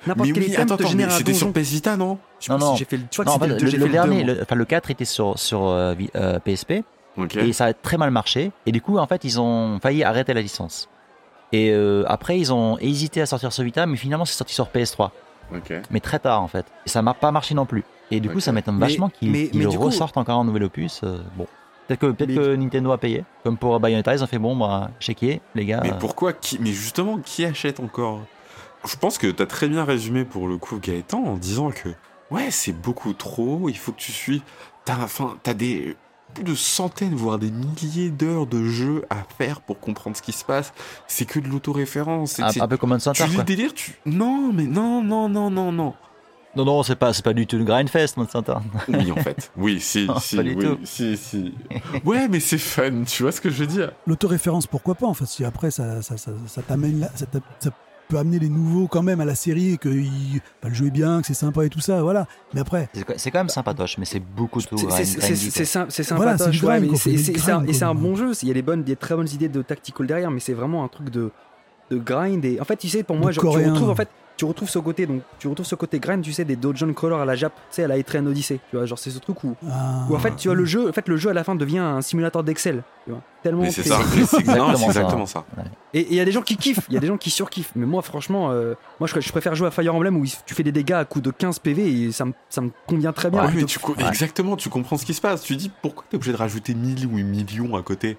N'importe Mais quel oui, item attends, te génère un c'était sur donjon. PS Vita, non? Je Non, si non. j'ai fait le, crois Non, que en fait, c'était le 2, le, j'ai le fait le 2. dernier, le- enfin le 4 était sur, sur euh, vi- euh, PSP Et ça a très mal marché. Et du coup, en fait, ils ont failli arrêter la licence. Et euh, après, ils ont hésité à sortir sur Vita, mais finalement, c'est sorti sur PS3. Ok. Mais très tard, en fait. Et ça n'a pas marché non plus. Et du coup, ça m'étonne vachement qu'ils le coup- ressortent encore un nouvel opus. euh, bon. Peut-être que, peut Mais- que Nintendo a payé. Comme pour Bayonetta, ils ont fait bon, bah, chéquier, les gars. Mais euh, pourquoi qui... Mais justement, qui achète encore? Je pense que t'as très bien résumé pour le coup Gaëtan en disant que ouais, c'est beaucoup trop, il faut que tu suis. T'as enfin, t'as des plus de centaines, voire des milliers d'heures de jeu à faire pour comprendre ce qui se passe. C'est que de l'autoréférence. c'est- un, un peu comme Monster Tu Hunter, lis quoi. le délire, tu. Non, mais non, non, non, non, non. Non, non, c'est pas, c'est pas du tout une grindfest, Monster Hunter. Oui, en fait. Oui, si, Non, si, pas du oui, tout. si, si. Ouais, mais c'est fun, tu vois ce que je veux dire L'autoréférence, pourquoi pas En fait, si après, ça, ça, ça, ça t'amène là, ça peut amener les nouveaux quand même à la série et que il- bah, le jeu est bien, que c'est sympa et tout ça, voilà. Mais après, C'est quand même sympatoche, mais c'est beaucoup trop C'est- grind- c'est- Voilà, sympatoche, du ouais, mais c'est- un- un bon jeu. Il y a des bonnes, des très bonnes idées de tactical derrière, mais c'est vraiment un truc de, de grind. Et en fait, tu sais, pour moi, je, retrouves en fait, tu retrouves ce côté, donc tu retrouves ce côté grind, tu sais, des Dungeon Crawler à la Jap, tu sais, à la Etrian Odyssey, tu vois, genre c'est ce truc où, Ah. où en fait, tu vois, le jeu, en fait, le jeu à la fin devient un simulateur d'Excel, tu vois, tellement. C'est ça, c'est (laughs) exactement ça. exactement ça. Et il y a des gens qui kiffent, il y a des gens qui surkiffent. Mais moi, franchement, euh, moi, je, je préfère jouer à Fire Emblem où tu fais des dégâts à coup de 15 PV et ça me, ça me convient très bien. Ouais, mais tu Exactement, tu comprends ce qui se passe. Tu dis pourquoi t'es obligé de rajouter 1000 ou millions à côté?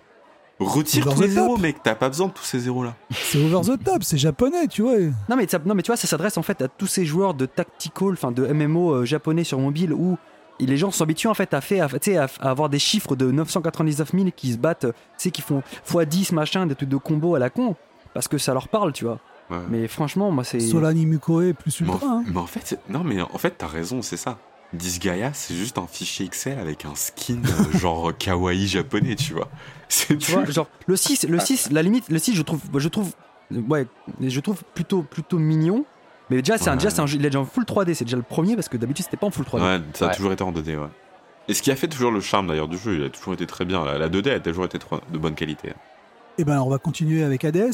Retire Over tous les zéros, mec, t'as pas besoin de tous ces zéros-là. C'est over the top, c'est japonais, tu vois. Non mais, ça, non, mais tu vois, ça s'adresse en fait à tous ces joueurs de tactical, enfin de MMO euh, japonais sur mobile où les gens s'habituent en fait à, faire, à, tu sais, à, à avoir des chiffres de 999 000 qui se battent, euh, tu sais, qui font x10 machin, des trucs de combo à la con, parce que ça leur parle, tu vois. Ouais. Mais franchement, moi c'est. Solani Mukoe plus Mais en, ultra. hein. mais en fait, non, mais en fait, t'as raison, c'est ça. Disgaea, c'est juste un fichier Excel avec un skin euh, (laughs) genre kawaii japonais, tu vois. (laughs) C'est Tu tout. vois, genre le 6, le 6, la limite, le 6, je trouve, je trouve, ouais, je trouve plutôt, plutôt mignon. Mais déjà, c'est un, déjà, c'est un jeu, il est déjà en full 3D, c'est déjà le premier parce que d'habitude c'était pas en full 3D. Ouais, ça a Ouais. toujours été en 2D, ouais. Et ce qui a fait toujours le charme d'ailleurs du jeu, il a toujours été très bien. La, la 2D a toujours été de bonne qualité. Et ben, on va continuer avec Hades.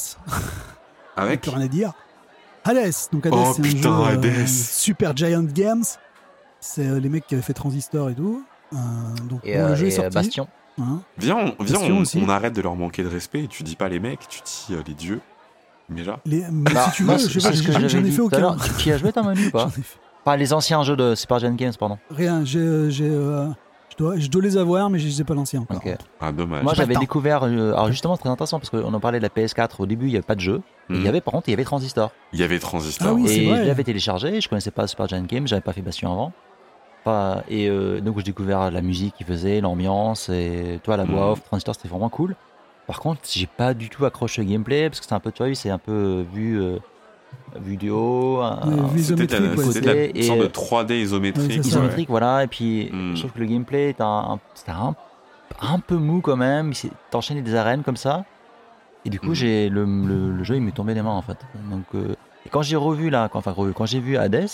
Avec Plus rien à dire. Hades, donc Hades, Oh, c'est un jeu euh, Hades. Super Giant Games. C'est euh, les mecs qui avaient fait Transistor et tout. Euh, donc Et, bon, euh, le jeu et, est sorti. Bastion. hein. Viens, on, viens on, aussi. on arrête de leur manquer de respect tu dis pas les mecs, tu dis euh, les dieux. Déjà Les- mais Bah, si tu moi, veux, c'est- je sais pas, c'est ce que j'en ai dit fait tout à aucun. l'heure. Tu as joué ta menu (laughs) pas Pas les anciens jeux de Super Giant Games, pardon. Rien, j'ai, je, dois, je dois les avoir, mais je les ai pas lancés encore. Ah, dommage. Moi le j'avais découvert, euh, alors justement très intéressant parce qu'on en parlait de la PS4 au début il n'y avait pas de jeu, Et il Mhm. y avait par contre il y avait Transistor. Il y avait Transistor. Ah oui, c'est et vrai. je l'avais téléchargé, je connaissais pas Super Giant Games, j'avais pas fait Bastion avant. Pas, et euh, donc j'ai découvert la musique qu'il faisait, l'ambiance et toi la voix Mhm. off, Transistor c'était vraiment cool. Par contre j'ai pas du tout accroché au gameplay parce que c'est un peu, tu vois, c'est un peu vu euh, vu C'était de la, isométrique, ouais, c'était de la- une sorte et- de 3D isométrique. Ouais, voilà. Et puis, Hmm. je trouve que le gameplay est un, un- c'était un, un peu mou quand même. Il s'est- T'enchaînes des arènes comme ça. Et du coup, Hmm. j'ai le, le, le jeu, il m'est tombé des mains en fait. Donc, euh, et quand j'ai revu là, quand, enfin, revu, quand j'ai vu Hades,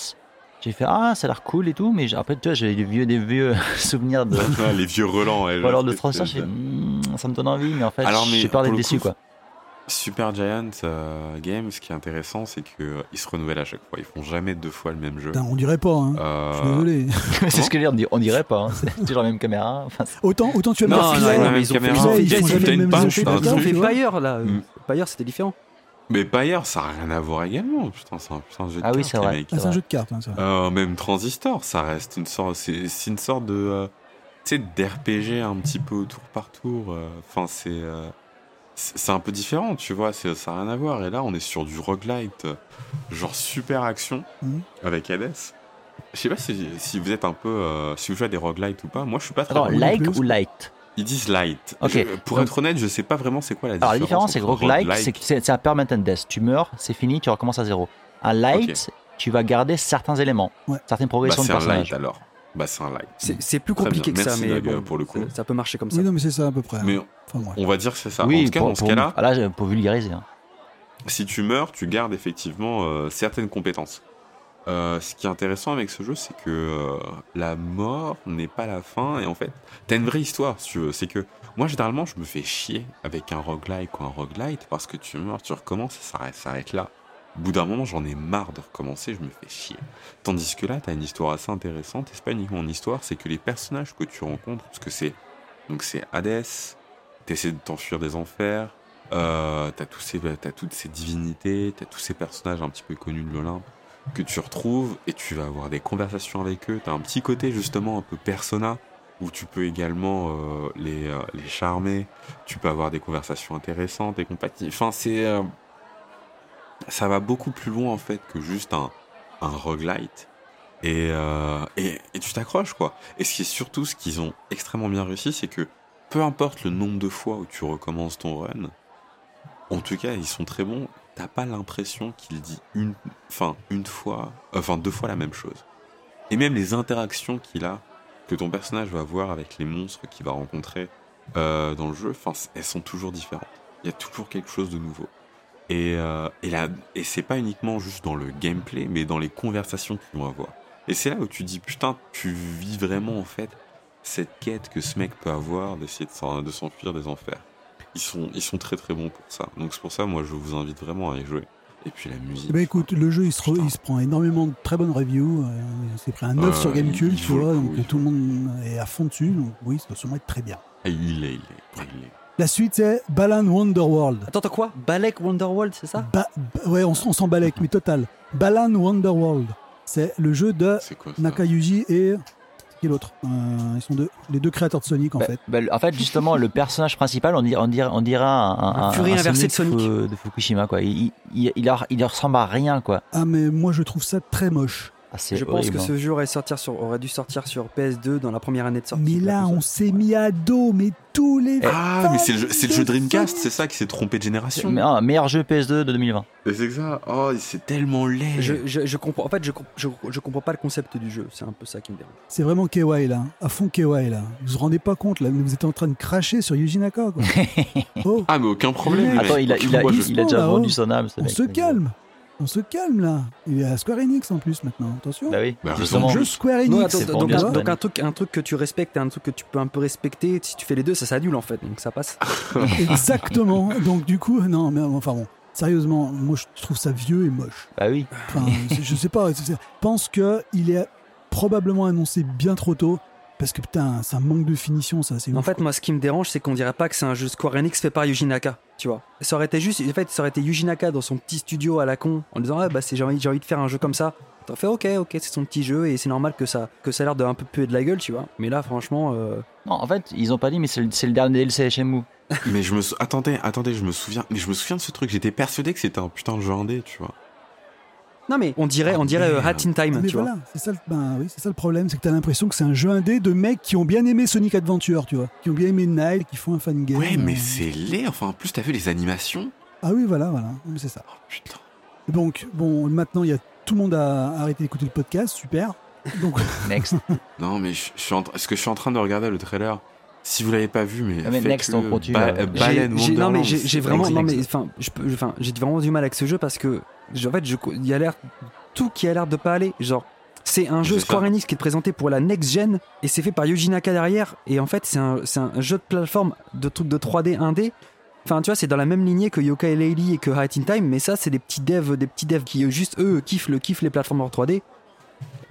j'ai fait Ah, ça a l'air cool et tout. Mais après, tu vois, j'ai des vieux, des vieux souvenirs de. Les vieux relents. ouais, Ou alors de fais, Hmm, ça me donne envie, mais en fait, j'ai peur d'être déçu coup, quoi. Super Giant euh, Games, ce qui est intéressant, c'est qu'ils se renouvellent à chaque fois. Ils font jamais deux fois le même jeu. On dirait pas, hein. Euh, Je suis désolé. c'est ce que je veux dire, on dirait pas. hein. C'est toujours la même caméra. Enfin, Autant, autant tu aimes Non, non, Filler, non, mais même ils ont caméra. fait- ils ont fait- ils ont fait- Ils ont là. euh, Mm. Pyre c'était différent. Mais Pyre, ça n'a rien à voir également. Putain, c'est un, putain de jeu de Ah oui, cartes, c'est vrai. Ah, un jeu de cartes, hein, ça. Euh, même Transistor, ça reste une sorte, c'est une sorte de, euh, tu sais, d'RPG un petit peu au tour par tour. euh, Enfin, c'est, euh, c'est c'est un peu différent, tu vois. Ça n'a rien à voir. Et là, on est sur du roguelite, genre super action Mhm. avec Hades. Je sais pas si, si vous êtes un peu, euh, si vous jouez à des roguelites ou pas. Moi, je suis pas très. Attends, bon. like ou light? Ils disent light. Je- pour Donc- être honnête, je sais pas vraiment c'est quoi la Alors différence. la différence, c'est que roguelike, roguelike- c'est c'est c'est un permanent death. Tu meurs, c'est fini, tu recommences à zéro. Un light, tu vas garder certains éléments, Ouais. certaines Bah, progressions c'est de un personnage. light alors. Bah, c'est un light. C'est c'est plus compliqué que ça, mais bon, pour le coup. ça, peut marcher comme ça. Oui, non, mais c'est ça à peu près. Mais Enfin, ouais. on va dire que c'est ça. Oui, en tout cas, pour, dans ce cas-là, ah, là, pour vulgariser. hein. si tu meurs, tu gardes effectivement euh, certaines compétences. Euh, ce qui est intéressant avec ce jeu, c'est que euh, la mort n'est pas la fin et en fait, t'as une vraie histoire, si tu veux. C'est que moi, généralement, je me fais chier avec un roguelike ou un roguelite parce que tu meurs, tu recommences et ça arrête, ça arrête là. Au bout d'un moment, j'en ai marre de recommencer, je me fais chier. Tandis que là, t'as une histoire assez intéressante et c'est pas uniquement une histoire, c'est que les personnages que tu rencontres, parce que c'est donc c'est Hades, t'essaies de t'enfuir des enfers, euh, t'as toutes ces divinités, t'as tous ces personnages un petit peu connus de l'Olympe que tu retrouves et tu vas avoir des conversations avec eux. T'as un petit côté justement un peu persona où tu peux également euh, les, euh, les charmer, tu peux avoir des conversations intéressantes et compagnie. Enfin, c'est euh, ça va beaucoup plus loin en fait que juste un, un roguelite. Et, et, et tu t'accroches quoi. Et ce qui est surtout ce qu'ils ont extrêmement bien réussi, c'est que peu importe le nombre de fois où tu recommences ton run, en tout cas ils sont très bons. Pas l'impression qu'il dit une, enfin une fois, enfin deux fois la même chose. Et même les interactions qu'il a, que ton personnage va avoir avec les monstres qu'il va rencontrer euh, dans le jeu, elles sont toujours différentes. Il y a toujours quelque chose de nouveau. Et, euh, et, là, et c'est pas uniquement juste dans le gameplay, mais dans les conversations qu'ils vont avoir. Et c'est là où tu dis, putain, tu vis vraiment en fait cette quête que ce mec peut avoir d'essayer de s'enfuir des enfers. Ils sont, ils sont très très bons pour ça. Donc c'est pour ça, moi, je vous invite vraiment à y jouer. Et puis la musique. Ben écoute, le jeu il se, re- il se prend énormément de très bonnes reviews. euh, il s'est pris un 9 Ouais, sur Gamecube, tu vois, donc tout le monde est à fond dessus. Donc oui, ça doit sûrement être très bien. Ah, il est, il est, il est. La suite c'est Balan Wonderworld. Attends, attends quoi? Balek Wonderworld, c'est ça? Ba- ba- ouais, on, on s'en balèque, mais total. Balan Wonderworld. C'est le jeu de quoi Nakayuji et. Qui est l'autre Euh, Ils sont deux, les deux créateurs de Sonic en Bah, fait. bah, en fait, justement, le personnage principal, on dirait, on dirait, on dirait un, un, Un Fury inversé de Sonic. Fu- de Fukushima, quoi. Il, il, il, il ressemble à rien, quoi. Ah, mais moi je trouve ça très moche. Ah, Je pense horrible, que hein. ce jeu aurait, sortir sur, aurait dû sortir sur PS2 dans la première année de sortie. Mais là, on s'est mis à dos, mais tous les. Ah, mais c'est le, jeu- le Dreamcast, c'est ça qui s'est trompé de génération. Mais, ah, meilleur jeu PS2 de 2020. Et C'est ça. Oh, c'est tellement laid. Je, je, je comprends. En fait, je, comp- je, je comprends pas le concept du jeu. C'est un peu ça qui me dérange. C'est vraiment KY là, à fond KY là. Vous vous rendez pas compte là, vous êtes en train de cracher sur Yuji Naka quoi. (laughs) oh, Ah, mais aucun problème. Attends, il a, il a, Moi, je- il a déjà vendu son âme, ce on mec. se calme, on se calme là. Il est à Square Enix en plus maintenant, attention. Bah oui, Bah, justement. jeu Square Enix. Non, attends, c'est donc, bien un, donc truc, un truc que tu respectes et un truc que tu peux un peu respecter. Si tu fais les deux, ça s'annule en fait. Donc ça passe. (laughs) (laughs) Exactement. Donc du coup, non, mais enfin bon. Sérieusement, moi je trouve ça vieux et moche. Bah oui. Enfin, je sais pas. Je pense que il est probablement annoncé bien trop tôt parce que putain, ça manque de finition, ça. C'est En ouf, fait, quoi. moi, ce qui me dérange, c'est qu'on dirait pas que c'est un jeu Square Enix fait par Yuji Naka. Tu vois. Ça aurait été juste. En fait, ça aurait été Yuji Naka dans son petit studio à la con en disant ah bah c'est j'ai envie, j'ai envie de faire un jeu comme ça. T'en fais ok, ok, c'est son petit jeu et c'est normal que ça que ça a l'air de un peu puer de la gueule, tu vois. Mais là, franchement. euh, Non, en fait, ils ont pas dit, mais c'est le, c'est le dernier DLC. (laughs) Mais je me sou- attendez, attendez, je me souviens, mais je me souviens de ce truc. J'étais persuadé que c'était un putain de jeu indé, tu vois. Non mais on dirait, on dirait euh. Hat in Time, Mais tu vois. voilà, c'est ça, le- ben oui, c'est ça le problème, c'est que t'as l'impression que c'est un jeu indé de mecs qui ont bien aimé Sonic Adventure, tu vois, qui ont bien aimé Nile, qui font un fan game. Ouais, mais euh. c'est laid. Enfin, en plus, t'as vu les animations Ah oui, voilà, voilà, mais c'est ça. Oh putain. Donc bon, maintenant il y a tout le monde a arrêté d'écouter le podcast, super. Donc (laughs) Next. Non, mais je, je suis en train. Est-ce que je suis en train de regarder le trailer Si vous l'avez pas vu, mais. Ah, mais faites-le. next, on continue, Ba- là. euh, J'ai- Baleine j'ai- non mais j'ai c'est vraiment non mais enfin je peux je- enfin j'ai vraiment du mal avec ce jeu parce que en fait il y a l'air tout qui a l'air de pas aller genre c'est un jeu. Square Enix qui est présenté pour la next gen et c'est fait par Yuji Naka derrière et en fait c'est un, un jeu de plateforme de trucs de 3D 1D Enfin, tu vois, c'est dans la même lignée que Yokai Laylee et que Hat in Time, mais ça, c'est des petits devs, des petits devs qui, euh, juste, eux, kiffent, le, kiffent les plateformes en 3D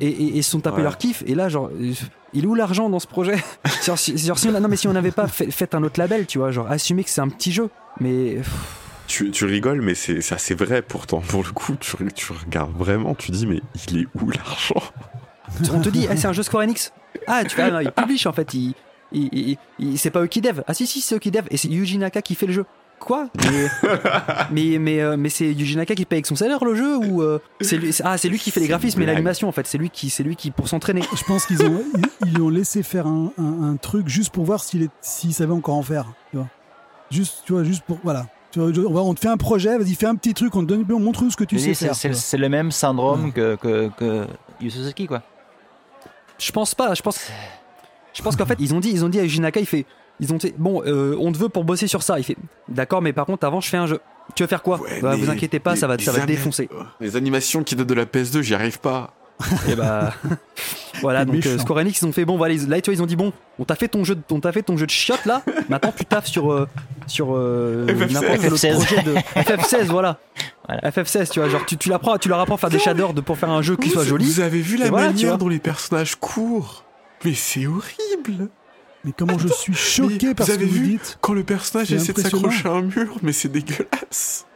et, et, et sont tapés Ouais. leur kiff. Et là, genre, euh, il est où l'argent dans ce projet (laughs) Genre, si, genre, si on, non, mais si on n'avait pas fait, fait un autre label, tu vois, genre, assumer que c'est un petit jeu, mais pff, Tu, tu rigoles, mais c'est assez vrai pourtant. Pour le coup, tu, tu regardes vraiment, tu dis, mais il est où l'argent? On te dit, ah, c'est un jeu Square Enix. Ah, tu fais, ah, non, il publish en fait, il, il, il- il- c'est pas eux qui dev. Ah, si, si, c'est eux qui dev, et c'est Yuji Naka qui fait le jeu. Quoi? Mais, (laughs) mais, mais, euh, mais c'est Yuji Naka qui paye avec son salaire le jeu ou euh, c'est lui, c'est- ah, c'est lui qui fait les graphismes et l'animation en fait, c'est lui qui, c'est lui qui pour s'entraîner. je pense qu'ils ont ils, ont laissé faire un, un- un truc juste pour voir s'il s'il savait encore en faire, tu vois. Juste, tu vois, juste pour voilà. On, te fait un projet, vas-y, fais un petit truc, on te donne, on montre ce que tu sais faire. c'est- le même syndrome que, que, que Yu Suzuki, quoi. Je pense pas, je pense, je pense qu'en fait ils ont dit, ils ont dit à Yuji Naka, il fait, ils ont dit, bon, euh, on te veut pour bosser sur ça. Il fait, d'accord, mais par contre avant je fais un jeu. Tu veux faire quoi Ouais, Bah, mais Vous inquiétez pas, les- ça va, ça va te défoncer. Les animations qui datent de la PS2, j'y arrive pas. Et bah (laughs) voilà donc euh. Square Enix ils ont fait bon voilà ils- là tu vois ils ont dit bon on t'a fait ton jeu de, on t'a fait ton jeu de chiottes là (laughs) maintenant tu taffes sur euh, sur euh, FF16. n'importe quel autre FF16. projet de (laughs) FF16 voilà. Voilà. FF16 tu vois genre tu, tu l'apprends tu leur apprends à faire des shaders de, pour faire un jeu qui vous, soit joli Vous avez vu la voilà, manière dont les personnages courent? Mais c'est horrible Mais comment je suis choqué par vous ce que avez vous vu dites. Quand le personnage essaie de s'accrocher à un mur, mais c'est dégueulasse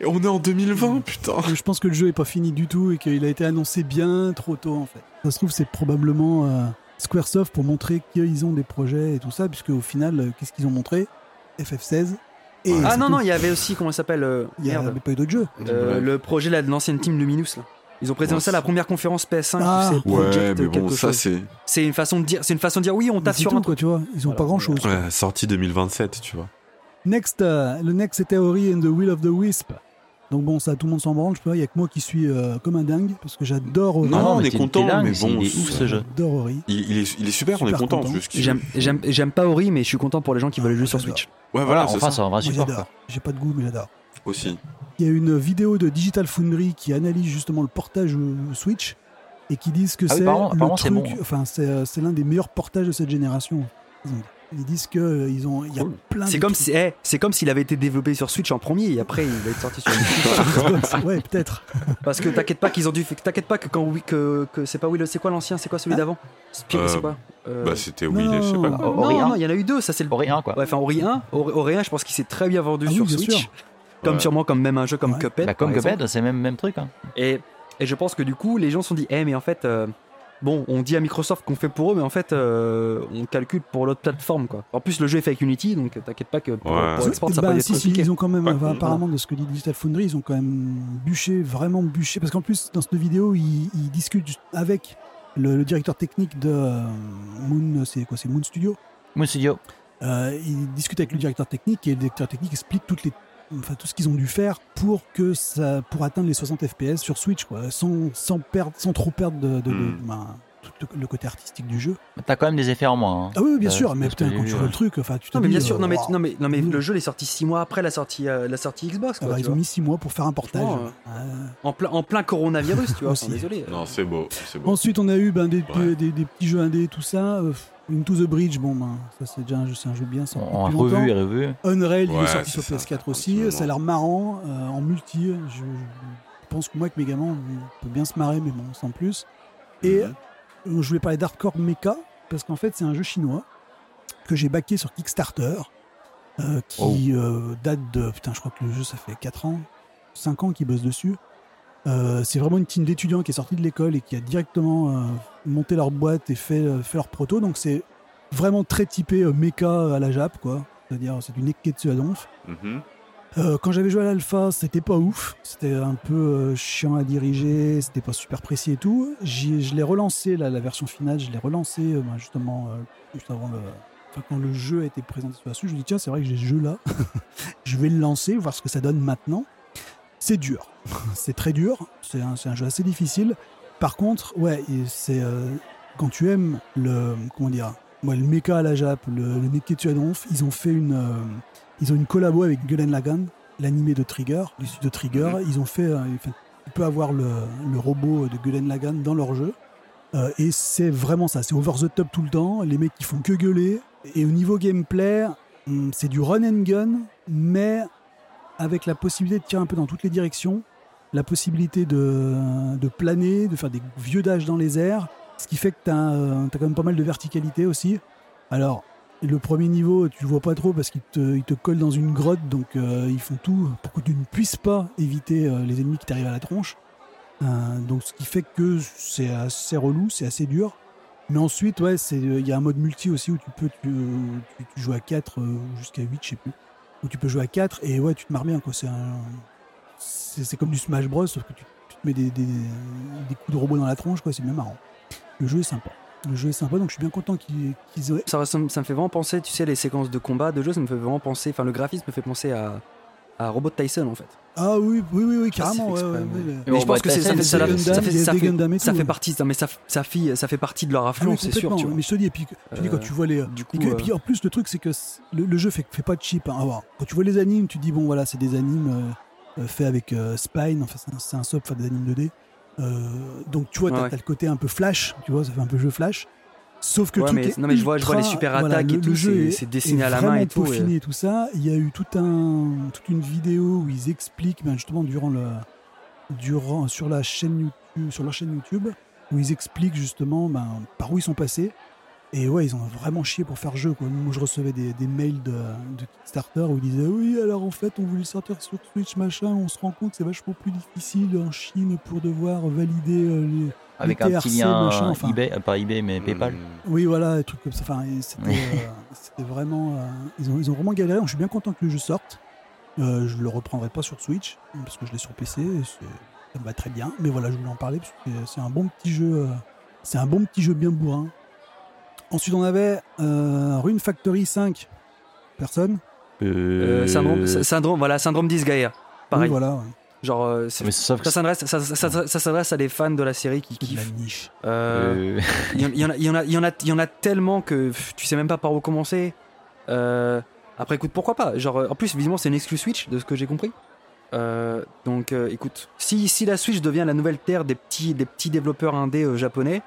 Et on est en 2020, putain Je pense que le jeu est pas fini du tout et qu'il a été annoncé bien trop tôt en fait. Ça se trouve c'est probablement euh, Squaresoft pour montrer qu'ils ont des projets et tout ça, puisque au final, euh, qu'est-ce qu'ils ont montré? FF16. Et Ouais. ah non tout. non il y avait aussi comment il s'appelle euh, il y a merde pas eu d'autres jeux. Euh, Ouais. le projet là, de l'ancienne team Luminous là ils ont présenté Ouais, ça à la première conférence PS5 Ah. Ouais, mais bon, ça c'est... c'est une façon de dire c'est une façon de dire oui on tape sur tout un quoi, tu vois. Ils ont Voilà. pas grand chose. Ouais, sortie 2027, tu vois. Next, euh, le next c'était Ori and the Will of the Wisp. Donc bon, ça tout le monde s'en branle, je peux il y a que moi qui suis euh, comme un dingue parce que j'adore Ori. Non, on mais est content, mais bon, Il est ouf ce jeu. J'adore Ori. Il, il est, il est super, on est content. content. juste qu'il- J'aime, j'aime, j'aime pas Ori, mais je suis content pour les gens qui veulent le jouer sur. Switch. Ouais, Voilà, enfin, ça. c'est un vrai support. j'adore. J'ai pas de goût, mais j'adore. Aussi. Il y a une vidéo de Digital Foundry qui analyse justement le portage euh, Switch et qui disent que Ah oui, c'est apparemment- le truc, bon. enfin c'est, euh, c'est l'un des meilleurs portages de cette génération. Ils disent que euh, ils ont, il y a Cool. plein. C'est de comme si, eh, c'est comme s'il avait été développé sur Switch en premier et après il va être sorti sur (laughs) Xbox. ouais, peut-être. Parce que t'inquiète pas qu'ils ont dû, t'inquiète pas que quand oui, que, que c'est pas Will, c'est quoi l'ancien, c'est quoi celui d'avant? Spiro, Euh, c'est quoi? Euh, Bah, c'était non, Will et je sais non, pas Ori non, il y en a eu deux, ça c'est le. Ori 1 quoi. Ouais, enfin Ori 1, Ori, Ori 1, je pense qu'il s'est très bien vendu Ah sur Switch. sûr. Comme Ouais. sûrement comme même un jeu comme Ouais. Cuphead. Bah, comme. Cuphead, c'est même même truc. Hein. Et, et je pense que du coup, les gens se sont dit, eh, mais en fait, euh, bon, on dit à Microsoft qu'on fait pour eux, mais en fait, euh, on calcule pour l'autre plateforme, quoi. En plus, le jeu est fait avec Unity, donc t'inquiète pas que pour, Ouais. pour Export, ça Bah, être si, ils ont quand même, Ouais. apparemment, de ce que dit Digital Foundry, ils ont quand même bûché, vraiment bûché. Parce qu'en plus, dans cette vidéo, ils, ils discutent avec le, le directeur technique de euh, Moon, c'est quoi C'est Moon Studio? Moon Studio. Euh, ils discutent avec le directeur technique et le directeur technique explique toutes les, enfin, tout ce qu'ils ont dû faire pour que ça, pour atteindre les 60 FPS sur Switch, quoi, sans, sans perdre, sans trop perdre de, de- de- Mm. ben, tout le, côté artistique du jeu. T'as quand même des effets en moins. hein. Ah oui, bien Euh, sûr, mais putain, quand tu vois ouais. le truc, enfin, tu te Non mais dis, bien sûr, euh, non mais, waouh. non mais, non mais le jeu il est sorti 6 mois après la sortie, euh, la sortie Xbox. Quoi, Alors, tu ils ont mis 6 mois pour faire un portage. Euh, en, plein, en plein coronavirus, tu vois. Aussi. (laughs) enfin, désolé. Non, c'est beau. Ensuite, on a eu ben, des, Ouais. des, des- des petits jeux indés, tout ça. Into the Bridge, bon, ben, ça c'est déjà un jeu, c'est un jeu bien sorti. Depuis longtemps. revu et revu. Unreal, il Ouais, est sorti c'est sur ça, PS4 ça fait un aussi. Ça a l'air marrant euh, en multi. Je, je pense que moi, avec Megaman, on peut bien se marrer, mais bon, sans plus. Et Mhm. euh, je voulais parler d'Hardcore Mecha, parce qu'en fait, c'est un jeu chinois que j'ai backé sur Kickstarter, euh, qui Oh. euh, date de. Putain, je crois que le jeu, ça fait 4 ans, 5 ans qu'ils bossent dessus. Euh, c'est vraiment une team d'étudiants qui est sortie de l'école et qui a directement euh, monté leur boîte et fait, euh, fait leur proto. Donc c'est vraiment très typé mecha à la Jap, quoi. C'est-à-dire, c'est du Neketsu à donf. Mhm. Quand j'avais joué à l'alpha, c'était pas ouf. C'était un peu chiant à diriger, c'était pas super précis et tout. Je l'ai relancé, là, la version finale, je l'ai relancé ben, justement juste avant le. Enfin, quand le jeu a été présenté sur la Switch, je me dis tiens, c'est vrai que j'ai ce jeu-là. (laughs) je vais le lancer, voir ce que ça donne maintenant. C'est dur. (laughs) c'est très dur. C'est un, jeu assez difficile. Par contre, ouais, c'est euh, quand tu aimes le comment dire, ouais, le mecha à la Jap, le, le Neketsu ils ont fait une euh, ils ont une collabo avec Gurren Lagann, l'animé de Trigger, du studio Trigger. Ils ont fait, euh, enfin, tu peux avoir le, le robot de Gurren Lagann dans leur jeu. Euh, et c'est vraiment ça, c'est over the top tout le temps. Les mecs qui font que gueuler. Et au niveau gameplay, hum, c'est du run and gun, mais avec la possibilité de tirer un peu dans toutes les directions, la possibilité de, planer, de faire des vieux dash dans les airs, ce qui fait que tu as, quand même pas mal de verticalité aussi. Alors, le premier niveau, tu le vois pas trop parce qu'il te, il te colle dans une grotte, donc euh, ils font tout pour que tu ne puisses pas éviter euh, les ennemis qui t'arrivent à la tronche. Euh, donc, ce qui fait que c'est assez relou, c'est assez dur. Mais ensuite, ouais, il y a un mode multi aussi où tu peux tu, joues à 4 ou jusqu'à 8, je sais plus. Où tu peux jouer à 4 et ouais, tu te marres bien. quoi. C'est un- c'est comme du Smash Bros, sauf que tu, te mets des, des- coups de robot dans la tronche, quoi. c'est bien marrant. Le jeu est sympa. Le jeu est sympa, donc je suis bien content qu'ils qu'ils aient. Ça, ça me fait vraiment penser, tu sais, les séquences de combat de jeu, ça me fait vraiment penser, enfin le graphisme me fait penser à, à Robot Tyson en fait. Ah oui, oui, oui, oui Je carrément. ouais, fait ouais, exprès, ouais, mais- Bon, je pense bah, que c'est- ça fait, ça, fait- Gundam, ça fait- ça fait- et ça tout, fait partie, non, mais ça, ça, fit- ça fait partie de leur Ah oui, influence, c'est sûr, tu vois. Mais je te dis, et puis, tu dis, quand Euh, tu vois les. Du Et, coup, que- et euh, puis en plus, le truc, c'est que le, le jeu fait, fait pas de cheap. hein. Alors, quand tu vois les animes, tu dis, bon, voilà, c'est des animes euh, euh, faits avec euh, Spine, enfin, c'est un, un sub, enfin, des animes 2D. Euh, donc, tu vois, t'as Ouais, t'as le côté un peu flash, tu vois, ça fait un peu jeu flash. Sauf que Ouais, truc mais- est non, mais je vois- je vois les ultra- super voilà, attaques et tout, le jeu c'est- est- c'est dessiné est à la main et tout, et- tout ça. Il y a eu tout un, toute une vidéo où ils expliquent, ben, justement, durant le, durant, sur la chaîne YouTube, sur leur chaîne YouTube, où ils expliquent justement ben, par où ils sont passés. Et ouais, ils ont vraiment chié pour faire jeu. Quoi. Moi, je recevais des, des mails de, de Kickstarter où ils disaient Oui, alors en fait, on voulait sortir sur Switch, machin. On se rend compte que c'est vachement plus difficile en Chine pour devoir valider euh, les. Avec un petit lien machin, enfin. eBay, euh, pas eBay, mais PayPal. Mm. Oui, voilà, des trucs comme ça. Enfin, c'était, euh, (laughs) c'était vraiment. euh, ils, ont, ils ont vraiment galéré. Je suis bien content que le jeu sorte. Euh, je le reprendrai pas sur Switch parce que je l'ai sur PC. ça me va très bien. Mais voilà, je voulais en parler parce que c'est- c'est un bon petit jeu. euh, c'est un bon petit jeu bien bourrin. Ensuite, on avait euh, Rune Factory 5. Personne? Euh, syndrome, syndrome, voilà, syndrome Disgaea. Pareil. Oui, voilà. ouais. Genre, euh, Mais ça s'adresse, ça, ça- ça- ça s'adresse à des fans de la série qui la kiffent. niche. Euh, Il y, en- il y en a, il y en a, il y en a, il y en a tellement que pff, tu sais même pas par où commencer. Euh, après, écoute, pourquoi pas? Genre, euh, en plus, visiblement, c'est une exclu Switch, de ce que j'ai compris. Euh, donc, euh, écoute, si, si la Switch devient la nouvelle terre des petits, des petits développeurs indés euh, japonais,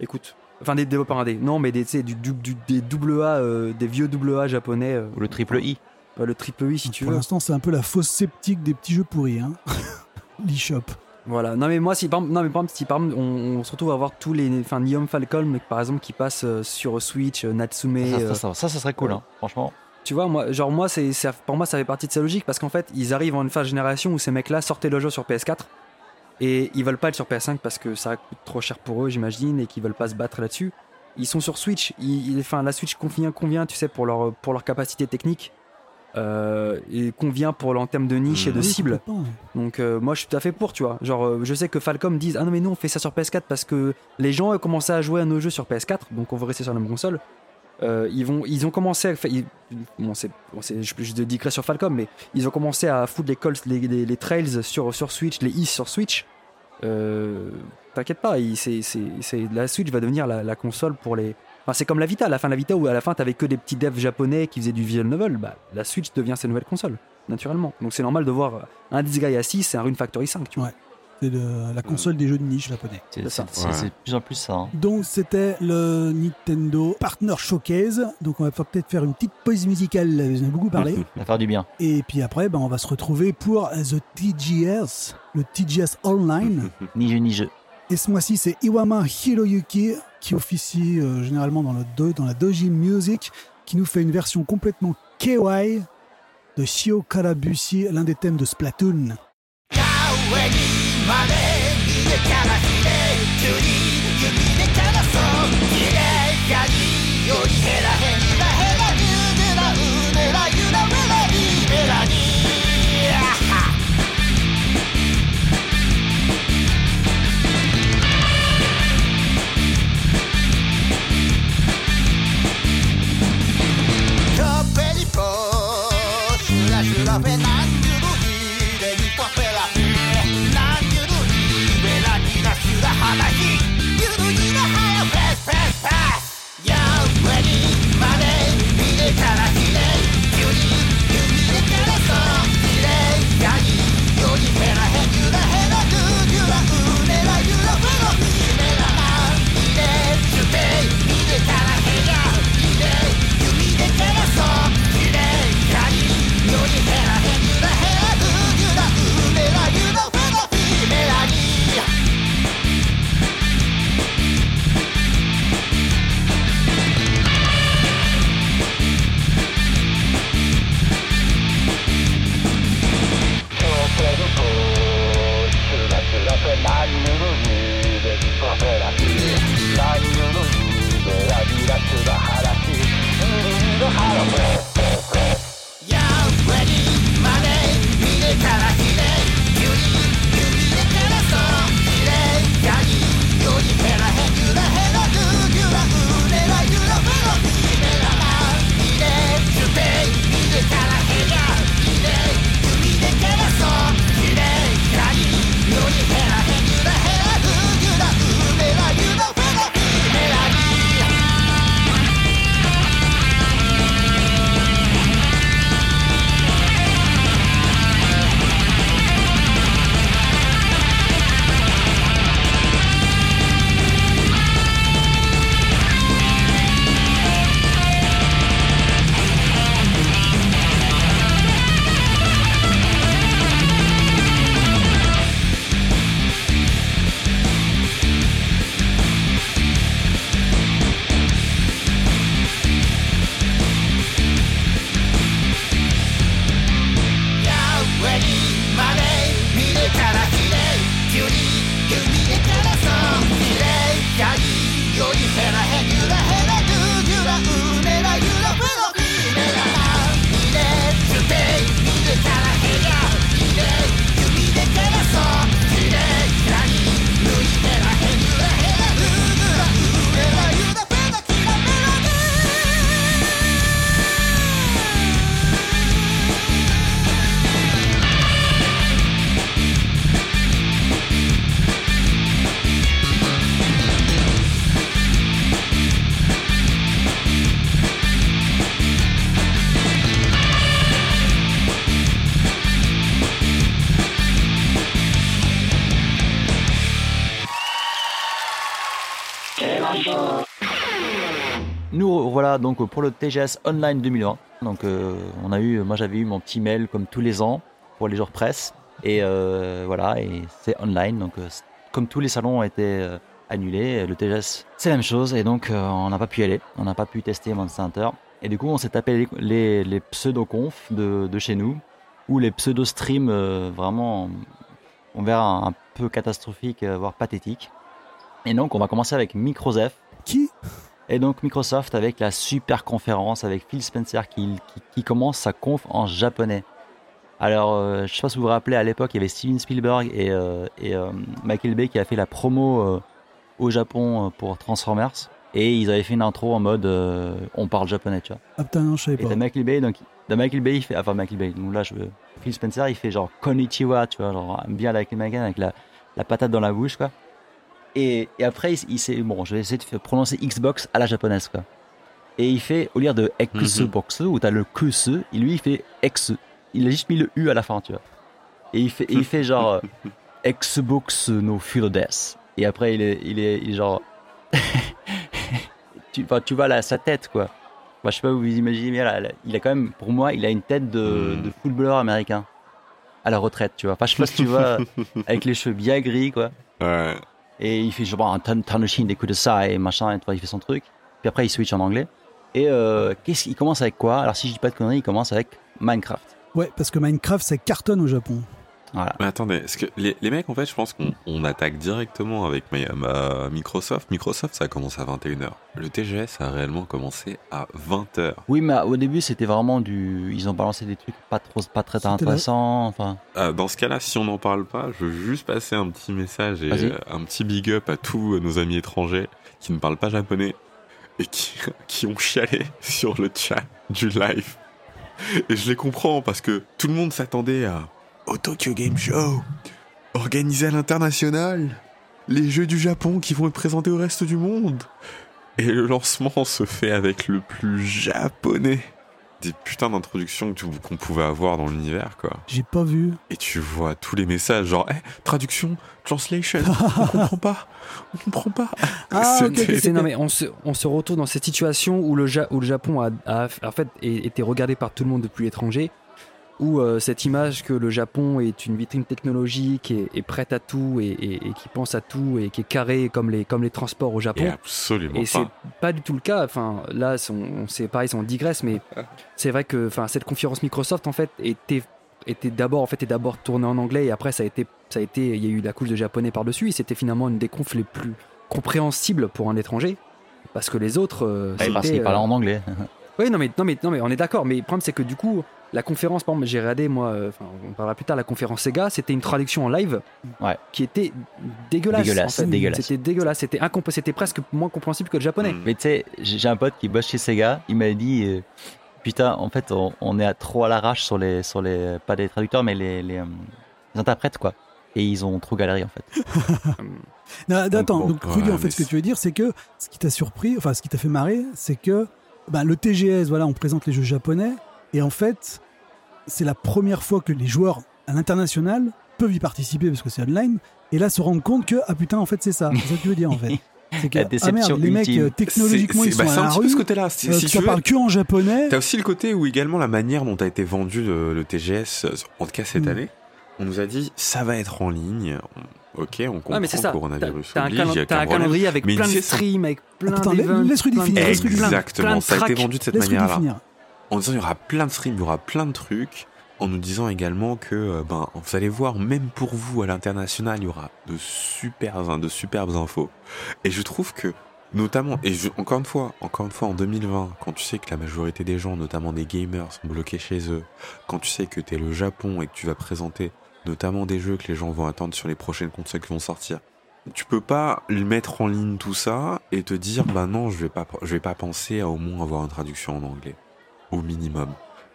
écoute, Enfin, des développeurs indés. Non, mais des, du, du- du- des double A, euh, des vieux double A japonais. euh, Ou le triple I. bah, le triple I si tu Pour veux. l'instant, c'est un peu la fausse sceptique des petits jeux pourris. Hein. (laughs) L'eShop. Voilà. Non, mais moi, si par, non, mais par exemple, si par exemple, on, on se retrouve à voir tous les. Enfin, Niom Falcon, par exemple, qui passe euh, sur Switch, euh, Natsume. Ça, euh, ça, ça, ça, ça serait cool, hein, franchement. Tu vois, moi, genre moi, c'est, ça- pour moi, ça fait partie de sa logique parce qu'en fait, ils arrivent en une phase de génération où ces mecs-là sortaient le jeu sur PS4 et ils veulent pas être sur PS5 parce que ça coûte trop cher pour eux, j'imagine, et qu'ils veulent pas se battre là-dessus. Ils sont sur Switch. Ils, ils- enfin, la Switch convient, convient, tu sais, pour leur, pour leur capacité technique euh, et convient pour en termes de niche et de oui, cible. ouais. Donc euh, moi je suis tout à fait pour, tu vois. Genre euh, je sais que Falcom disent ah non mais nous on fait ça sur PS4 parce que les gens ont commencé à jouer à nos jeux sur PS4, donc on veut rester sur la même console. Euh, ils vont, ils ont commencé à faire, ils- bon c'est, bon, c'est- je, je sur Falcom, mais ils ont commencé à foutre les calls, les, les, les trails sur sur Switch, les is sur Switch. Euh, T'inquiète pas, il- c'est, c'est, c'est- la Switch va devenir la, la console pour les. Enfin, c'est comme la Vita, à la fin de la Vita où à la fin t'avais que des petits devs japonais qui faisaient du visual novel. Bah, la Switch devient cette nouvelle console, naturellement. Donc c'est normal de voir un This Guy à 6 et un Rune Factory 5, tu vois. Ouais. C'est la console des jeux de niche japonais. C'est de plus en plus ça. hein. Donc c'était le Nintendo Partner Showcase. Donc on va peut-être faire une petite pause musicale, vous en avez beaucoup parlé. (laughs) Ça va faire du bien. Et puis après, ben, on va se retrouver pour The TGS, le TGS Online. (laughs) Ni jeu ni jeu. Et ce mois-ci, c'est Iwama Hiroyuki qui officie euh, généralement dans, la Doji Music, qui nous fait une version complètement kawaii de Shio Karabushi, l'un des thèmes de Splatoon.「donc pour le TGS Online 2020. Donc euh, on a eu, moi j'avais eu mon petit mail comme tous les ans pour les jours presse. Et euh, voilà et c'est online. Donc euh, comme tous les salons ont été annulés, le TGS c'est la même chose. Et donc on n'a pas pu y aller, on n'a pas pu tester Monster Hunter et du coup on s'est tapé les, pseudo-confs de, chez nous ou les pseudo-streams euh, vraiment on verra un, peu catastrophiques euh, voire pathétiques et donc on va commencer avec Microzef. Qui? Et donc Microsoft avec la super conférence avec Phil Spencer qui, qui, qui commence sa conf en japonais. Alors, euh, je sais pas si vous vous rappelez, à l'époque, il y avait Steven Spielberg et, euh, et euh, Michael Bay qui a fait la promo au Japon pour Transformers. Et ils avaient fait une intro en mode on parle japonais, tu vois. Ah putain, non, je savais Et pas. t'as Michael Bay, donc Michael Bay, il fait, enfin Michael Bay, donc là je veux, Phil Spencer, il fait genre konnichiwa, tu vois, genre bien avec l'américain, avec la, la patate dans la bouche, quoi. Et, et après, il, il s'est, bon, je vais essayer de prononcer Xbox à la japonaise, quoi. Et il fait, au lieu de Xbox, où t'as le kuse, il lui, il fait X. Il a juste mis le U à la fin, tu vois. Et il fait, et il fait genre euh, Xbox no Death. Et après, il est, il est, il est genre. (laughs) tu, enfin, tu vois là, sa tête, quoi. Moi, je sais pas vous imaginez, mais là, il a quand même, pour moi, il a une tête de, Mm. de footballeur américain. À la retraite, tu vois. Enfin, je sais pas si tu vois, (laughs) avec les cheveux bien gris, quoi. Ouais. Et il fait genre un tan- Tanushin des coups de ça et machin, et il fait son truc. Puis après, il switch en anglais. Et euh, qu'est-ce qu'il commence avec quoi? Alors, si je dis pas de conneries, il commence avec Minecraft. Ouais, parce que Minecraft, ça cartonne au Japon. Voilà. Mais attendez, est-ce que les, les mecs, en fait, je pense qu'on on attaque directement avec ma- Microsoft. Microsoft, ça a commencé à 21h. Le TGS a réellement commencé à 20h. Oui, mais au début, c'était vraiment du. Ils ont balancé des trucs pas trop, pas très intéressants. Enfin, Ah, dans ce cas-là, si on n'en parle pas, je veux juste passer un petit message et euh, un petit big up à tous nos amis étrangers qui ne parlent pas japonais et qui, (laughs) qui ont chialé (laughs) sur le chat du live. Et je les comprends parce que tout le monde s'attendait à au Tokyo Game Show, organisé à l'international, les jeux du Japon qui vont être présentés au reste du monde. Et le lancement se fait avec le plus japonais des putains d'introductions qu'on pouvait avoir dans l'univers, quoi. J'ai pas vu. Et tu vois tous les messages genre Eh, traduction, translation, on comprend pas, on comprend pas. Ah, ok, C'était- ok, C'est- non, mais on se, on se retrouve dans cette situation où le, Ja- où le Japon a, a- en fait été regardé par tout le monde depuis l'étranger, où euh, cette image que le Japon est une vitrine technologique et, est prête à tout et, et- et qui pense à tout et qui est carré comme les, comme les transports au Et Japon. absolument Et c'est pas. pas du tout le cas. Enfin, là, c'est- on- c'est pareil, on digresse, mais (laughs) c'est vrai que, enfin, cette conférence Microsoft en fait était était d'abord en fait est d'abord tournée en anglais et après ça a été ça a été il y a eu la couche de japonais par dessus et c'était finalement une des confs les plus compréhensibles pour un étranger parce que les autres euh, parce c'était, qu'il parle euh, en anglais. (laughs) oui non mais non mais non mais on est d'accord mais le problème c'est que du coup la conférence par exemple j'ai regardé moi euh, enfin on parlera plus tard la conférence Sega c'était une traduction en live Ouais. qui était dégueulasse Dégueulasse, en fait. dégueulasse. c'était dégueulasse c'était incomp- c'était presque moins compréhensible que le japonais. Mais tu sais, j'ai un pote qui bosse chez Sega, il m'a dit euh, Putain, en fait, on, on est à trop à l'arrache sur les, sur les. Pas les traducteurs, mais les, les, euh, les interprètes, quoi. Et ils ont trop galéré, en fait. (laughs) Non, attends, bon, donc ouais, Rudy, en fait, ce que tu veux dire, c'est que ce qui t'a surpris, enfin, ce qui t'a fait marrer, c'est que bah, le TGS, voilà, on présente les jeux japonais, et en fait, c'est la première fois que les joueurs à l'international peuvent y participer parce que c'est online, et là se rendre compte que, ah putain, en fait, c'est ça. C'est ça que tu veux dire, en fait. (laughs) C'est que, La ah déception merde, les mecs, ultime. euh, technologiquement, C'est- ils sont bah, à c'est un la petit peu rue. ce côté-là. Si, Euh, si tu tu veux, parles que en japonais. T'as aussi le côté où également la manière dont a été vendu le, le TGS, en tout cas cette Mm. année, on nous a dit ça va être en ligne. Ok, on comprend Ouais, mais c'est ça. T'as coronavirus t'as un, oblige, t'as calendrier avec Mais plein de streams, avec plein plein de- finir, laisse Rudy finir. plein Exactement, de ça a été vendu de cette manière-là. En disant il y aura plein de streams, il y aura plein de trucs, en nous disant également que euh, ben vous allez voir, même pour vous à l'international, il y aura de super, de superbes infos. Et je trouve que notamment, et je- encore une fois, encore une fois en 2020, quand tu sais que la majorité des gens, notamment des gamers, sont bloqués chez eux, quand tu sais que tu es le Japon et que tu vas présenter notamment des jeux que les gens vont attendre sur les prochaines consoles qui vont sortir. Tu peux pas mettre en ligne tout ça et te dire bah non je vais pas je vais pas penser à au moins avoir une traduction en anglais au minimum.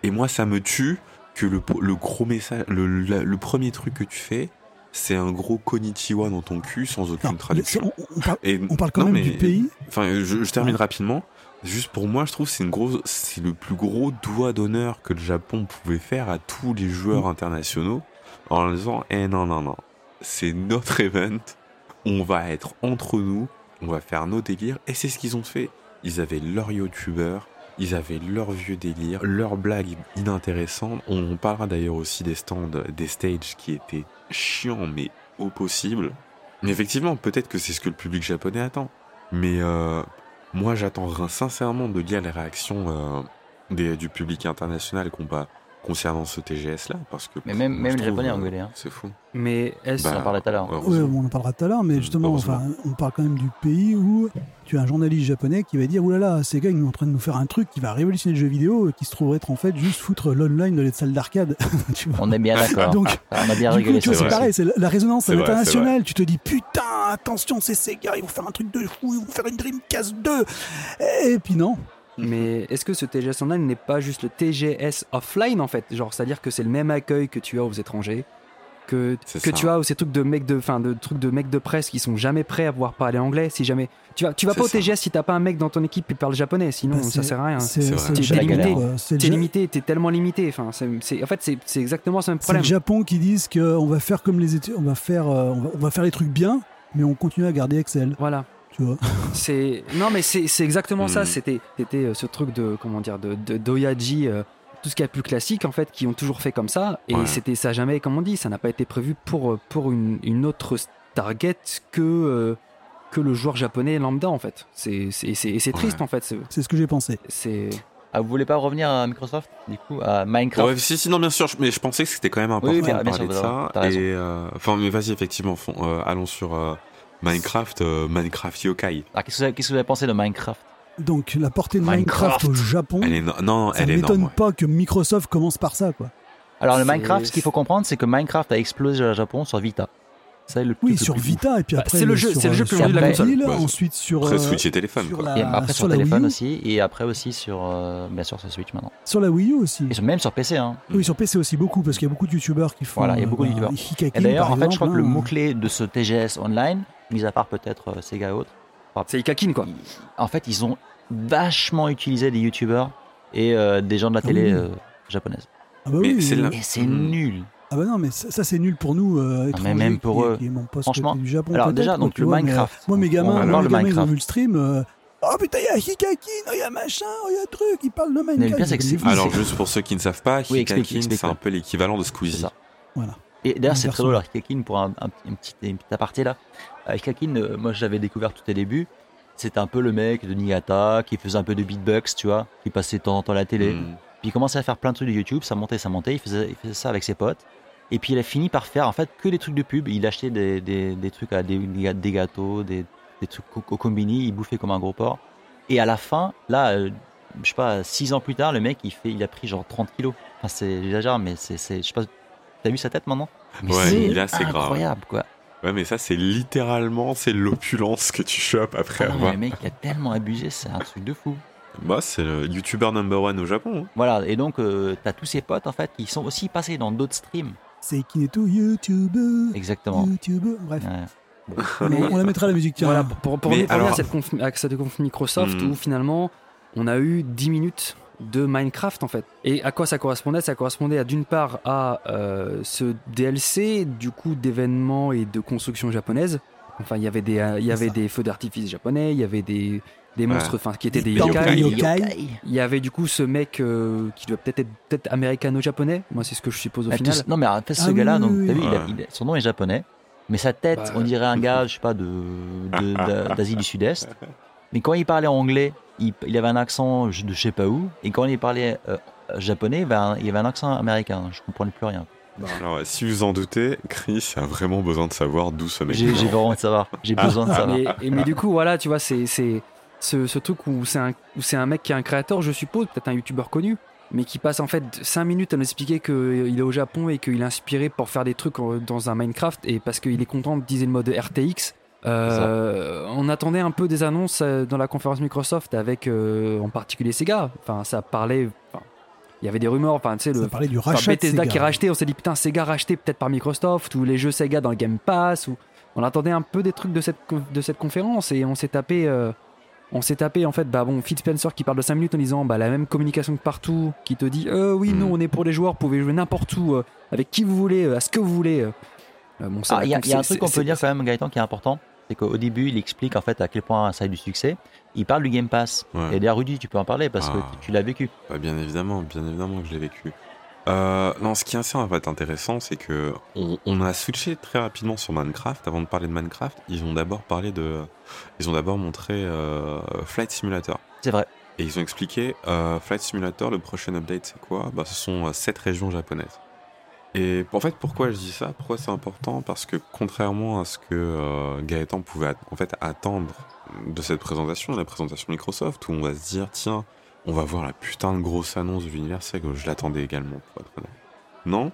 Et moi, ça me tue que le, le gros message, le, le, le premier truc que tu fais, c'est un gros konnichiwa dans ton cul sans aucune Non, traduction. on, on parle, Et, on parle quand non, même mais- du pays. Enfin, je, je termine rapidement. Juste pour moi, je trouve c'est une grosse, c'est le plus gros doigt d'honneur que le Japon pouvait faire à tous les joueurs internationaux en leur disant, eh non, non, non, c'est notre event, on va être entre nous, on va faire nos délires, et c'est ce qu'ils ont fait. ils avaient leurs youtubeurs, ils avaient leurs vieux délires, leurs blagues inintéressantes. On parlera d'ailleurs aussi des stands, des stages qui étaient chiants, mais au possible. Mais effectivement, peut-être que c'est ce que le public japonais attend. Mais euh, moi, j'attends sincèrement de lire les réactions euh, des- du public international compa- concernant ce TGS-là, parce que Mais même, moi, même les Japonais euh, ont gueulé. Hein. C'est fou. Mais est-ce. Bah, On en parlait tout à l'heure. Oui, heureusement. on en parlera tout à l'heure, mais justement, Heureusement. enfin, on parle quand même du pays où tu as un journaliste japonais qui va dire oulala, ces gars, ils sont en train de nous faire un truc qui va révolutionner le jeu vidéo, et qui se trouverait être en fait juste foutre l'online dans les salles d'arcade. (laughs) On est bien (laughs) d'accord. Donc, on a bien Du rigolé coup, tu vois, sur c'est pareil, c'est la- résonance C'est à vrai, l'international. Tu te dis, putain, attention, c'est ces gars, ils vont faire un truc de fou, ils vont faire une Dreamcast 2. Et puis non. (laughs) Mais est-ce que ce TGS Online n'est pas juste le TGS offline en fait? Genre, c'est-à-dire que c'est le même accueil que tu as aux étrangers, que, que tu as aux ces trucs de mecs de, fin, de trucs de mecs de presse qui sont jamais prêts à pouvoir parler anglais. Si jamais tu vas, tu vas pas au ça. TGS si t'as pas un mec dans ton équipe qui parle japonais, sinon Bah, ça sert à rien. T'es limité. T'es Ja- limité, t'es tellement limité. Enfin, c'est, en fait, c'est, c'est exactement ce même c'est le problème. Japon qui disent qu'on va faire comme les études, on va faire, euh, on va, on va faire les trucs bien, mais on continue à garder Excel. Voilà. Tu vois. (laughs) C'est non mais c'est c'est exactement ça. Mm. C'était c'était euh, ce truc de comment dire de, de d'Oyaji, euh, tout ce qui est plus classique en fait, qui ont toujours fait comme ça. Et Ouais. c'était ça a jamais, comme on dit, ça n'a pas été prévu pour euh, pour une, une autre target que euh, que le joueur japonais lambda en fait. C'est c'est c'est, et c'est triste Ouais. en fait. C'est, C'est ce que j'ai pensé. c'est Ah, vous voulez pas revenir à Microsoft, du coup, à Minecraft Ouais, si, si, non, bien sûr, mais je pensais que c'était quand même important Oui, de bien- parler bien sûr, de ça. euh, enfin, mais vas-y, effectivement, euh, allons sur euh, Minecraft, euh, Minecraft Yokai. Ah, qu'est-ce que vous avez- qu'est-ce que vous avez pensé de Minecraft? Donc la portée de Minecraft, Minecraft. au Japon, Elle est no- non, ça elle est m'étonne énorme. ouais. pas que Microsoft commence par ça, quoi. Alors, le C'est- Minecraft, ce qu'il faut comprendre, c'est que Minecraft a explosé au Japon sur Vita. C'est le Oui, le sur plus Vita, et puis Bah, après. c'est le jeu- sur, c'est le jeu euh, plus sur vendu de la mobile, console. Ensuite sur. Après, euh, Switch et téléphone, sur quoi. la, Et après sur, sur la téléphone Wii U. aussi, et après aussi sur, euh, bien sûr sur Switch maintenant. Sur la Wii U aussi. Et sur- même sur PC. Hein. Oui, sur PC aussi beaucoup, parce qu'il y a beaucoup de youtubeurs qui font. Voilà, il y a euh, beaucoup de bah, youtubeurs. Et d'ailleurs, par en fait, je exemple, crois que le hein. mot-clé de ce TGS Online, mis à part peut-être euh, Sega et autres, c'est Ikakin quoi. ils- en fait, ils ont vachement utilisé des youtubeurs et euh, des gens de la Ah télé oui. euh, japonaise. Ah bah Mais oui, c'est là- Et c'est Mhm. nul. Ah bah non, mais ça, ça, c'est nul pour nous, euh, étrangers, même pour qui, eux. qui Franchement. côté du Japon. Alors déjà, donc le vois, mais, Minecraft. Moi, mes gamins, moi, le gamins, ils ont vu le stream. euh, Oh putain, il y a Hikakin, il y a machin, oh, il y a truc, il parle de Minecraft. pire, c'est que c'est- Mais vous, Alors, juste pour ceux qui ne savent pas, Oui, Hikakin, explique, explique, c'est un peu l'équivalent de Squeezie. ça. Voilà. Et d'ailleurs, Un c'est très drôle, alors, Hikakin, pour un, un, petit- une, petite, une petite aparté là. Euh, Hikakin, euh, moi, je l'avais découvert tout au début. C'était un peu le mec de Niigata qui faisait un peu de beatbox, tu vois, qui passait de temps en temps à la télé. Mm. Puis il commençait à faire plein de trucs de YouTube, ça montait, ça montait, il faisait, il faisait ça avec ses potes. Et puis il a fini par faire en fait que des trucs de pub. Il achetait des, des, des trucs à des, des gâteaux, des, des trucs au, au combini, il bouffait comme un gros porc. Et à la fin, là, euh, je sais pas, 6 ans plus tard, le mec il, fait, il a pris genre 30 kilos. Enfin, c'est, j'exagère, mais c'est, c'est, je sais pas, t'as vu sa tête maintenant? Mais Ouais, c'est il est assez grave. incroyable quoi. Ouais, mais ça, c'est littéralement, c'est l'opulence que tu chopes après Ah non, mais avoir. le mec a tellement abusé, c'est un truc de fou. Bah, c'est le YouTuber number one au Japon. hein. Voilà, et donc euh, t'as tous ses potes en fait qui sont aussi passés dans d'autres streams. C'est Kineto, YouTuber. Exactement. YouTuber. Bref, Ouais. (laughs) on, on la mettra la musique, tiens. Voilà, pour, pour, pour Mais revenir alors- à cette conf, à cette conf Microsoft Hmm. où finalement on a eu 10 minutes de Minecraft en fait. Et à quoi ça correspondait? Ça correspondait à d'une part à euh, ce DLC du coup d'événements et de construction japonaise. Enfin, il y avait des, euh, il y avait des feux d'artifice japonais, il y avait des, des Ouais. monstres, enfin qui étaient des, yokai. yokai. Il y avait du coup ce mec euh, qui doit peut-être être peut-être américano-japonais. Moi, c'est ce que je suppose au Ah, final. non mais en fait ce Ah oui, gars-là, oui, donc oui, t'as vu, oui. il a- Ouais. il a- son nom est japonais, mais sa tête, Bah, on dirait un gars, je sais pas, de de- d'a- d'Asie du Sud-Est. Mais quand il parlait anglais, il, il avait un accent je- de je sais pas où, et quand il parlait euh, japonais, il avait, un, il avait un accent américain. Je comprenais plus rien. Alors, si vous en doutez, Chris a vraiment besoin de savoir d'où ce mec J'ai vient. j'ai vraiment de savoir. J'ai besoin de savoir. mais, et- mais du coup, voilà, tu vois, c'est c'est ce, ce truc où c'est un, où c'est un mec qui est un créateur, je suppose, peut-être un youtubeur connu, mais qui passe en fait 5 minutes à nous expliquer qu'il est au Japon et qu'il est inspiré pour faire des trucs dans un Minecraft et parce qu'il est content d'utiliser le mode RTX. Euh, on attendait un peu des annonces euh, dans la conférence Microsoft avec euh, en particulier Sega. Enfin, ça parlait. enfin, il y avait des rumeurs. Enfin, tu sais, Ça le, parlait du rachat de Bethesda Sega. qui racheté, on s'est dit putain Sega racheté peut-être par Microsoft ou les jeux Sega dans le Game Pass ou on attendait un peu des trucs de cette de cette conférence et on s'est tapé euh, on s'est tapé en fait bah bon Phil Spencer qui parle de 5 minutes en disant bah la même communication que partout qui te dit euh, oui Mm. nous on est pour les joueurs vous pouvez jouer n'importe où euh, avec qui vous voulez euh, à ce que vous voulez bon, ça Ah, Il y a, un truc qu'on peut dire quand même, Gaëtan, qui est important. C'est qu'au début, il explique en fait à quel point ça a eu du succès. Il parle du Game Pass. Ouais. Et d'ailleurs, Rudy, tu peux en parler parce Ah. que tu, tu l'as vécu. Bah, bien évidemment, bien évidemment que je l'ai vécu. Euh, non, ce qui est assez en fait intéressant, c'est que on, on a switché très rapidement sur Minecraft. Avant de parler de Minecraft, ils ont d'abord parlé de, ils ont d'abord montré euh, Flight Simulator. C'est vrai. Et ils ont expliqué euh, Flight Simulator, le prochain update, c'est quoi? Bah, ce sont sept régions japonaises. Et en fait, pourquoi je dis ça? Pourquoi c'est important? Parce que contrairement à ce que euh, Gaëtan pouvait en fait attendre de cette présentation, la présentation Microsoft, où on va se dire tiens, on va voir la putain de grosse annonce de l'universel, que je l'attendais également. Non,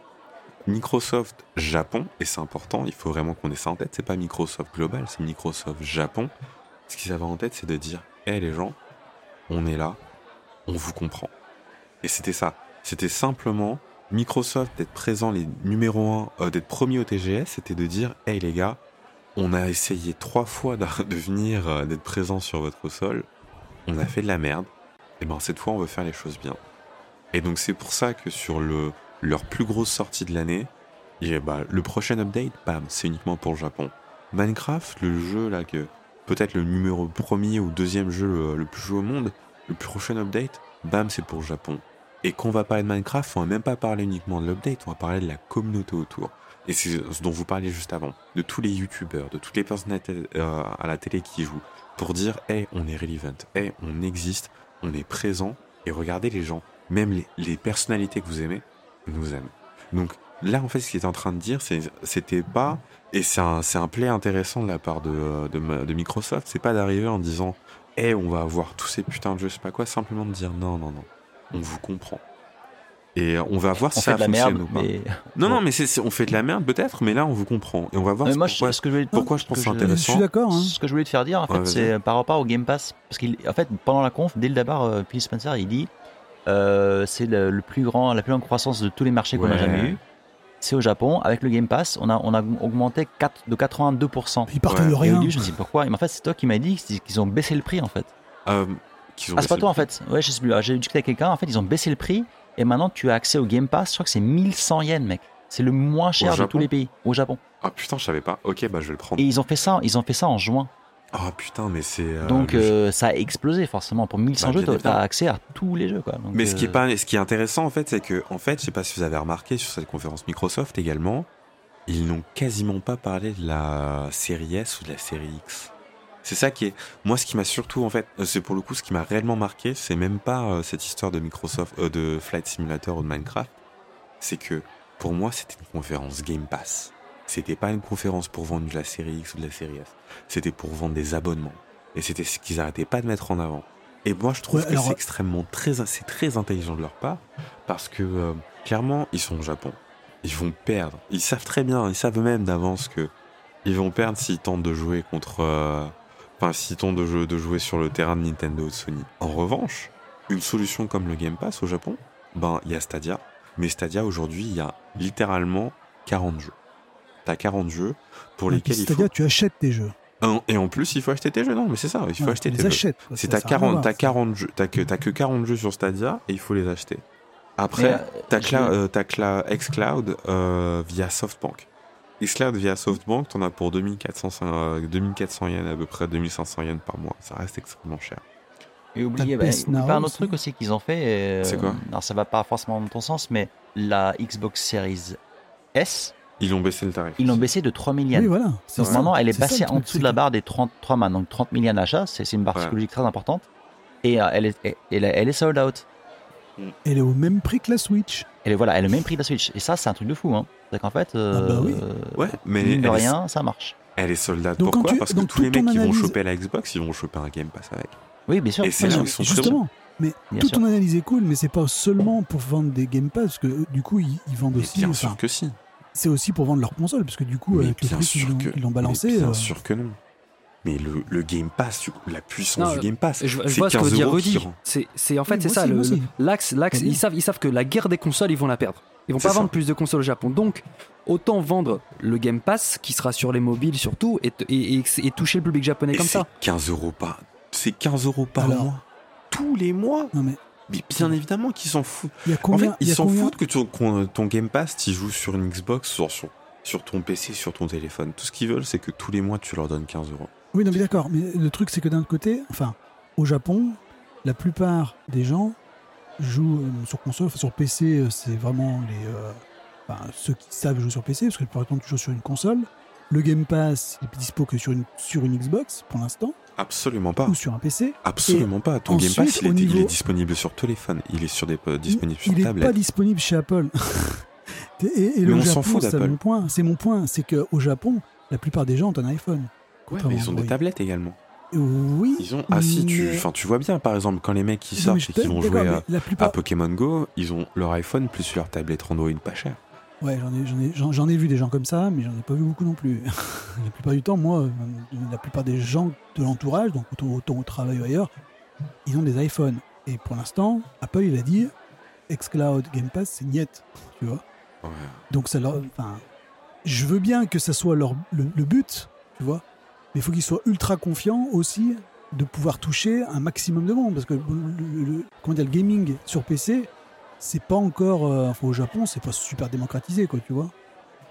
Microsoft Japon, et c'est important, il faut vraiment qu'on ait ça en tête, c'est pas Microsoft Global, c'est Microsoft Japon. Ce qu'ils avaient en tête, c'est de dire hé les gens, on est là, on vous comprend. Et c'était ça. C'était simplement Microsoft d'être présent, les numéro 1, d'être premier au TGS, c'était de dire Hey les gars, on a essayé trois fois (laughs) de, venir, euh, d'être présent sur votre sol, on a fait de la merde, et ben cette fois on veut faire les choses bien. Et donc c'est pour ça que sur le, leur plus grosse sortie de l'année, bah, le prochain update, bam, c'est uniquement pour le Japon. Minecraft, le jeu là que peut-être le numéro premier ou deuxième jeu le, le plus joué au monde, le prochain update, bam, c'est pour le Japon. Et quand on va parler de Minecraft, on va même pas parler uniquement de l'update, on va parler de la communauté autour. Et c'est ce dont vous parliez juste avant, de tous les youtubeurs, de toutes les personnalités euh, à la télé qui jouent, pour dire, hey, on est relevant, hey, on existe, on est présent, et regardez les gens, même les, personnalités que vous aimez, nous aiment. Donc là, en fait, ce qu'il est en train de dire, c'était pas, et c'est un, un play intéressant de la part de Microsoft, c'est pas d'arriver en disant, hey, on va avoir tous ces putains de jeux, je sais pas quoi, simplement de dire, non, non, non, on vous comprend. Et on va voir On si ça fait de la fonctionne merde, ou pas. mais. Non, non, mais on fait de la merde peut-être, mais là on vous comprend. Et on va voir moi, je- pourquoi, ce que je voulais, pourquoi je que que c'est Je intéressant. suis d'accord. Hein. Ce que je voulais te faire dire, en fait, Ouais, c'est par rapport au Game Pass. Parce qu'en fait, pendant la conf, dès le départ, euh, Phil Spencer, il dit euh, c'est le, le plus grand, la plus grande croissance de tous les marchés qu'on a jamais eu. C'est au Japon. Avec le Game Pass, on a, on a augmenté 4, de 82%. Ils partent Ouais. de Et au rien. début, je me dis pourquoi? Mais en fait, c'est toi qui m'as dit qu'ils qu'ils ont baissé le prix, en fait. Euh, qu'ils ont Ah, c'est pas toi, en fait. Ouais, je sais plus. Ah, J'ai discuté avec quelqu'un. En fait, ils ont baissé le prix. Et maintenant, tu as accès au Game Pass. Je crois que c'est 1100 yens, mec. C'est le moins cher de tous les pays au Japon. Ah putain, je savais pas. Ok, bah je vais le prendre. Et ils ont fait ça, ils ont fait ça en juin. Ah putain, mais c'est. euh, Donc le euh, ça a explosé forcément. Pour 1100 Bah, jeux, t'as- accès à tous les jeux. Quoi. Donc, Mais ce qui est euh, pas, ce qui est intéressant en fait, c'est que en fait, je sais pas si vous avez remarqué sur cette conférence Microsoft également, ils n'ont quasiment pas parlé de la série S ou de la série X. C'est ça qui est, moi, ce qui m'a surtout en fait, euh, c'est pour le coup ce qui m'a réellement marqué, c'est même pas euh, cette histoire de Microsoft, euh, de Flight Simulator ou de Minecraft, c'est que pour moi c'était une conférence Game Pass. C'était pas une conférence pour vendre de la série X ou de la série S. C'était pour vendre des abonnements. Et c'était ce qu'ils arrêtaient pas de mettre en avant. Et moi, je trouve Ouais, que alors- c'est extrêmement très, c'est très intelligent de leur part parce que euh, clairement, ils sont au Japon. Ils vont perdre. Ils savent très bien, ils savent même d'avance que ils vont perdre s'ils tentent de jouer contre, euh, enfin, s'ils tentent de jouer, de jouer sur le terrain de Nintendo ou de Sony. En revanche, une solution comme le Game Pass au Japon, ben, il y a Stadia. Mais Stadia aujourd'hui, il y a littéralement 40 jeux. T'as 40 jeux pour Et puis lesquels il faut. C'est-à-dire, tu achètes tes jeux. Et en plus, il faut acheter tes jeux. Non, mais c'est ça, il faut Ouais, acheter tu tes les jeux. achètes. quoi. C'est t'as ça a rien à 40, voir, t'as ça. 40 jeux, t'as que, t'as que 40 jeux sur Stadia et il faut les acheter. Après, euh, t'as euh, t'as Cla- xCloud euh, via SoftBank. xCloud via SoftBank, t'en as pour 2400, euh, 2400 yens, à peu près 2500 yens par mois. Ça reste extrêmement cher. Et oubliez, bah, pas un autre truc aussi qu'ils ont fait. euh, C'est quoi? Alors ça va pas forcément dans ton sens, mais la Xbox Series S, Ils ont baissé le tarif. ils l'ont baissé de 3 000 yens. Oui, voilà. Donc ça. maintenant, elle est passée en dessous de la barre des 33 man, donc 30 000 yens d'achat. C'est une barre Ouais. psychologique très importante. Et euh, elle, est, elle, elle est- elle est sold out. Elle est au même prix que la Switch. Elle est, voilà, elle est au même prix de la Switch. Et ça, c'est un truc de fou. Hein. C'est qu'en fait, euh, Ah bah oui. Ouais, mais mine de rien, ça marche. Elle est soldate. Donc, Pourquoi tu- Parce que donc, tous les mecs qui vont choper la Xbox, ils vont choper un Game Pass avec. Oui, bien sûr. Et c'est là où ils sont très Justement. Mais Bien toute sûr. ton analyse est cool, mais c'est pas seulement pour vendre des Game Pass, parce que euh, du coup, ils, ils vendent Mais aussi. bien enfin, sûr que si. C'est aussi pour vendre leur console, parce que du coup, Mais avec le bien prix qu'ils sûr l'ont- que qu'ils l'ont balancé. bien euh, sûr que non. Mais le, le Game Pass, la puissance Non, du Game Pass, Je, je c'est vois ce que 15 veut dire euros qui Rudy. rend. C'est, c'est- en fait, Oui, c'est ça. l'axe, ils savent, ils savent que la guerre des consoles, ils vont la perdre. Ils vont C'est pas ça. vendre plus de consoles au Japon. Donc, autant vendre le Game Pass qui sera sur les mobiles surtout et, et, et- et toucher le public japonais Et comme c'est ça. 15 euros par. C'est 15 euros par Alors- mois. Tous les mois. Non, mais Mais bien évidemment qu'ils s'en foutent. il y a En fait, ils a s'en combien- foutent que ton, qu'on- ton Game Pass, tu joues sur une Xbox, sur, sur sur ton PC, sur ton téléphone. Tout ce qu'ils veulent, c'est que tous les mois, tu leur donnes 15 euros. Oui, non, mais d'accord. Mais le truc, c'est que d'un autre côté, enfin, au Japon, la plupart des gens jouent euh, sur console. Enfin, sur PC, euh, c'est vraiment les, euh, enfin, ceux qui savent jouer sur PC, parce que par exemple, tu joues sur une console. Le Game Pass, il est dispo que sur une, sur une Xbox pour l'instant, Absolument pas. ou sur un PC. Absolument pas. Ton ensuite, Game Pass, il est, il est disponible sur téléphone. Il est sur des, disponible sur il n'est pas tablette. disponible chez Apple. (laughs) et, le on s'en Japon, fout c'est mon point. C'est mon point. C'est qu'au Japon, la plupart des gens ont un iPhone. Ouais, mais ils ont des tablettes également. Oui. Ils ont. Ah si, tu, enfin, tu vois bien, par exemple, quand les mecs qui sortent et qui vont jouer à, Pokémon Go, ils ont leur iPhone plus leur tablette Android pas cher. Ouais, j'en ai, j'en ai, ai vu des gens comme ça, mais j'en ai pas vu beaucoup non plus. (laughs) la plupart du temps, moi, euh, la plupart des gens de l'entourage, donc autant, autant au travail ou ailleurs, ils ont des iPhones. Et pour l'instant, Apple, il a dit, xCloud Game Pass, c'est niet, tu vois. Ouais. Donc ça leur, je veux bien que ça soit leur, le, le but, tu vois, mais il faut qu'ils soient ultra confiants aussi de pouvoir toucher un maximum de monde, parce que le, le- comment dire, le gaming sur PC, c'est pas encore, euh, enfin, au Japon, c'est pas super démocratisé, quoi, tu vois.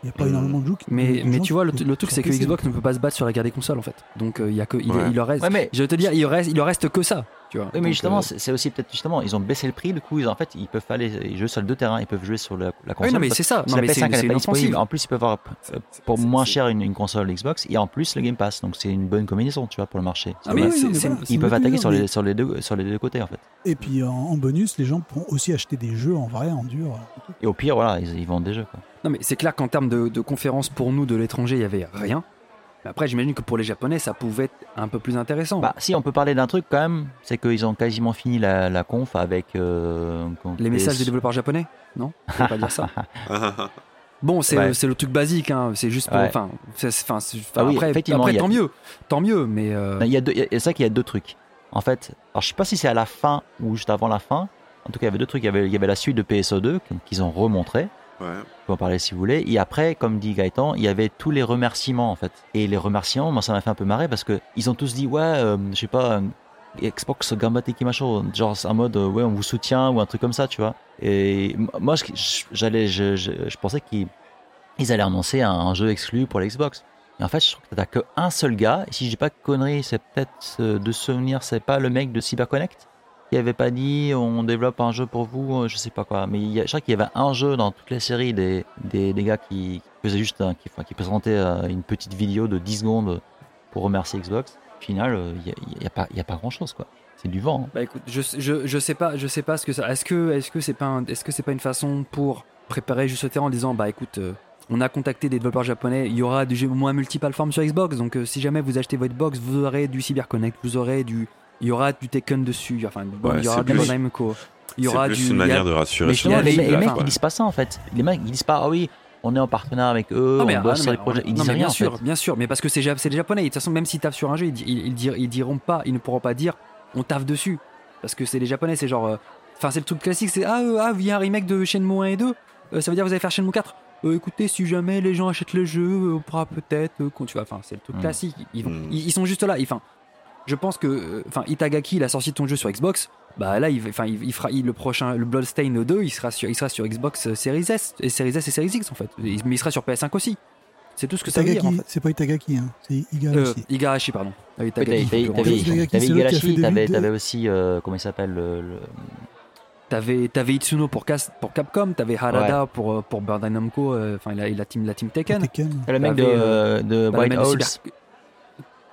Il y a pas Mm. énormément de jeux qui. Mais, de mais gens tu vois, le, truc, c'est que PC. Xbox ne peut pas se battre sur la guerre des consoles, en fait. Donc, euh, il y a que, il, Ouais. il leur reste. Ouais, mais, Je vais te dire, il reste, il leur reste que ça. Tu vois. oui, mais Donc, justement, euh, c'est aussi peut-être justement, ils ont baissé le prix, du coup, ils, en fait, ils peuvent aller ils jouent sur les deux terrains, ils peuvent jouer sur la, la oui, console. non, mais c'est ça. que Non, la mais PS5 c'est elle c'est n'est pas disponible. En plus, ils peuvent avoir euh, C'est- pour c'est- moins c'est- cher une, une console Xbox et en plus le Game Pass. Donc c'est une bonne combinaison, tu vois, pour le marché. Ah, mais oui, voilà, ils peuvent attaquer sur les, sur, les deux, sur les deux côtés, en fait. Et puis en, en bonus, les gens pourront aussi acheter des jeux en vrai, en dur. Et au pire, voilà, ils, ils vendent des jeux. Quoi. Non, mais c'est clair qu'en termes de, de conférences pour nous de l'étranger, il y avait rien. Mais après, j'imagine que pour les Japonais, ça pouvait être un peu plus intéressant. Bah, si on peut parler d'un truc quand même, c'est qu'ils ont quasiment fini la, la conf avec. euh, les messages des développeurs japonais Non Je peux pas dire ça. (laughs) Bon, c'est Ouais. c'est le truc basique, hein. c'est juste pour. Ouais. Enfin, c'est- Ah oui, après, après y a- tant mieux. Tant mieux, mais. euh, Il y a deux- il y a- c'est ça qu'il y a deux trucs. En fait, alors je sais pas si c'est à la fin ou juste avant la fin. En tout cas, il y avait deux trucs. Il y avait, il y avait la suite de PSO2 qu'ils ont remontré. ouais. Peut en parler si vous voulez. Et après, comme dit Gaëtan, il y avait tous les remerciements en fait. Et les remerciements, moi ça m'a fait un peu marrer parce que ils ont tous dit ouais, euh, je sais pas, euh, Xbox Gambate Ikimasho, genre un mode euh, ouais on vous soutient ou un truc comme ça, tu vois. Et moi j'allais, je, je, pensais qu'ils ils allaient annoncer un, jeu exclu pour la Xbox. Et en fait, je trouve que t'as que un seul gars. Et si je dis pas de conneries, c'est peut-être de souvenir, c'est pas le mec de CyberConnect qui avait pas dit on développe un jeu pour vous, euh, je sais pas quoi. Mais il je crois qu'il y avait un jeu dans toutes les séries des, des, des gars qui juste qui, présentaient euh, une petite vidéo de 10 secondes pour remercier Xbox. Au final, euh, il y, a, il y a pas il a pas grand chose quoi. C'est du vent. hein. Bah écoute, je, je, je sais pas, je sais pas ce que ça. Est-ce que est-ce que c'est pas est-ce que c'est pas une façon pour préparer juste le terrain en disant bah écoute, on a contacté des développeurs japonais, il y aura du jeu moins multiplateforme sur Xbox, donc si jamais vous achetez votre box, vous aurez du CyberConnect, vous aurez du, il y aura du Tekken dessus, enfin bon, Ouais, il y aura du Namco, il y C'est aura plus du. une manière de rassurer Mais les, les mecs ils disent pas ça en fait. Les mecs ils disent pas ah oui, on est en partenariat avec eux, Ah, mais, on ah, bosse non, sur les projets. Ils non, disent mais rien bien en sûr, fait. bien sûr, mais parce que c'est les japonais. De toute façon, même si tapent sur un jeu, ils, ils, ils dir- ils diront pas, ils ne pourront pas dire on taffe dessus. Parce que c'est les japonais, c'est genre. euh, Enfin, c'est le truc classique, c'est ah, euh, ah, il y a un remake de Shenmue 1 et 2, euh, ça veut dire vous allez faire Shenmue 4. Euh, écoutez, si jamais les gens achètent le jeu, on pourra peut-être. euh, tu vois, enfin, c'est le truc Mm. classique. Ils, vont- Mm. ils, ils sont juste là. ils- Enfin, je pense que. euh, Enfin, Itagaki, il a sorti ton jeu sur Xbox. Bah là, il, enfin, il, il fera il- le prochain, le Bloodstain 2, il sera sur, il sera sur Xbox euh, Series S, et Series S et Series X en fait. Il- mais il sera sur PS5 aussi. C'est tout ce que ça veut dire en Itagaki, fait. c'est pas Itagaki, hein, c'est Euh, Igarashi. Igarashi, pardon. Ah oui, Oui, Itagaki, T'avais. Itagaki, Igarashi, aussi euh, comment il s'appelle le, le- T'avais, t'avais Itsuno pour, Cas- pour Capcom, t'avais Harada pour, euh, pour Bandai Namco, euh, enfin il a la team, la team Tekken. Tekken. le mec de, euh, de Bah, le White cyber-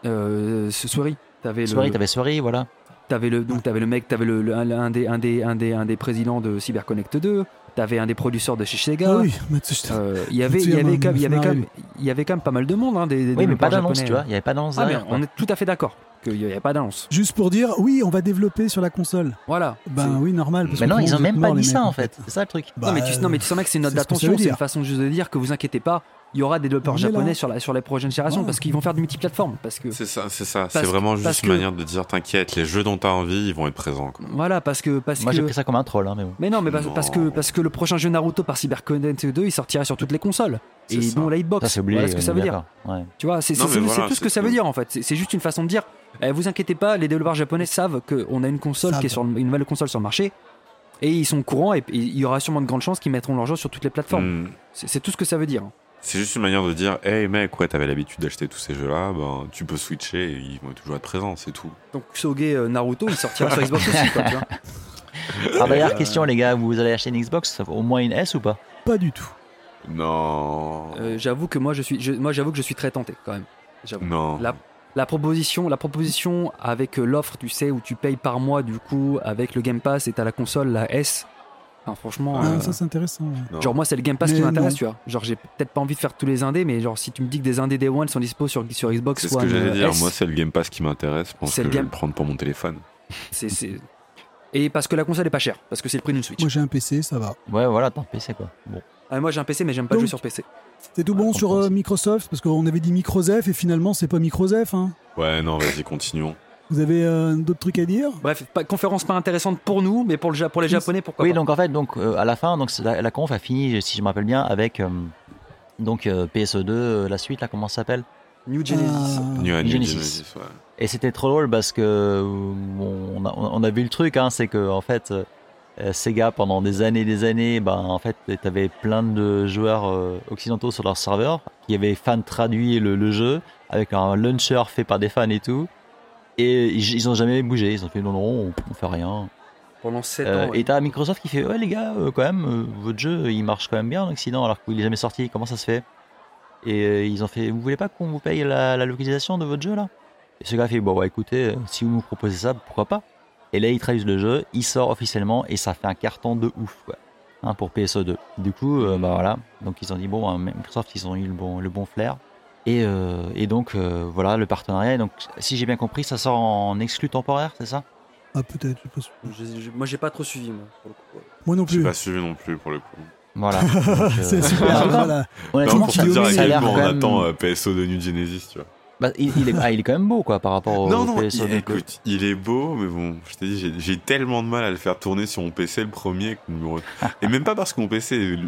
Euh, ce Soirée. T'avais Soirée, le, t'avais Soirée, voilà. t'avais le, donc t'avais le mec, t'avais le, le- un, un des, un des, un des, un des présidents de CyberConnect 2. T'avais un des producteurs de chez Sega. Ah oui, Matsushita. Euh, il y avait, il y avait, quand même- il y avait quand même, y pas mal de monde, hein, des, des Oui, mais pas d'annonce, tu vois. Il n'y avait pas d'annonce Ah, mais on est tout à fait d'accord qu'il n'y avait pas d'annonce. Juste pour dire, oui, on va développer sur la console. Voilà. Ben oui, normal. parce Mais non, ils ont même pas dit ça mecs, en fait. C'est ça le truc. Bah, non, mais tu, non, mais tu sens que c'est une note d'attention, c'est une façon juste de dire que vous inquiétez pas, il y aura des développeurs japonais sur, la, sur les prochaines générations parce qu'ils vont faire du multiplateforme. Parce que, C'est ça, c'est ça. C'est vraiment juste que- une manière de dire t'inquiète, les jeux dont t'as envie, ils vont être présents. quoi. voilà, parce que. Parce Moi que... j'ai pris ça comme un troll, hein, mais bon. Mais non, mais Non. parce que, parce que le prochain jeu Naruto par CyberConnect 2, il sortira sur toutes les consoles. C'est Et ça. non la hitbox. Ça c'est oublié. Voilà ce que ça veut dire. Ouais. Tu vois, c'est voilà, tout ce que ça veut dire en fait. C'est juste une façon de dire eh, vous inquiétez pas, les développeurs japonais savent qu'on a une console qui est sur le- une nouvelle console sur le marché. Et ils sont au courant et, il y aura sûrement de grandes chances qu'ils mettront leur jeu sur toutes les plateformes. Hmm. C'est tout ce que ça veut dire. C'est juste une manière de dire, hey mec, ouais, t'avais l'habitude d'acheter tous ces jeux-là, ben, tu peux switcher et ils vont toujours être présents, c'est tout. Donc Soge euh, Naruto, il sortira sur (laughs) Xbox aussi, quoi, tu vois. Ah d'ailleurs, question les gars, vous allez acheter une Xbox, au moins une S ou pas? Pas du tout. Non. Euh, j'avoue que moi je suis, je- moi j'avoue que je suis très tenté quand même. J'avoue. non. La, la proposition, la proposition avec euh, l'offre, tu sais, où tu payes par mois du coup avec le Game Pass et t'as la console, la S. Enfin, franchement, Ah, euh, ça, c'est intéressant. ouais. Genre moi c'est le Game Pass Mais qui m'intéresse, non. tu vois. Genre j'ai peut-être pas envie de faire tous les indés, mais genre si tu me dis que des indés Day One sont dispo sur, sur Xbox c'est ce One que j'allais euh, dire. S, Moi, c'est le Game Pass qui m'intéresse. Je pense C'est que le je vais Game- le prendre pour mon téléphone. c'est c'est- et parce que la console est pas chère, parce que c'est le prix d'une Switch. Moi, j'ai un PC, ça va. Ouais, voilà, t'as un PC quoi. Bon. Ah, moi j'ai un PC, mais j'aime pas Donc- jouer sur PC. C'est tout bon je sur euh. Microsoft Parce qu'on avait dit Microzef et finalement, c'est pas Microzef. Hein. Ouais, non, vas-y, continuons. Vous avez euh, d'autres trucs à dire? Bref, pas, conférence pas intéressante pour nous, mais pour, le, Ja- pour les Japonais, pourquoi Oui, pas. donc en fait, donc euh, à la fin, donc la, la conf a fini, si je me rappelle bien, avec euh, donc euh, PSE2, euh, la suite là, comment ça s'appelle? New Genesis. Ah, New, New Genesis. Genesis, ouais. Et c'était trop drôle parce que euh, bon, on, a, on a vu le truc, hein, c'est que en fait, Sega pendant des années, et des années, ben en fait, t'avais plein de joueurs euh, occidentaux sur leur serveur qui avaient fan traduit le, le jeu avec un launcher fait par des fans et tout. Et ils, ils ont jamais bougé, ils ont fait non non, on, on fait rien. Pendant 7 Euh, ans. ouais. Et t'as Microsoft qui fait ouais les gars, euh, quand même, euh, votre jeu il marche quand même bien en Occident alors qu'il est jamais sorti, comment ça se fait? Et euh, ils ont fait, vous voulez pas qu'on vous paye la, la localisation de votre jeu là? Et ce gars fait, bon ouais écoutez, euh, si vous nous proposez ça, pourquoi pas? Et là ils traduisent le jeu, il sort officiellement et ça fait un carton de ouf quoi, hein, pour PSO2. Du coup, euh, bah voilà, donc ils ont dit bon, hein, Microsoft ils ont eu le bon, le bon flair. Et, euh, et donc euh, voilà le partenariat. Et donc si j'ai bien compris, ça sort en exclu temporaire, c'est ça? Ah, peut-être, je sais pas moi j'ai pas trop suivi, moi, pour le coup. ouais. Moi non J'ai plus. pas suivi non plus pour le coup. Voilà. (laughs) Euh, C'est super. (laughs) voilà. honnêtement, Non, pour te tu- dire à ça a quel l'air point on même- attend euh, PSO de New Genesis, tu vois. Bah, il, il est, ah, il est quand même beau quoi par rapport au non, non, il, écoute, il est beau, mais bon, je t'ai dit, j'ai- tellement de mal à le faire tourner sur mon PC le premier. (laughs) Et même pas parce que mon PC. est-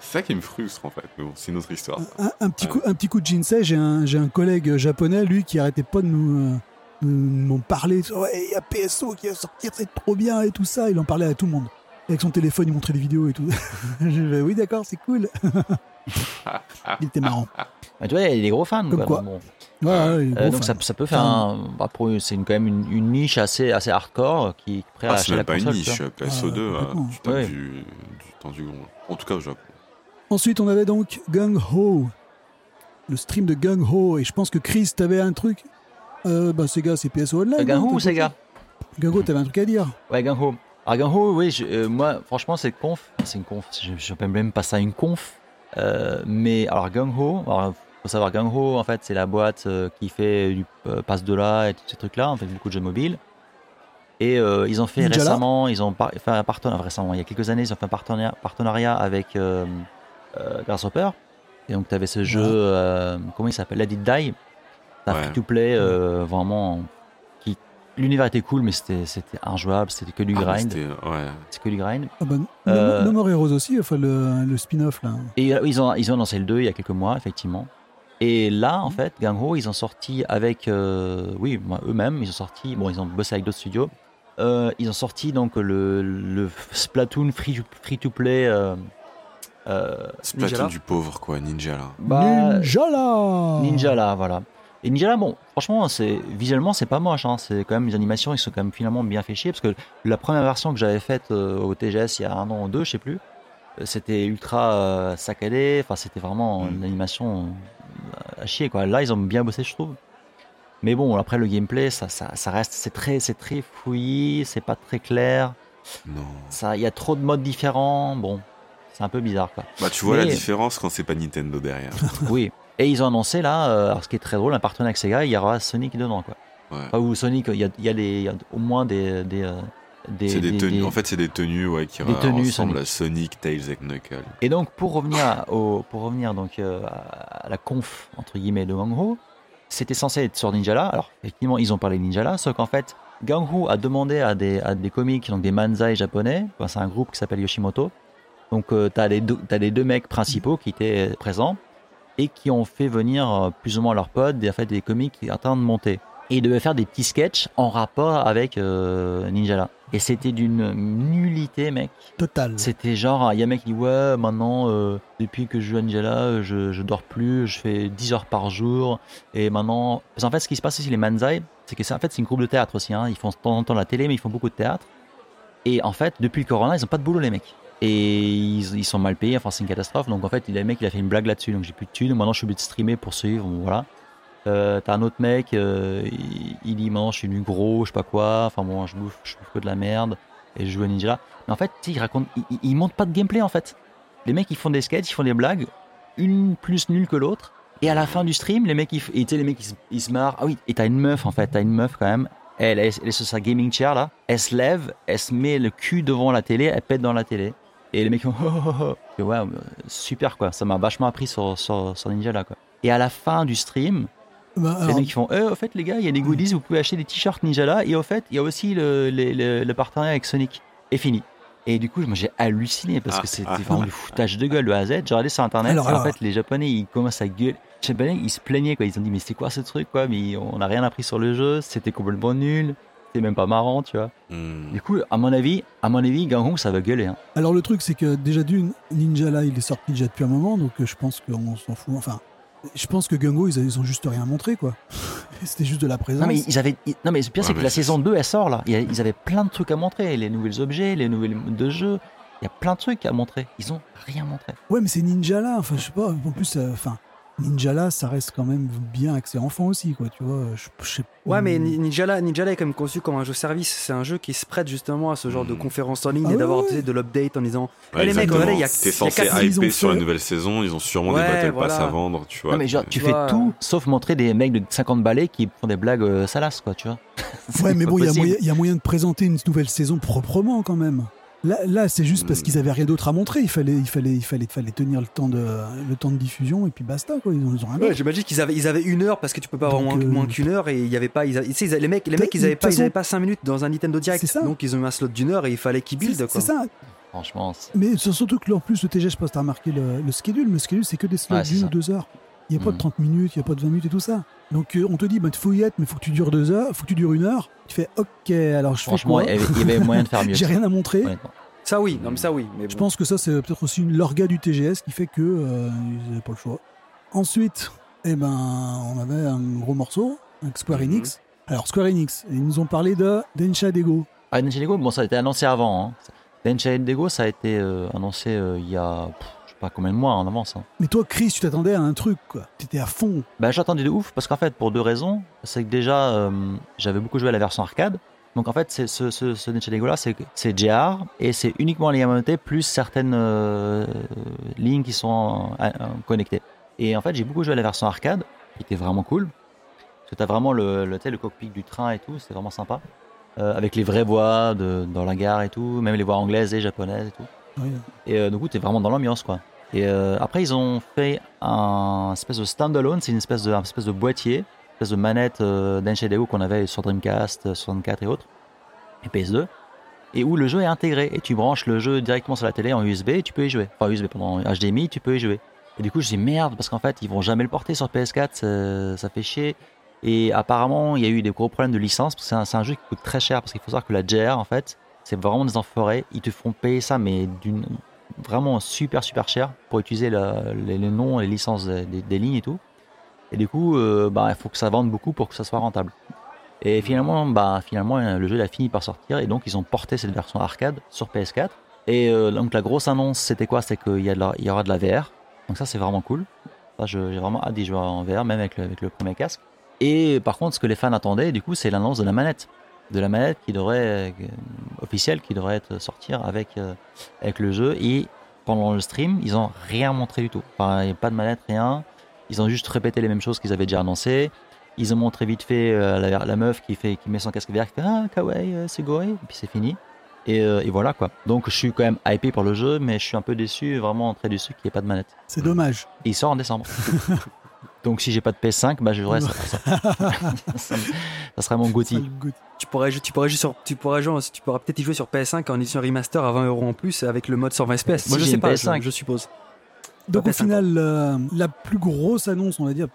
C'est ça qui me frustre en fait, mais bon, c'est une autre histoire. Un, un petit coup, un petit coup de Jinsei, j'ai un, j'ai un collègue japonais, lui, qui arrêtait pas de nous, euh, nous m'en parler. Ouais, il y a PSO qui va sortir, c'est trop bien et tout ça. Il en parlait à tout le monde. Avec son téléphone, il montrait des vidéos et tout. (laughs) J'ai fait, oui, d'accord, c'est cool. (laughs) il était marrant. bah, tu vois, il y a des gros fans. Comme quoi, quoi. donc bon. Ouais, ouais, il est Euh, gros donc ça, peut faire un. Bah, c'est quand même une, une niche assez, assez hardcore qui est prêt à Ah, acheter même la pas une console. niche, vois. PSO2, Ah, euh, tu tapes Ouais. du, du temps du gond. En tout cas au Japon. Ensuite, on avait donc Gung Ho. Le stream de Gung Ho. Et je pense que Chris, t'avais un truc. Euh, bah, Sega, c'est PSO Online. Euh, Gung Ho ou Sega Gung Ho, t'avais un truc à dire. Ouais, Gung Ho. Alors, Gung Ho, oui, je- euh, moi, franchement, c'est conf. C'est une conf. Je je n'appelle même pas ça une conf. Euh, mais alors, Gung Ho, alors, faut savoir, Gung Ho, en fait, c'est la boîte euh, qui fait du euh, passe de là et tous ces trucs-là. On fait beaucoup de jeux mobiles. Et euh, ils ont fait Ninjala récemment, ils ont par- fait un partenariat, récemment, il y a quelques années, ils ont fait un partenariat, partenariat avec euh, euh, Grasshopper. Et donc, tu avais ce jeu, euh, comment il s'appelle? Let It Die. C'est un Ouais. free-to-play euh, vraiment. qui L'univers était cool, mais c'était c'était injouable, c'était que du Ah, grind. c'était- ouais. C'est que du grind. Ah bah, Euh, No, No More Heroes aussi, enfin, le, le spin-off, là. Et euh, ils ont, ils ont lancé le 2 il y a quelques mois, effectivement. Et là, Mhm. en fait, Gang Ho, ils ont sorti avec. euh, oui, eux-mêmes, ils ont sorti. Bon, ils ont bossé avec d'autres studios. Euh, ils ont sorti donc le, le Splatoon free, free to play. Euh, euh, Splatoon Ninjala. du pauvre, quoi, Ninja là. bah, Ninjala Ninja là, voilà. Et Ninja là, bon, franchement, c'est visuellement c'est pas moche. Hein. C'est quand même les animations, ils sont quand même finalement bien fait chier parce que la première version que j'avais faite euh, au TGS il y a un an ou deux, je sais plus, c'était ultra euh, saccadé. Enfin, c'était vraiment Mm. une animation euh, à chier quoi. Là, ils ont bien bossé, je trouve. Mais bon, après le gameplay, ça, ça, ça reste, c'est très, c'est très fouillis, c'est pas très clair. Non. Ça, il y a trop de modes différents. Bon, c'est un peu bizarre quoi. Bah, tu vois Mais- la différence quand c'est pas Nintendo derrière. (laughs) Oui. Et ils ont annoncé là, euh, alors ce qui est très drôle, un partenariat avec Sega, il y aura Sonic dedans quoi. Ouais. Enfin, Sonic, il y a, il y a des, il y a au moins des, des, euh, des, C'est des, des- tenues. des- En fait, c'est des tenues ouais, qui tenues ressemblent à Sonic, Tails et Knuckles. Et donc pour revenir à- au, pour revenir donc euh, à la conf entre guillemets de Gang Ho, c'était censé être sur Ninjala. Alors effectivement, ils ont parlé de Ninjala, sauf qu'en fait, Gang a demandé à des, à des comiques, donc des manzai japonais. Enfin, c'est un groupe qui s'appelle Yoshimoto. Donc euh, t'as les deux, t'as les deux mecs principaux qui étaient présents et qui ont fait venir euh, plus ou moins leurs potes, des, en fait, des comiques qui étaient en train de monter. Et il devait faire des petits sketchs en rapport avec euh, Ninjala. Et c'était d'une nullité, mec. Total. C'était genre, il y a un mec qui dit Ouais, maintenant, euh, depuis que je joue à Ninjala, euh, je, je dors plus, je fais 10 heures par jour. Et maintenant. Parce qu'en fait, ce qui se passe aussi, les Manzai, c'est que c'est en fait, c'est une groupe de théâtre aussi. hein. Ils font de temps en temps la télé, mais ils font beaucoup de théâtre. Et en fait, depuis le Corona, ils ont pas de boulot, les mecs. Et ils, ils sont mal payés, enfin, c'est une catastrophe. Donc en fait, il y a un mec, il a fait une blague là-dessus. Donc j'ai plus de thunes. Maintenant, je suis obligé de streamer pour suivre. Voilà. Euh, T'as un autre mec, euh, il, il je suis nu gros, je sais pas quoi, enfin bon, je bouffe, je bouffe que de la merde, et je joue à Ninja. Mais en fait, tu sais, il raconte, il, il- il montre pas de gameplay en fait. Les mecs ils font des sketchs, ils font des blagues, une plus nulle que l'autre, et à la fin du stream, les mecs ils, les mecs ils, se- ils marrent. Ah oui, et t'as une meuf en fait, t'as une meuf quand même, elle, est sur sa gaming chair là, elle se lève, elle se met le cul devant la télé, elle pète dans la télé. Et les mecs font (laughs) oh, oh, oh. Ouais, euh, super quoi, ça m'a vachement appris sur, sur, sur Ninja là quoi. Et à la fin du stream, Bah, les alors, mecs qui font, euh, au fait, les gars, il y a des goodies, vous pouvez acheter des t-shirts Ninja là, et au fait, il y a aussi le, le, le- le partenariat avec Sonic. Et fini. Et du coup, moi, j'ai halluciné parce Ah, que c'était ah. vraiment du foutage de gueule de A à Z. J'ai regardé sur internet, Alors, et en alors. fait, les Japonais, ils commencent à gueuler. Les Japonais, ils se plaignaient, quoi. Ils ont dit, mais c'est quoi ce truc, quoi, mais on n'a rien appris sur le jeu, c'était complètement nul, c'était même pas marrant, tu vois. Hmm. Du coup, à mon avis, à mon avis, Gangon, ça va gueuler, hein. alors le truc, c'est que déjà d'une, Ninja là, il est sorti déjà depuis un moment, donc euh, je pense qu'on s'en fout. Enfin, je pense que Gungo, ils, ils ont juste rien montré, quoi. (laughs) C'était juste de la présence. Non mais ils avaient, ils- non mais le pire c'est que la saison 2 elle sort là. Ils avaient plein de trucs à montrer, les nouveaux objets, les nouvelles modes de jeu. Il y a plein de trucs à montrer. Ils ont rien montré. Ouais, mais c'est Ninja là. Enfin, je sais pas. En plus, euh, enfin, là, ça reste quand même bien axé enfant aussi, quoi. Tu vois. Je, je sais. Ouais, mais Ni- Ninjala, Ninjala est quand même conçu comme un jeu service. C'est un jeu qui se prête justement à ce genre de Mm. conférences en ligne Ah et d'avoir ouais, de l'update en disant Ouais, Eh, les mecs, regardez, il y a- T'es censé hyper sur la nouvelle saison, ils ont sûrement Ouais, des battle pass voilà. à vendre, tu vois. non mais genre tu fais vois, tout sauf montrer des mecs de 50 balais qui font des blagues euh, salaces quoi, tu vois. (laughs) Ouais, mais bon, y, il y a moyen de présenter une nouvelle saison proprement quand même. Là, là c'est juste parce Mm. qu'ils avaient rien d'autre à montrer. Il fallait, il fallait, il fallait, tenir le temps de, le temps de diffusion et puis basta, quoi. Ils ont, ils ont rien Ouais, j'imagine qu'ils avaient, ils avaient une heure parce que tu peux pas avoir Donc, moins, euh, moins qu'une heure et il y avait pas. Ils avaient- tu sais, ils avaient- les mecs, les mecs, ils avaient pas, ils façon- avaient pas 5 minutes dans un Nintendo Direct. Ça. Donc ils ont eu un slot d'une heure et il fallait qu'ils build C'est quoi. c'est ça. Franchement, Mais surtout que là, en plus, le TG, je sais pas si t'as remarqué le, le schedule. Le schedule, c'est que des slots Ouais, d'une ou deux heures. Il n'y a pas de Mm. 30 minutes, il n'y a pas de 20 minutes et tout ça. Donc euh, on te dit, bah, il faut y être, mais il faut que tu dures deux heures, faut que tu dures une heure. Tu fais, ok, alors je fais franchement, quoi? il y avait- il y avait moyen de faire (laughs) mieux. J'ai rien à montrer. Ça oui, non mais ça oui. Mais Je bon. pense que ça, c'est peut-être aussi une l'orga du TGS qui fait que euh, ils n'avaient pas le choix. Ensuite, eh ben, on avait un gros morceau avec Square Mhm. Enix. Alors Square Enix, ils nous ont parlé de Densha Dego. Ah, Densha Dego, bon ça a été annoncé avant. Hein. Densha Dego, ça a été euh, annoncé euh, il y a pff, je sais pas combien de mois en avance. hein. Mais toi, Chris, tu t'attendais à un truc, quoi. T'étais à fond. Bah, j'attendais de ouf parce qu'en fait, pour deux raisons. C'est que déjà, euh, j'avais beaucoup joué à la version arcade. Donc en fait, c'est ce, ce, ce c'est JR et c'est uniquement les Yamamote plus certaines euh, lignes qui sont euh, connectées. Et en fait, j'ai beaucoup joué à la version arcade, qui était vraiment cool. Parce que t'as vraiment le, le, tu cockpit du train et tout, c'est vraiment sympa. Euh, avec les vraies voix de, dans la gare et tout, même les voix anglaises et japonaises et tout. Et euh, du coup, t'es vraiment dans l'ambiance, quoi. Et après, ils ont fait un espèce de standalone, c'est une espèce de, un espèce de boîtier, espèce de manette euh, d'Enshedeo qu'on avait sur Dreamcast, euh, 64 et autres, et PS2, et où le jeu est intégré. Et tu branches le jeu directement sur la télé en USB et tu peux y jouer. Enfin, USB, pardon, HDMI, tu peux y jouer. Et du coup, je dis merde, parce qu'en fait, ils vont jamais le porter sur PS4, ça, fait chier. Et apparemment, il y a eu des gros problèmes de licence, parce que c'est un, jeu qui coûte très cher, parce qu'il faut savoir que la JR, en fait, c'est vraiment des enfoirés. Ils te font payer ça, mais vraiment super super cher pour utiliser les, les noms, les licences des lignes et tout. Et du coup, euh, bah, il faut que ça vende beaucoup pour que ça soit rentable. Et finalement, bah, finalement, le jeu a fini par sortir et donc ils ont porté cette version arcade sur PS4. Et euh, donc la grosse annonce, c'était quoi? C'était qu'il y, y aura de la VR. Donc ça, c'est vraiment cool. J'ai vraiment hâte d'y jouer en VR, même avec le, premier casque. Et par contre, ce que les fans attendaient, du coup, c'est l'annonce de la manette. De la manette qui devrait, euh, officielle, qui devrait être sortir avec, euh, avec le jeu. Et pendant le stream, ils ont rien montré du tout. Enfin, il n'y a pas de manette, rien. Ils ont juste répété les mêmes choses qu'ils avaient déjà annoncées. Ils ont montré vite fait euh, la, la meuf qui, fait, qui met son casque VR, qui fait Ah, kawaii, euh, c'est goré. Et puis c'est fini. Et, euh, et voilà quoi. Donc je suis quand même hypé pour le jeu, mais je suis un peu déçu, vraiment très déçu qu'il n'y ait pas de manette. C'est dommage. Et il sort en décembre. (laughs) Donc si j'ai pas de PS5, bah je jouerai ça. (laughs) ça, ça, ça sera mon Gotti. Tu pourrais, jouer- tu pourrais jouer sur, tu pourrais jouer, tu pourras peut-être y jouer sur PS5 en édition remaster à 20 euros en plus avec le mode 120 FPS. Si Moi je j'ai sais pas, PS5. je, je suppose. Donc au PS5. final, euh, la plus grosse annonce, on va dire,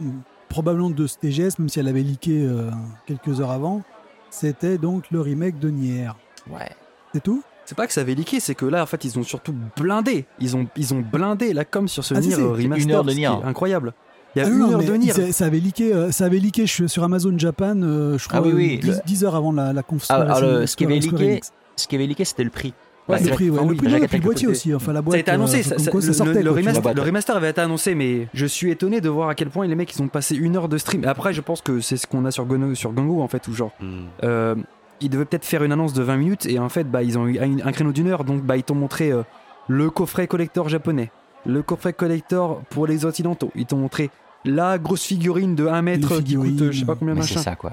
probablement de ce TGS, même si elle avait leaké euh, quelques heures avant. C'était donc le remake de Nier. Ouais. C'est tout? C'est pas que ça avait leaké, c'est que là, en fait, ils ont surtout blindé. Ils ont, ils ont blindé la com sur ce Ah, Nier si. remaster. Une heure de Nier. Incroyable. Il y a Ah une non, heure de Nier. ça, ça avait leaké, euh, ça avait leaké je- sur Amazon Japan, euh, je crois, Ah oui, oui, 10, le- 10 heures avant la, la conf. Ah, la alors, ce qui avait leaké. Ce qui avait leaké, c'était le prix. Ouais, le c'est- prix, ouais. le prix, et puis le boîtier aussi. Enfin, la Ça boîte. a été annoncé, euh, ça- ça- quoi ça sortait, le quoi, tu remaster, vois. vois. le remaster avait été annoncé, mais je suis étonné de voir à quel point les mecs ils ont passé une heure de stream. Et après, je pense que c'est ce qu'on a sur, Gono, sur Gango en fait, où genre, Hmm. euh, ils devaient peut-être faire une annonce de 20 minutes et en fait, bah, ils ont eu un, un créneau d'une heure, donc bah, ils t'ont montré euh, le coffret collector japonais, le coffret collector pour les occidentaux. Ils t'ont montré la grosse figurine de 1 mètre qui coûte euh, je sais pas combien Mais machin. c'est ça, quoi.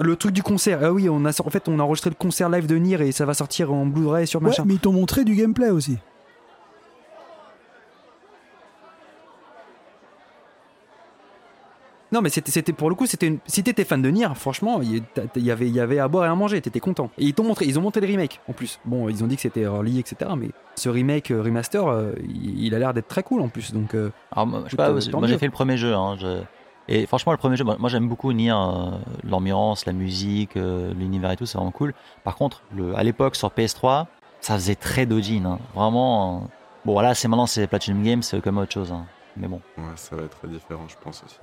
Le truc du concert. Ah oui, on a, en fait, on a enregistré le concert live de Nier et ça va sortir en Blu-ray sur Ouais, machin. mais ils t'ont montré du gameplay aussi. Non, mais c'était, pour le coup, c'était une... si t'étais fan de Nier, franchement, il y, avait, il y avait à boire et à manger, t'étais content. Et ils t'ont montré, ils ont monté le remake en plus. Bon, ils ont dit que c'était early, etc. Mais ce remake euh, remaster, euh, il, il a l'air d'être très cool en plus. Donc, euh, Alors, moi, je sais pas, moi j'ai fait le premier jeu. hein, je- Et franchement, le premier jeu, moi j'aime beaucoup Nier, euh, l'ambiance, la musique, euh, l'univers et tout, c'est vraiment cool. Par contre, le, à l'époque sur PS3, ça faisait très Dojin. hein. Vraiment. euh, Bon, voilà, c'est maintenant c'est Platinum Games, c'est comme autre chose. hein. Mais bon. Ouais, ça va être très différent, je pense aussi.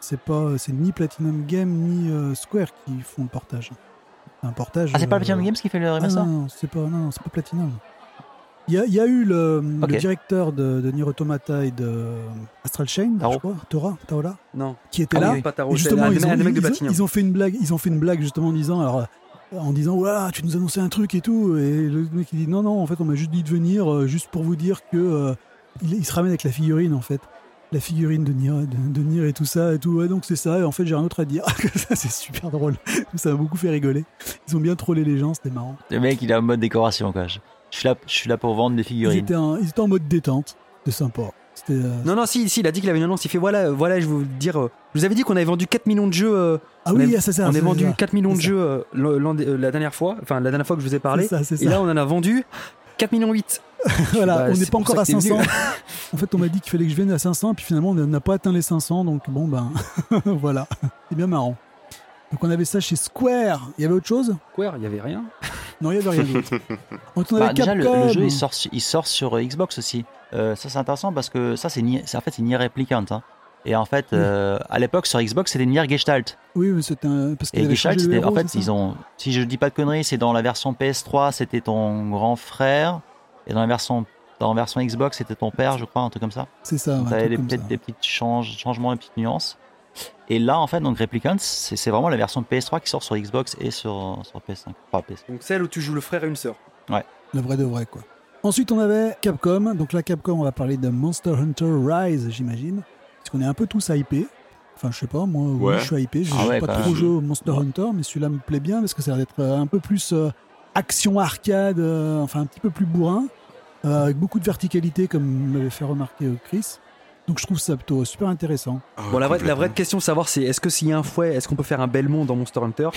C'est pas, c'est ni Platinum Game ni euh, Square qui font le portage. Un portage. Ah, c'est pas Platinum Games qui fait le Ah, remaster non, non, c'est pas, non, non, c'est pas Platinum. Il y a, il y a eu le, directeur de, de Nier Automata et de Astral Chain, Taro. je crois, Tora, Taola, non. qui était Ah là. oui, oui. Pas Taro, Et c'est justement, ils ont, un ils ils fait une blague, ils ont fait une blague justement en disant, alors, en disant, voilà, tu nous annonçais un truc et tout, et le mec il dit, non, non, en fait, on m'a juste dit de venir, euh, juste pour vous dire que euh, il, il se ramène avec la figurine, en fait, la figurine de Nier, de, de Nier et tout ça et tout. Ouais, donc c'est ça. Et en fait, j'ai rien d'autre à dire. (laughs) ça, c'est super drôle. Ça m'a beaucoup fait rigoler. Ils ont bien trollé les gens, c'était marrant. Le mec, il est en mode décoration, quoi. Je, suis, là, je suis là pour vendre des Ils figurines. étaient, en, ils étaient en mode détente. C'était sympa. Euh, Non, non, si, si, il a dit qu'il avait une annonce. Il fait voilà, euh, voilà, je vais vous dire. euh, je vous avais dit qu'on avait vendu 4 millions de jeux. euh, Ah oui, a- c'est ça. on a vendu ça. 4 millions de ça. jeux euh, euh, la dernière fois. Enfin, la dernière fois que je vous ai parlé. C'est ça, c'est Et là, on en a vendu 4 millions 8. (laughs) voilà, Bah, on n'est pas encore à que t'es 500. venu. (laughs) en fait, on m'a dit qu'il fallait que je vienne à 500, puis finalement, on n'a pas atteint les 500, donc bon, ben, (laughs) voilà. C'est bien marrant. Donc, on avait ça chez Square. Il y avait autre chose? Square, il y avait rien. Non, il y avait rien d'autre. (laughs) On Bah, avait déjà, le, jeu, il sort, il sort sur euh, Xbox aussi. Euh, ça, c'est intéressant parce que ça, c'est en fait, c'est Nier Replicant. hein. Et en fait, Oui. euh, à l'époque, sur Xbox, c'était Nier Gestalt. Oui, mais c'était un... parce qu'il Et avait Gestalt, changé le c'était, en héros, fait, ils ont, si je dis pas de conneries, c'est dans la version PS3, c'était ton grand frère. Et dans la version, dans la version Xbox, c'était ton père, je crois, un truc comme ça. C'est ça. Truc des- comme peut-être des petits change- changements, des petites nuances. Et là, en fait, donc Replicant, c'est, vraiment la version PS3 qui sort sur Xbox et sur, sur PS5. Enfin, PS. Donc, celle où tu joues le frère et une sœur. Le vrai de vrai, quoi. Ensuite, on avait Capcom. Donc là, Capcom, on va parler de Monster Hunter Rise, j'imagine. Parce qu'on est un peu tous hypés. Enfin, je sais pas, moi, oui, Ouais. je suis hypé. Je Ah joue ouais, pas trop joué au Monster Ouais. Hunter, mais celui-là me plaît bien parce que ça a l'air d'être euh, un peu plus euh, action arcade, euh, enfin un petit peu plus bourrin, euh, avec beaucoup de verticalité, comme m'avait fait remarquer euh, Chris. Donc je trouve ça plutôt super intéressant. Ah, Bon, la vraie, la vraie question, savoir, c'est est-ce que s'il y a un fouet, est-ce qu'on peut faire un Belmont dans Monster Hunter?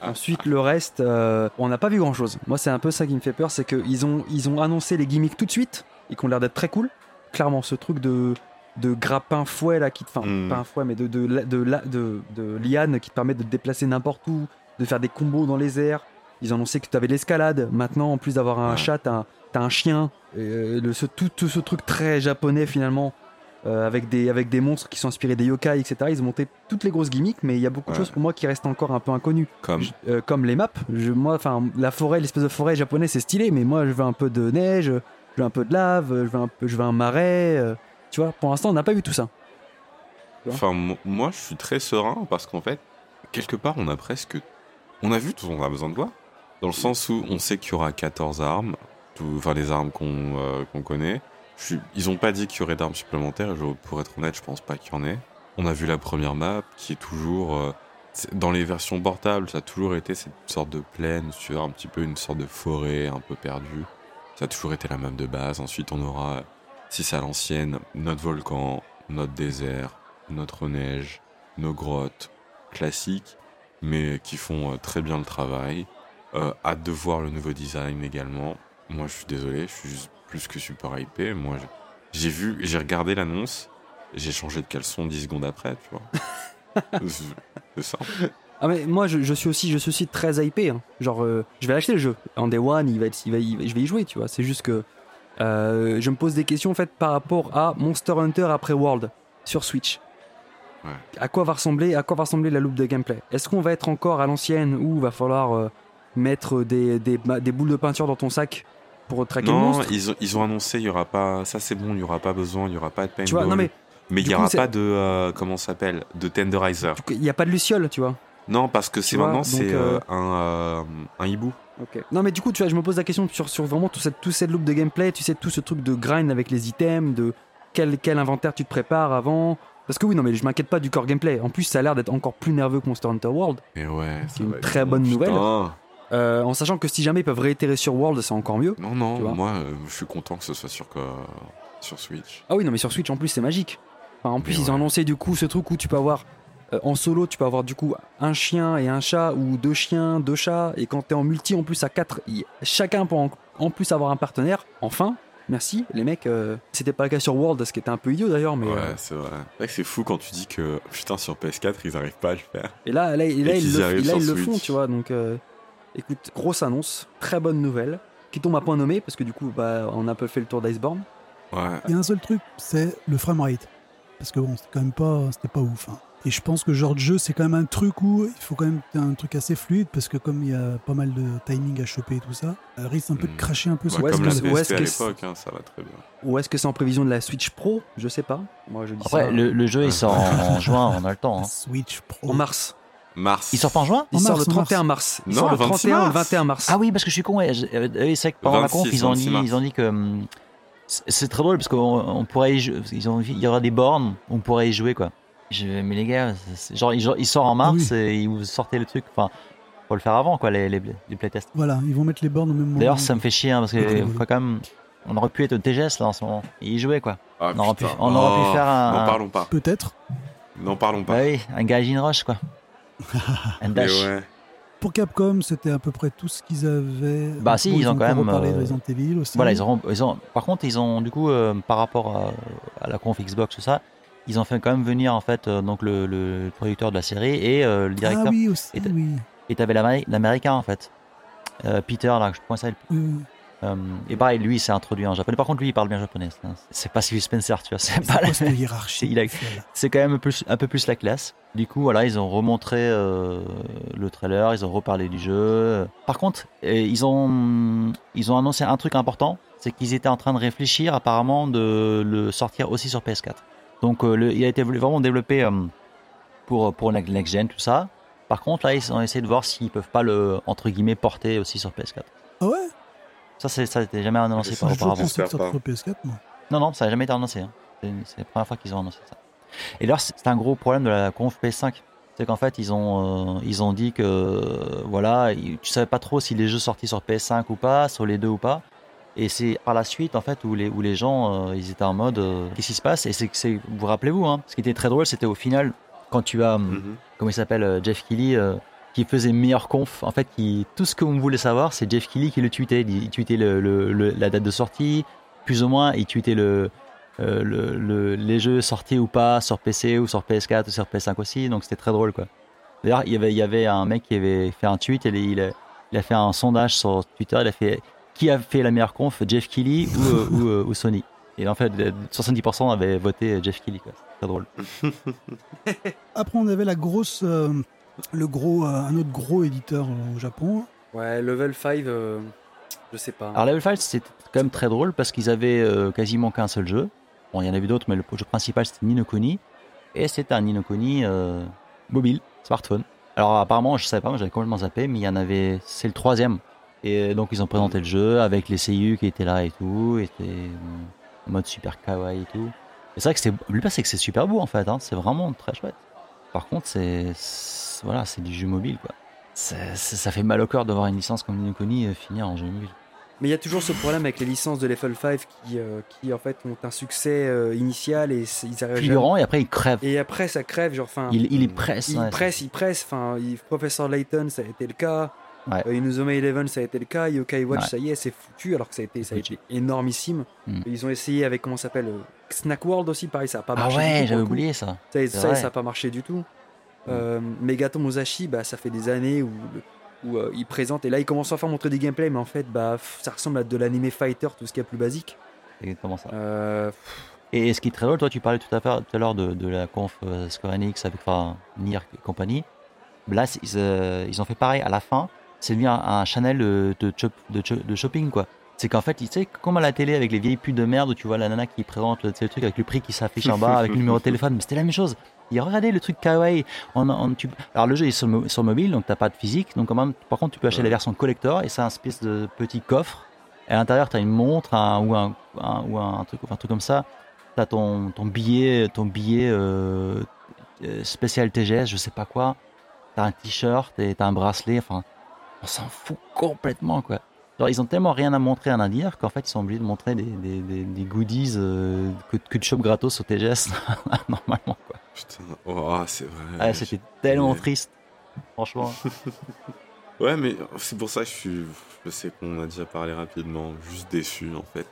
Ensuite, le reste, euh, on n'a pas vu grand-chose. Moi, c'est un peu ça qui me fait peur, c'est qu'ils ont, ils ont annoncé les gimmicks tout de suite et qui ont l'air d'être très cool. Clairement, ce truc de, de grappin fouet là, qui te, enfin, Mm. pas un fouet, mais de, de, de, de, de, de liane qui te permet de te déplacer n'importe où, de faire des combos dans les airs. Ils ont annoncé que tu avais l'escalade. Maintenant, en plus d'avoir un Ouais. chat, t'as un, t'as un chien. Euh, le, ce, tout, tout ce truc très japonais finalement. Euh, avec, des, avec des monstres qui sont inspirés des yokai, etc. Ils ont monté toutes les grosses gimmicks, mais il y a beaucoup de choses pour moi qui restent encore un peu inconnues. Comme. Je- euh, comme les maps. Je, moi, enfin, la forêt, l'espèce de forêt japonaise, c'est stylé, mais moi, je veux un peu de neige, je veux un peu de lave, je veux un, peu, je veux un marais. euh, tu vois, pour l'instant, on n'a pas vu tout ça. Enfin, mo- moi, je suis très serein parce qu'en fait, quelque part, on a presque. On a vu tout ce qu'on a besoin de voir. Dans le sens où on sait qu'il y aura 14 armes, tout- enfin les armes qu'on qu'on connaît. Ils ont pas dit qu'il y aurait d'armes supplémentaires, je- pour être honnête, je pense pas qu'il y en ait. On a vu la première map qui est toujours. euh, dans les versions portables, ça a toujours été cette sorte de plaine, sur un petit peu une sorte de forêt un peu perdue. Ça a toujours été la map de base. Ensuite, on aura, si c'est à l'ancienne, notre volcan, notre désert, notre neige, nos grottes classiques, mais qui font euh, très bien le travail. Euh, hâte de voir le nouveau design également. Moi, je suis désolé, je suis juste plus que super hypé. Moi, j'ai vu, j'ai regardé l'annonce j'ai changé de caleçon 10 secondes après, tu vois. (laughs) c'est ça. Ah mais moi je, je suis aussi je suis aussi très hypé hein. genre euh, je vais acheter le jeu en day one il va être il va, il va- je vais y jouer tu vois c'est juste que euh, je me pose des questions en fait par rapport à Monster Hunter après World sur Switch Ouais. à quoi va ressembler à quoi va ressembler la loupe de gameplay? Est-ce qu'on va être encore à l'ancienne ou va falloir euh, mettre des, des boules de peinture dans ton sac pour traquer le Non, monstre ils ont, ils ont annoncé, il y aura pas. Ça, c'est bon, il y aura pas besoin, il y aura pas de paintball. tu vois non mais Mais il du y coup, aura c'est- pas de. euh, comment ça s'appelle De tenderizer. il n'y a pas de luciole tu vois Non, parce que c'est maintenant, c'est euh, euh, un, euh, un hibou. Non mais du coup tu vois je me pose la question sur, sur vraiment tout cette, tout cette loop de gameplay, tu sais tout ce truc de grind avec les items, de quel, quel inventaire tu te prépares avant. Parce que oui non mais je m'inquiète pas du core gameplay. En plus ça a l'air d'être encore plus nerveux que Monster Hunter World. Et ouais, ça une très bon, bonne nouvelle. putain. Euh, en sachant que si jamais ils peuvent réitérer sur World c'est encore mieux. Non, non, moi, euh, je suis content que ce soit sur, sur Switch. Ah oui non mais sur Switch en plus c'est magique. Enfin, en plus Mais ils ont annoncé du coup ce truc où tu peux avoir euh, en solo tu peux avoir du coup un chien et un chat ou deux chiens, deux chats et quand t'es en multi en plus à quatre, chacun peut en, en plus avoir un partenaire. Enfin merci les mecs. euh, C'était pas le cas sur World ce qui était un peu idiot d'ailleurs mais ouais, c'est vrai. C'est vrai que c'est fou quand tu dis que, putain, sur PS4, ils arrivent pas à le faire. Et là, là, et là, Et ils le, là, ils le font, tu vois. Donc, euh, écoute, grosse annonce, très bonne nouvelle, qui tombe à point nommé, parce que du coup, bah, on a un peu fait le tour d'Iceborne. Ouais. Il y a un seul truc, c'est le framerate. Parce que bon, c'était quand même pas, c'était pas ouf. hein. Et je pense que ce genre de jeu, c'est quand même un truc où il faut quand même un truc assez fluide, parce que comme il y a pas mal de timing à choper et tout ça, ça risque un peu de Hmm. cracher un peu Ouais, sur Ouais, comme la PSP à que l'époque, hein, ça va très bien. Ou est-ce que c'est en prévision de la Switch Pro? Je sais pas. Moi, je dis Après, ça le, le jeu il sort en, en (laughs) juin, on a le temps. hein. Switch Pro. en mars. Mars. Il sort pas en juin Il En sort mars, le en mars. 31 mars. Il Non, sort le le 26 31 ou le mars. 21 mars. Ah oui, parce que je suis con. Ouais. Euh, oui, c'est vrai que pendant la 26, conf, ils ont 26 dit, mars. ils ont dit que hum, c'est très drôle parce qu'on on pourrait, y jou- ils ont, il y aura des bornes, on pourrait y jouer quoi. Je, mais les gars, genre, il, il sort en mars Oui. et ils vous sortez le truc. Enfin, faut le faire avant quoi, les, les, les playtests. Voilà, ils vont mettre les bornes au même moment. D'ailleurs, ça me fait chier hein, parce que Ouais. faut quand même, on aurait pu être au TGS là en ce moment et y jouer quoi. Ah, On aurait pu- aurait faire un- N'en parlons pas. Peut-être. N'en parlons pas. Bah oui, un Gaijin Rush quoi. (laughs) Mais dash. ouais. Pour Capcom, c'était à peu près tout ce qu'ils avaient. Bah si, ils ont quand même, parlé de euh, Resident Evil aussi. Voilà, ils ont, ils ont, par contre, ils ont du coup, euh, par rapport à, à la conf Xbox, tout ça, ils ont fait quand même venir en fait euh, donc le, le producteur de la série et euh, le directeur. Ah oui, aussi, Et oui. Et t'avais l'Amé- l'américain en fait, Euh, Peter là, je pense ça. Euh, Euh, et pareil, lui, il s'est introduit en japonais. Par contre, lui, il parle bien japonais. C'est- C'est pas Steve Spencer, tu vois. C'est pas la- (laughs) hiérarchie c'est quand même un peu, un peu plus la classe. Du coup, voilà, ils ont remontré euh, le trailer, ils ont reparlé du jeu. Par contre, euh, ils ont, ils ont annoncé un truc important, c'est qu'ils étaient en train de réfléchir apparemment de le sortir aussi sur PS4. Donc, euh, le- il a été vraiment développé pour, pour la next gen, tout ça. Par contre, là, ils ont essayé de voir s'ils peuvent pas le, entre guillemets, porter aussi sur PS4. Ah ouais? Ça, ça n'était jamais annoncé par auparavant. pensé que ça J'espère sortait sur PS4, moi. Non, non, ça n'a jamais été annoncé. hein. C'est la première fois qu'ils ont annoncé ça. Et d'ailleurs, c'est un gros problème de la conf PS5. C'est qu'en fait, ils ont, euh, ils ont dit que, euh, voilà, ils- tu savais pas trop si les jeux sortis sur PS5 ou pas, sur les deux ou pas. Et c'est par la suite, en fait, où les, où les gens, euh, ils étaient en mode, euh, qu'est-ce qui se passe? Et c'est vous rappelez-vous, hein, ce qui était très drôle, c'était au final, quand tu as, Mhm. comment il s'appelle, Jeff Keighley, euh, qui faisait meilleure conf. En fait, qui, tout ce vous voulez savoir, c'est Jeff Keighley qui le tweetait. Il, tweetait la date de sortie, plus ou moins, il tweetait le, euh, le, le- les jeux sortis ou pas sur PC ou sur PS4 ou sur PS5 aussi. Donc c'était très drôle, quoi. D'ailleurs, il y avait, il y avait un mec qui avait fait un tweet et il a, fait un sondage sur Twitter. Il a fait qui a fait la meilleure conf, Jeff ou, euh, euh, ou Sony? Et en fait, 70% avaient voté Jeff Keighley, quoi. Très drôle. (laughs) Après, on avait la grosse, le gros, euh, un autre gros éditeur euh, au Japon. Ouais, level 5, euh, je sais pas. Alors Level 5 c'était quand même très drôle parce qu'ils avaient euh, quasiment qu'un seul jeu. Bon, il y en avait d'autres, mais le jeu principal c'était Ni no Kuni. Et c'était un Ni no Kuni euh, mobile, smartphone. Alors apparemment, je savais pas, moi j'avais complètement zappé, mais il y en avait, c'est le troisième. Et donc ils ont présenté le jeu avec les CU qui étaient là et tout, et euh, en mode super kawaii et tout. Et c'est vrai que c'est, le pire c'est que c'est super beau en fait, hein, c'est vraiment très chouette. Par contre, c'est, c'est- voilà, c'est du jeu mobile quoi. Ça fait mal au cœur de voir une licence comme Ni no Kuni euh, finir en jeu mobile. Mais il y a toujours ce problème avec les licences de Level 5 qui, euh, qui en fait ont un succès euh, initial et ils arrivent jamais. Fulgurant et après il crève. Et après ça crève, genre enfin. Il, il presse. il ouais. presse, il presse. Enfin, Professeur Layton, ça a été le cas. Ouais. Euh, Inuzuma Eleven, ça a été le cas. Yokai Watch, Ouais. ça y est, c'est foutu, alors que ça a été, ça a été énormissime. Mm. Ils ont essayé avec, comment ça s'appelle Snack World aussi, pareil, ça a pas Ah marché. tout, ouais, j'avais oublié ça. Ça, ça, ça a pas marché du tout. Euh, Megaton Musashi, bah, ça fait des années où, où euh, il présente, et là il commence enfin à montrer du gameplay, mais en fait, bah, ça ressemble à de l'anime fighter, tout ce qui est plus basique. Exactement ça. Euh, Et ce qui est très drôle, toi, tu parlais tout à l'heure, tout à l'heure de, de la conf euh, Square Enix avec enfin, Nier et compagnie. Là, ils, euh, ils ont fait pareil. À la fin, c'est devenu un, un channel de, chop- de, de shopping, quoi. C'est qu'en fait, tu sais, comme à la télé avec les vieilles pubs de merde où tu vois la nana qui présente le truc avec le prix qui s'affiche en bas, avec le numéro de téléphone, mais c'était la même chose. Et regardez le truc kawaii. On, on- tu- alors le jeu est sur, mo- sur mobile, donc t'as pas de physique. Donc même, par contre, tu peux acheter la version collector et c'est un espèce de petit coffre. Et à l'intérieur, tu as une montre un- ou, un, un- ou un truc, un truc comme ça. Tu as ton, ton billet, ton billet euh, euh, spécial TGS, je sais pas quoi. Tu as un t-shirt et tu as un bracelet. Enfin, on s'en fout complètement, quoi. Genre, ils ont tellement rien à montrer à Nadir qu'en fait, ils sont obligés de montrer des, des, des- des goodies euh, que, que tu chopes gratos au TGS, (laughs) normalement, quoi. Putain, oh, c'est vrai. Ah, C'était tellement triste, franchement. (laughs) Ouais, mais c'est pour ça que je suis. Je sais qu'on a déjà parlé rapidement, juste déçu en fait.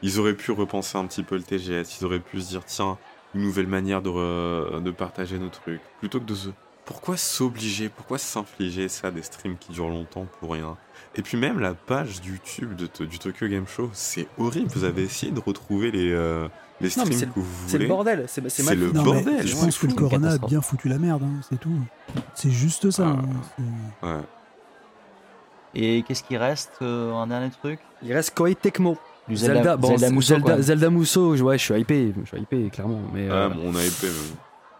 Ils auraient pu repenser un petit peu le TGS, ils auraient pu se dire tiens, une nouvelle manière de, re- de partager nos trucs. Plutôt que de se. Pourquoi s'obliger? Pourquoi s'infliger ça, des streams qui durent longtemps pour rien? Et puis même la page YouTube de, du Tokyo Game Show, c'est horrible. Vous avez essayé de retrouver les, euh, les Non, mais streams c'est- que vous c'est le bordel, c'est mal le. Non, mais bordel, je pense que le Corona a bien foutu la merde, hein, c'est tout. C'est juste ça. Ah. hein, Ouais. Et qu'est-ce qui reste euh, Un dernier truc? Il reste Koei Tecmo. Du Zelda, Zelda, bon, Zelda Zelda, Musso, Zelda, Musso, ouais, je suis hypé, je suis hypé, clairement. Mais, euh, Ah, bon, on a épais.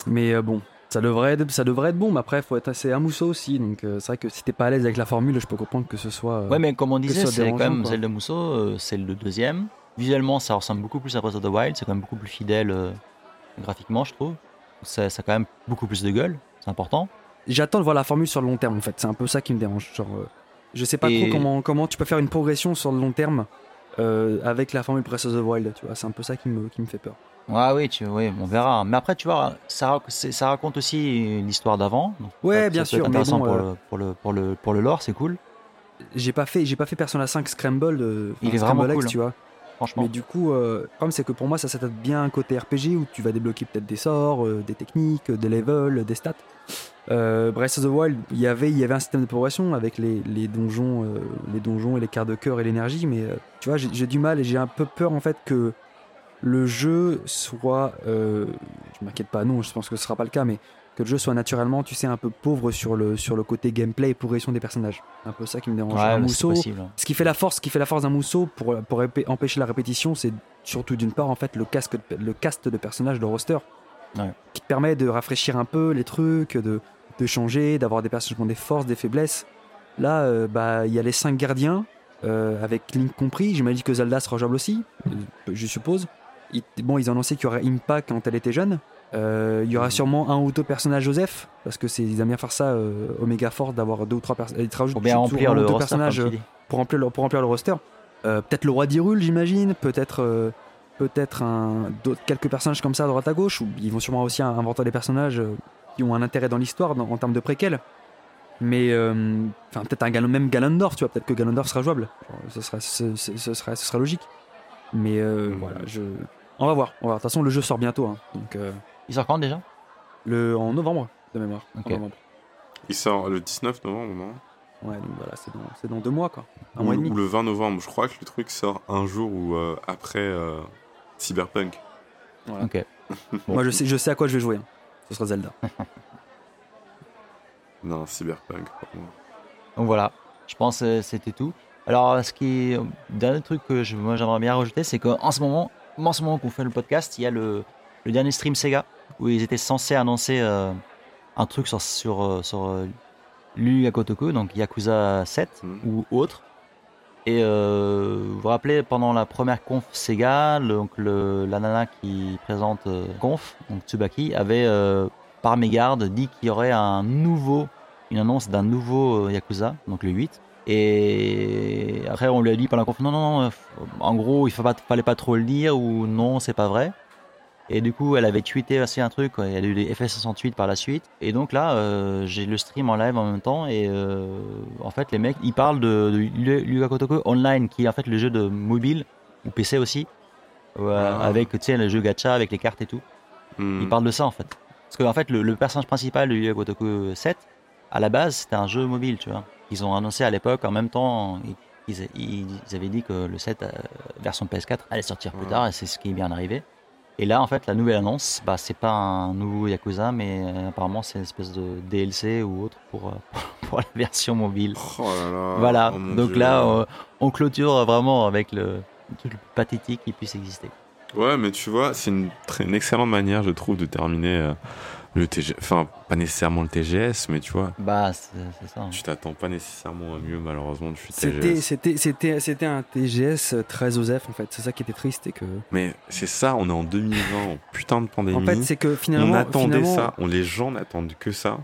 mais- mais euh, bon, ça devrait, être, ça devrait être bon, mais après, faut être assez un Musso aussi. Donc, euh, c'est vrai que si t'es pas à l'aise avec la formule, je peux comprendre que ce soit. euh, Ouais, mais comme on disait, c'est quand même quoi. Zelda Musso, euh, c'est le deuxième. Visuellement, ça ressemble beaucoup plus à Breath of the Wild, c'est quand même beaucoup plus fidèle euh, graphiquement, je trouve. Ça, ça a quand même beaucoup plus de gueule, c'est important. J'attends de voir la formule sur le long terme, en fait. C'est un peu ça qui me dérange. Genre, euh, je sais pas Et- trop comment, comment tu peux faire une progression sur le long terme euh, avec la formule Breath of the Wild. Tu vois, c'est un peu ça qui me, qui me fait peur. Ouais, oui, tu, oui, on verra. Mais après, tu vois, ça, raconte aussi l'histoire d'avant. Ouais, bien sûr, mais intéressant bon, pour, euh, le, pour, le, pour, le, pour le lore, c'est cool, J'ai pas fait, j'ai pas fait Persona 5 Scramble. euh, Il est vraiment X, cool. tu vois. Mais du coup, euh, le problème c'est que pour moi, ça s'adapte bien à un côté RPG où tu vas débloquer peut-être des sorts, euh, des techniques, des levels, des stats. Euh, Breath of the Wild, il y avait, y avait un système de progression avec les, les donjons, les donjons et les quarts de cœur et l'énergie, mais tu vois, j'ai du mal et j'ai un peu peur en fait que le jeu soit, je m'inquiète pas, non, je pense que ce sera pas le cas, mais que le jeu soit naturellement, tu sais, un peu pauvre sur le sur le côté gameplay et progression des personnages. Un peu ça qui me dérange. ouais, un c'est mousseau, possible. ce qui fait la force, ce qui fait la force d'un mousseau pour, pour empêcher la répétition, c'est surtout d'une part en fait le casque, le cast de personnages, le roster, Ouais. qui te permet de rafraîchir un peu les trucs, de, de changer, d'avoir des personnages qui ont des forces, des faiblesses. Là, euh, bah il y a les cinq gardiens euh, avec Link compris. J'imagine que Zelda sera jouable aussi, euh, je suppose. Il- bon, ils ont annoncé qu'il y aurait Impa quand elle était jeune. Euh, il y aura sûrement un ou deux personnages Joseph, parce que c'est ils aiment bien faire ça, euh, Omega Force, d'avoir deux ou trois personnages. Pour bien remplir le roster, personnages pour remplir le, pour remplir le roster. Euh, peut-être le roi d'Hyrule, j'imagine. Peut-être peut-être un, quelques personnages comme ça à droite à gauche. Ou ils vont sûrement aussi inventer des personnages qui ont un intérêt dans l'histoire dans- en termes de préquels. Mais euh, enfin peut-être un même Ganondorf, tu vois. Peut-être que Ganondorf sera jouable. Genre, ce sera ce, ce- ce sera ce sera logique. Mais euh, voilà, je on va voir. On va voir. De toute façon, le jeu sort bientôt. hein. donc euh, Il sort quand déjà? Le en novembre de mémoire. En novembre. Il sort le 19 novembre, non? Ouais, donc voilà, c'est dans, c'est dans deux mois quoi. Un ou, mois et demi. ou le 20 novembre. Je crois que le truc sort un jour ou euh, après euh, Cyberpunk. Ok. (laughs) Moi, je sais, je sais à quoi je vais jouer. hein. Ce sera Zelda. (laughs) Non, Cyberpunk. pardon. Donc voilà, je pense que c'était tout. Alors, ce qui est, dernier truc que je, moi j'aimerais bien rajouter, c'est qu'en ce moment, en ce moment qu'on fait le podcast, il y a le, le dernier stream Sega où ils étaient censés annoncer euh, un truc sur sur euh, sur euh, Hakusho, donc Yakuza 7 Mhm. ou autre. Et euh, vous vous rappelez pendant la première conf Sega, le- donc le, la nana qui présente euh, conf, donc Tsubaki, avait euh, par mégarde dit qu'il y aurait un nouveau une annonce d'un nouveau Yakuza, donc le 8. Et après, on lui a dit pendant la conf, non, non, non, en gros, il ne fallait pas trop le dire, ou non, c'est pas vrai. Et du coup, elle avait tweeté aussi un truc, quoi. y a eu les FS68 par la suite. Et donc là, euh, j'ai le stream en live en même temps. Et euh, en fait, les mecs, ils parlent de, de Yu Yu Ga Kotoko Online, qui est en fait le jeu de mobile, ou PC aussi, euh, Ah. avec tu sais, le jeu gacha, avec les cartes et tout. Hmm. Ils parlent de ça en fait. Parce que en fait, le, le personnage principal de Yu Yu Gotoku 7, à la base, c'était un jeu mobile, tu vois. Ils ont annoncé à l'époque, en même temps, ils, ils- ils avaient dit que le 7 euh, version PS4 allait sortir plus Ouais. tard, et c'est ce qui est bien arrivé. Et là, en fait, la nouvelle annonce, bah, c'est pas un nouveau Yakuza, mais euh, apparemment, c'est une espèce de DLC ou autre pour, euh, (laughs) pour la version mobile. Oh là là. voilà. oh Donc Dieu. là, euh, on clôture vraiment avec le, le pathétique qui puisse exister. Ouais, mais tu vois, c'est une, excellente manière, je trouve, de terminer le TGS. Enfin, pas nécessairement le TGS, mais tu vois, Bah, c'est ça. hein. tu t'attends pas nécessairement à mieux, malheureusement, du C'était, TGS. c'était, c'était, c'était un TGS très OSEF en fait. C'est ça qui était triste et que. Mais c'est ça, on est en 2020, en putain de pandémie. En fait, c'est que finalement, on attendait finalement, ça, on, les gens n'attendent que ça.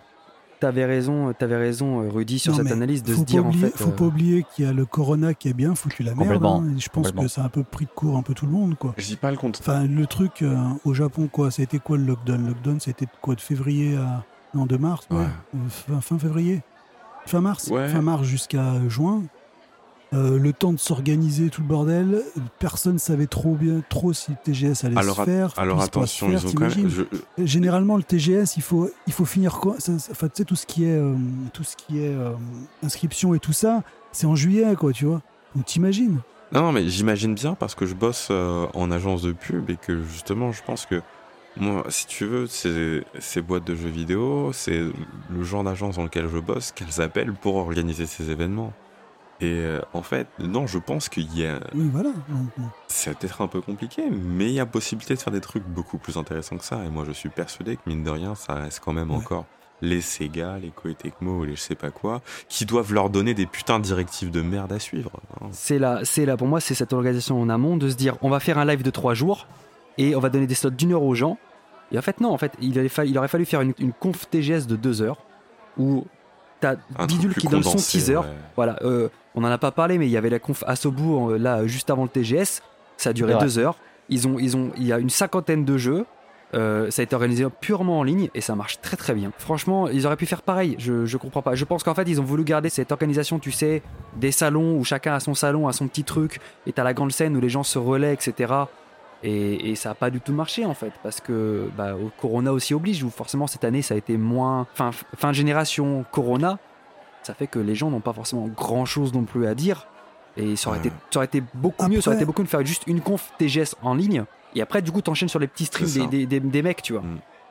T'avais raison, t'avais raison, euh, Rudy, sur Non, cette analyse de se dire pas en oublier, fait. faut euh, pas oublier qu'il y a le Corona qui a bien foutu la merde. Hein, et je pense que ça a un peu pris de court un peu tout le monde, quoi. Je dis pas le contraire. Enfin, le truc euh, au Japon, quoi, ça a été quoi le lockdown? Le lockdown, c'était de quoi De février à. Non, de mars, ouais. Ouais. Euh, Fin, fin février Fin mars Ouais. Fin mars jusqu'à juin. Euh, le temps de s'organiser, tout le bordel. Personne savait trop bien, trop si le TGS allait Alors, se faire. alors attention, faire, ils ont quand même. t'imagines je- Généralement, le TGS, il faut, il faut finir Enfin, tu sais, tout ce qui est, euh, tout ce qui est euh, inscription et tout ça, c'est en juillet, quoi, tu vois. Donc, t'imagines Non, non, mais j'imagine bien parce que je bosse euh, en agence de pub et que justement, je pense que moi, si tu veux, ces, ces boîtes de jeux vidéo, c'est le genre d'agence dans lequel je bosse qu'elles appellent pour organiser ces événements. Et euh, en fait, non, je pense qu'il y a. Oui, voilà. C'est peut-être un peu compliqué, mais il y a possibilité de faire des trucs beaucoup plus intéressants que ça. Et moi, je suis persuadé que mine de rien, ça reste quand même Ouais. encore les Sega, les Koei Tecmo, les je sais pas quoi, qui doivent leur donner des putains de directives de merde à suivre. hein. C'est là, c'est là pour moi, c'est cette organisation en amont de se dire on va faire un live de trois jours et on va donner des slots d'une heure aux gens. Et en fait, non, en fait, il aurait fallu faire une, une conf TGS de deux heures où t'as Bidule qui donne son teaser. ouais. Voilà, euh, on n'en a pas parlé, mais il y avait la conf Asobu euh, là juste avant le TGS. Ça a duré deux heures. Ils ont, ils ont, il y a une cinquantaine de jeux. Euh, ça a été organisé purement en ligne et ça marche très très bien. Franchement, ils auraient pu faire pareil. Je, je comprends pas. Je pense qu'en fait, ils ont voulu garder cette organisation, tu sais, des salons où chacun a son salon, a son petit truc, et t'as la grande scène où les gens se relaient, etc. Et, et ça a pas du tout marché en fait, parce que bah, au Corona aussi oblige, où forcément cette année ça a été moins. Fin, fin de génération Corona, ça fait que les gens n'ont pas forcément grand chose non plus à dire. Et ça aurait, Ouais. été, ça aurait été beaucoup mieux, ça aurait été beaucoup mieux de faire juste une conf TGS en ligne. Et après, du coup, t'enchaînes sur les petits streams des, des, des- des mecs, tu vois.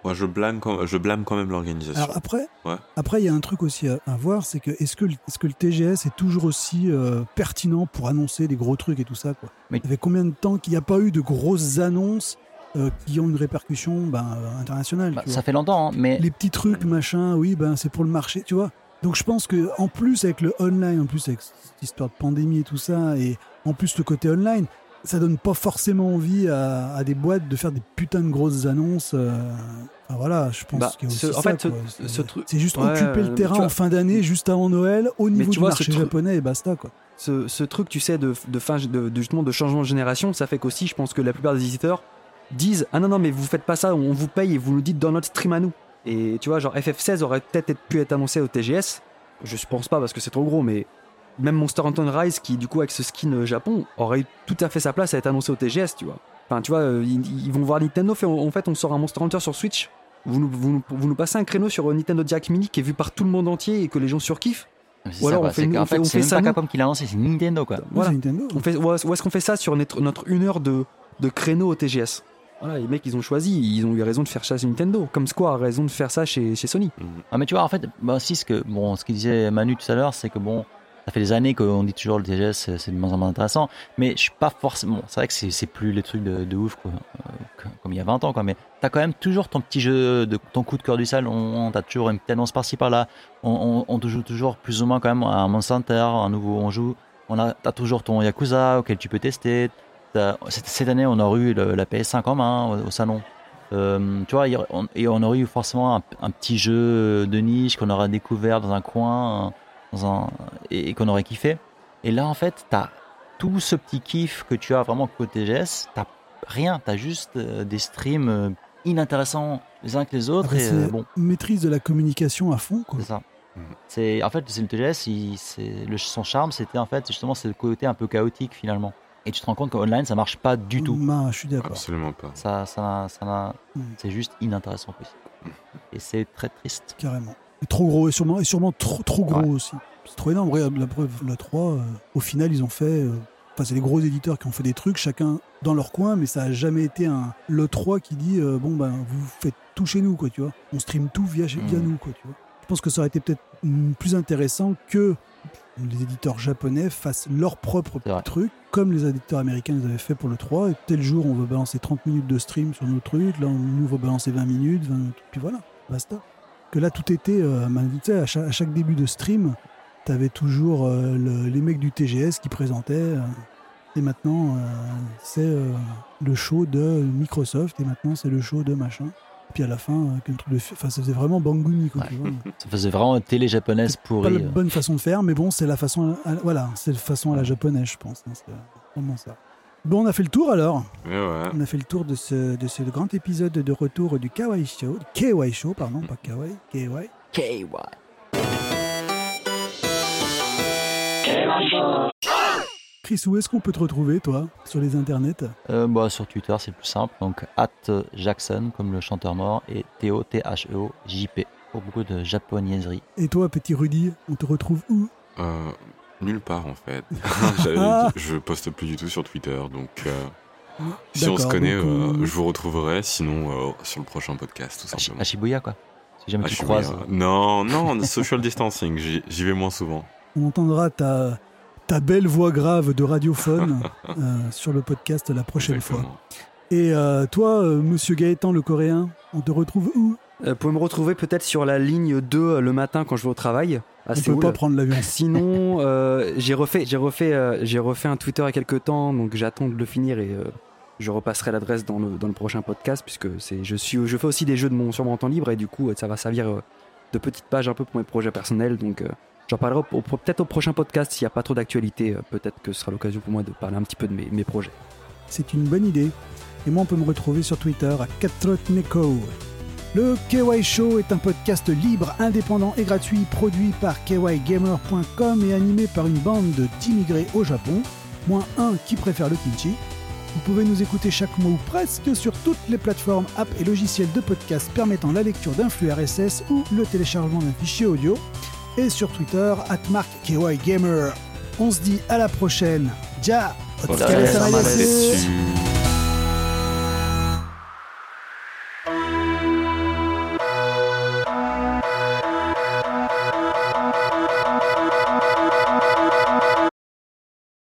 Moi, je blâme quand, je blâme quand même l'organisation. Alors après, Ouais. après il y a un truc aussi à, à voir, c'est que est-ce que, le- est-ce que le TGS est toujours aussi euh, pertinent pour annoncer des gros trucs et tout ça quoi? Oui. Ça fait combien de temps qu'il n'y a pas eu de grosses annonces euh, qui ont une répercussion ben, euh, internationale Bah, ça fait longtemps, hein, mais Les petits trucs, machin, oui, ben c'est pour le marché, tu vois? Donc je pense que en plus avec le online, en plus avec cette histoire de pandémie et tout ça, et en plus le côté online, ça donne pas forcément envie à, à des boîtes de faire des putains de grosses annonces. euh, Enfin voilà, je pense Bah, qu'il y a ce- aussi en ça, fait, ce- ce truc- C'est juste Ouais, occuper le terrain vois- en fin d'année, juste avant Noël, au niveau du vois, ce marché japonais, et basta quoi. ce, ce truc, tu sais, de, de fin, de, de- justement de changement de génération, ça fait qu'aussi, je pense que la plupart des éditeurs disent Ah non, non, mais vous faites pas ça, on vous paye et vous nous dites dans notre stream à nous. Et tu vois, genre FF16 aurait peut-être pu être annoncé au TGS. Je pense pas parce que c'est trop gros, mais même Monster Hunter Rise, qui du coup avec ce skin euh, Japon, aurait eu tout à fait sa place à être annoncé au TGS, tu vois. Enfin, tu vois, euh, ils, ils vont voir Nintendo, fait, en fait, on sort un Monster Hunter sur Switch. Vous nous, vous, nous- vous nous passez un créneau sur euh, Nintendo Direct Mini qui est vu par tout le monde entier et que les gens surkiffent. c'est Ou ça, alors on fait on fait- c'est ça, pas. Capcom qui l'a lancé, c'est Nintendo quoi. Voilà. Ouais, c'est Nintendo. On fait, où est- où est-ce qu'on fait ça sur notre, notre une heure de, de créneau au TGS Voilà, les mecs, ils ont choisi, ils ont eu raison de faire ça chez Nintendo. Comme Square a raison de faire ça chez, chez Sony. Ah, mais tu vois, en fait, bah, aussi, ce que, bon, ce qu'il disait Manu tout à l'heure, c'est que bon, ça fait des années qu'on dit toujours le TGS, c'est de moins en moins intéressant, mais je suis pas forcément. c'est vrai que c'est plus les trucs de, ouf, quoi, euh, comme il y a 20 ans, quoi, mais t'as quand même toujours ton petit jeu, ton coup de cœur du salon, t'as toujours une petite annonce par-ci par-là, on, on, joue toujours plus ou moins quand même un Monster Hunter, un nouveau, on joue, on a, t'as toujours ton Yakuza auquel tu peux tester. Cette, année, on aurait eu la PS5 en main au, salon. Euh, tu vois, et on aurait eu forcément un, un petit jeu de niche qu'on aurait découvert dans un coin, un, et, et qu'on aurait kiffé. Et là, en fait, t'as tout ce petit kiff que tu as vraiment côté TGS, t'as rien. T'as juste euh, des streams euh, inintéressants les uns que les autres. Après, et euh, c'est bon, maîtrise de la communication à fond. Quoi. c'est ça. Mhm. C'est en fait c'est le TGS. il- c'est le son charme, c'était en fait justement le côté un peu chaotique finalement. Et tu te rends compte qu'en online ça marche pas du tout. Bah, je suis d'accord. Absolument pas. Ça, Mhm. c'est juste inintéressant possible. Et c'est très triste. Carrément. Trop gros, et sûrement, et sûrement trop, trop gros Ouais. aussi. C'est trop énorme. La preuve, la 3, euh, au final, ils ont fait. euh, Enfin, c'est les gros éditeurs qui ont fait des trucs, chacun dans leur coin, mais ça a jamais été un le 3 qui dit euh, bon ben vous faites tout chez nous quoi, tu vois. On stream tout via, chez- via Mhm. nous quoi, tu vois. Je pense que ça aurait été peut-être plus intéressant que les éditeurs japonais fassent leur propre truc, comme les éditeurs américains les avaient fait pour le 3. Et tel jour, on veut balancer 30 minutes de stream sur nos trucs, là, on nous veut balancer 20 minutes, 20, puis voilà, basta. Que là, tout était, euh, tu sais, à chaque, à chaque début de stream, t'avais toujours euh, le- les mecs du TGS qui présentaient. euh, et maintenant, euh, c'est le show de Microsoft, et maintenant, c'est le show de machin. Puis à la fin, qu'un truc de, fi- enfin, ça faisait vraiment banguni, quoi. Ouais. tu vois. (laughs) Ça faisait vraiment une télé japonaise pas pourrie. la bonne façon de faire, mais bon, c'est la façon, à- voilà, c'est la façon à la japonaise, je pense. hein, c'est vraiment ça. Bon, on a fait le tour alors. Ouais. On a fait le tour de ce, de ce grand épisode de retour du Kawaii Show, KY Show, pardon, pas Kawaii, KY. KY. Chris, où est-ce qu'on peut te retrouver, toi, sur les internets? Euh, bah, sur Twitter, c'est plus simple. Donc, at Jackson, comme le chanteur mort, et Théo, T-H-E-O-J-P, pour beaucoup de japonaiserie. Et toi, petit Rudy, on te retrouve où? Euh, nulle part en fait. (laughs) (laughs) Ah. dit, je poste plus du tout sur Twitter, donc euh, si D'accord, on se connaît, donc, euh, on- je vous retrouverai. Sinon, euh, sur le prochain podcast, tout simplement. à Shibuya, quoi. Si jamais Ah, tu suis croises. Non, non, social distancing. J'y vais moins souvent. On entendra ta, ta belle voix grave de radiophone (laughs) euh, sur le podcast la prochaine fois. Et euh, toi, euh, monsieur Gaëtan le Coréen, on te retrouve où? Euh, Vous pouvez me retrouver peut-être sur la ligne 2 euh, le matin quand je vais au travail. À On peut pas prendre l'avion. (laughs) Sinon, euh, j'ai refait, j'ai refait, euh, j'ai refait un Twitter il y a quelques temps, donc j'attends de le finir et euh, je repasserai l'adresse dans le, dans le prochain podcast puisque c'est, je suis, je fais aussi des jeux de mon sur mon temps libre et du coup ça va servir de petite page un peu pour mes projets personnels, donc j'en parlerai au- au- peut-être au prochain podcast s'il n'y a pas trop d'actualité, peut-être que ce sera l'occasion pour moi de parler un petit peu de mes, mes projets. C'est une bonne idée. Et moi, on peut me retrouver sur Twitter à Katrotneko. Le KY Show est un podcast libre, indépendant et gratuit produit par kygamer.com et animé par une bande d'immigrés au Japon, moins un qui préfère le kimchi. Vous pouvez nous écouter chaque mois ou presque sur toutes les plateformes, apps et logiciels de podcast permettant la lecture d'un flux RSS ou le téléchargement d'un fichier audio. Et sur Twitter, @markkygamer. On se dit à la prochaine. Ja!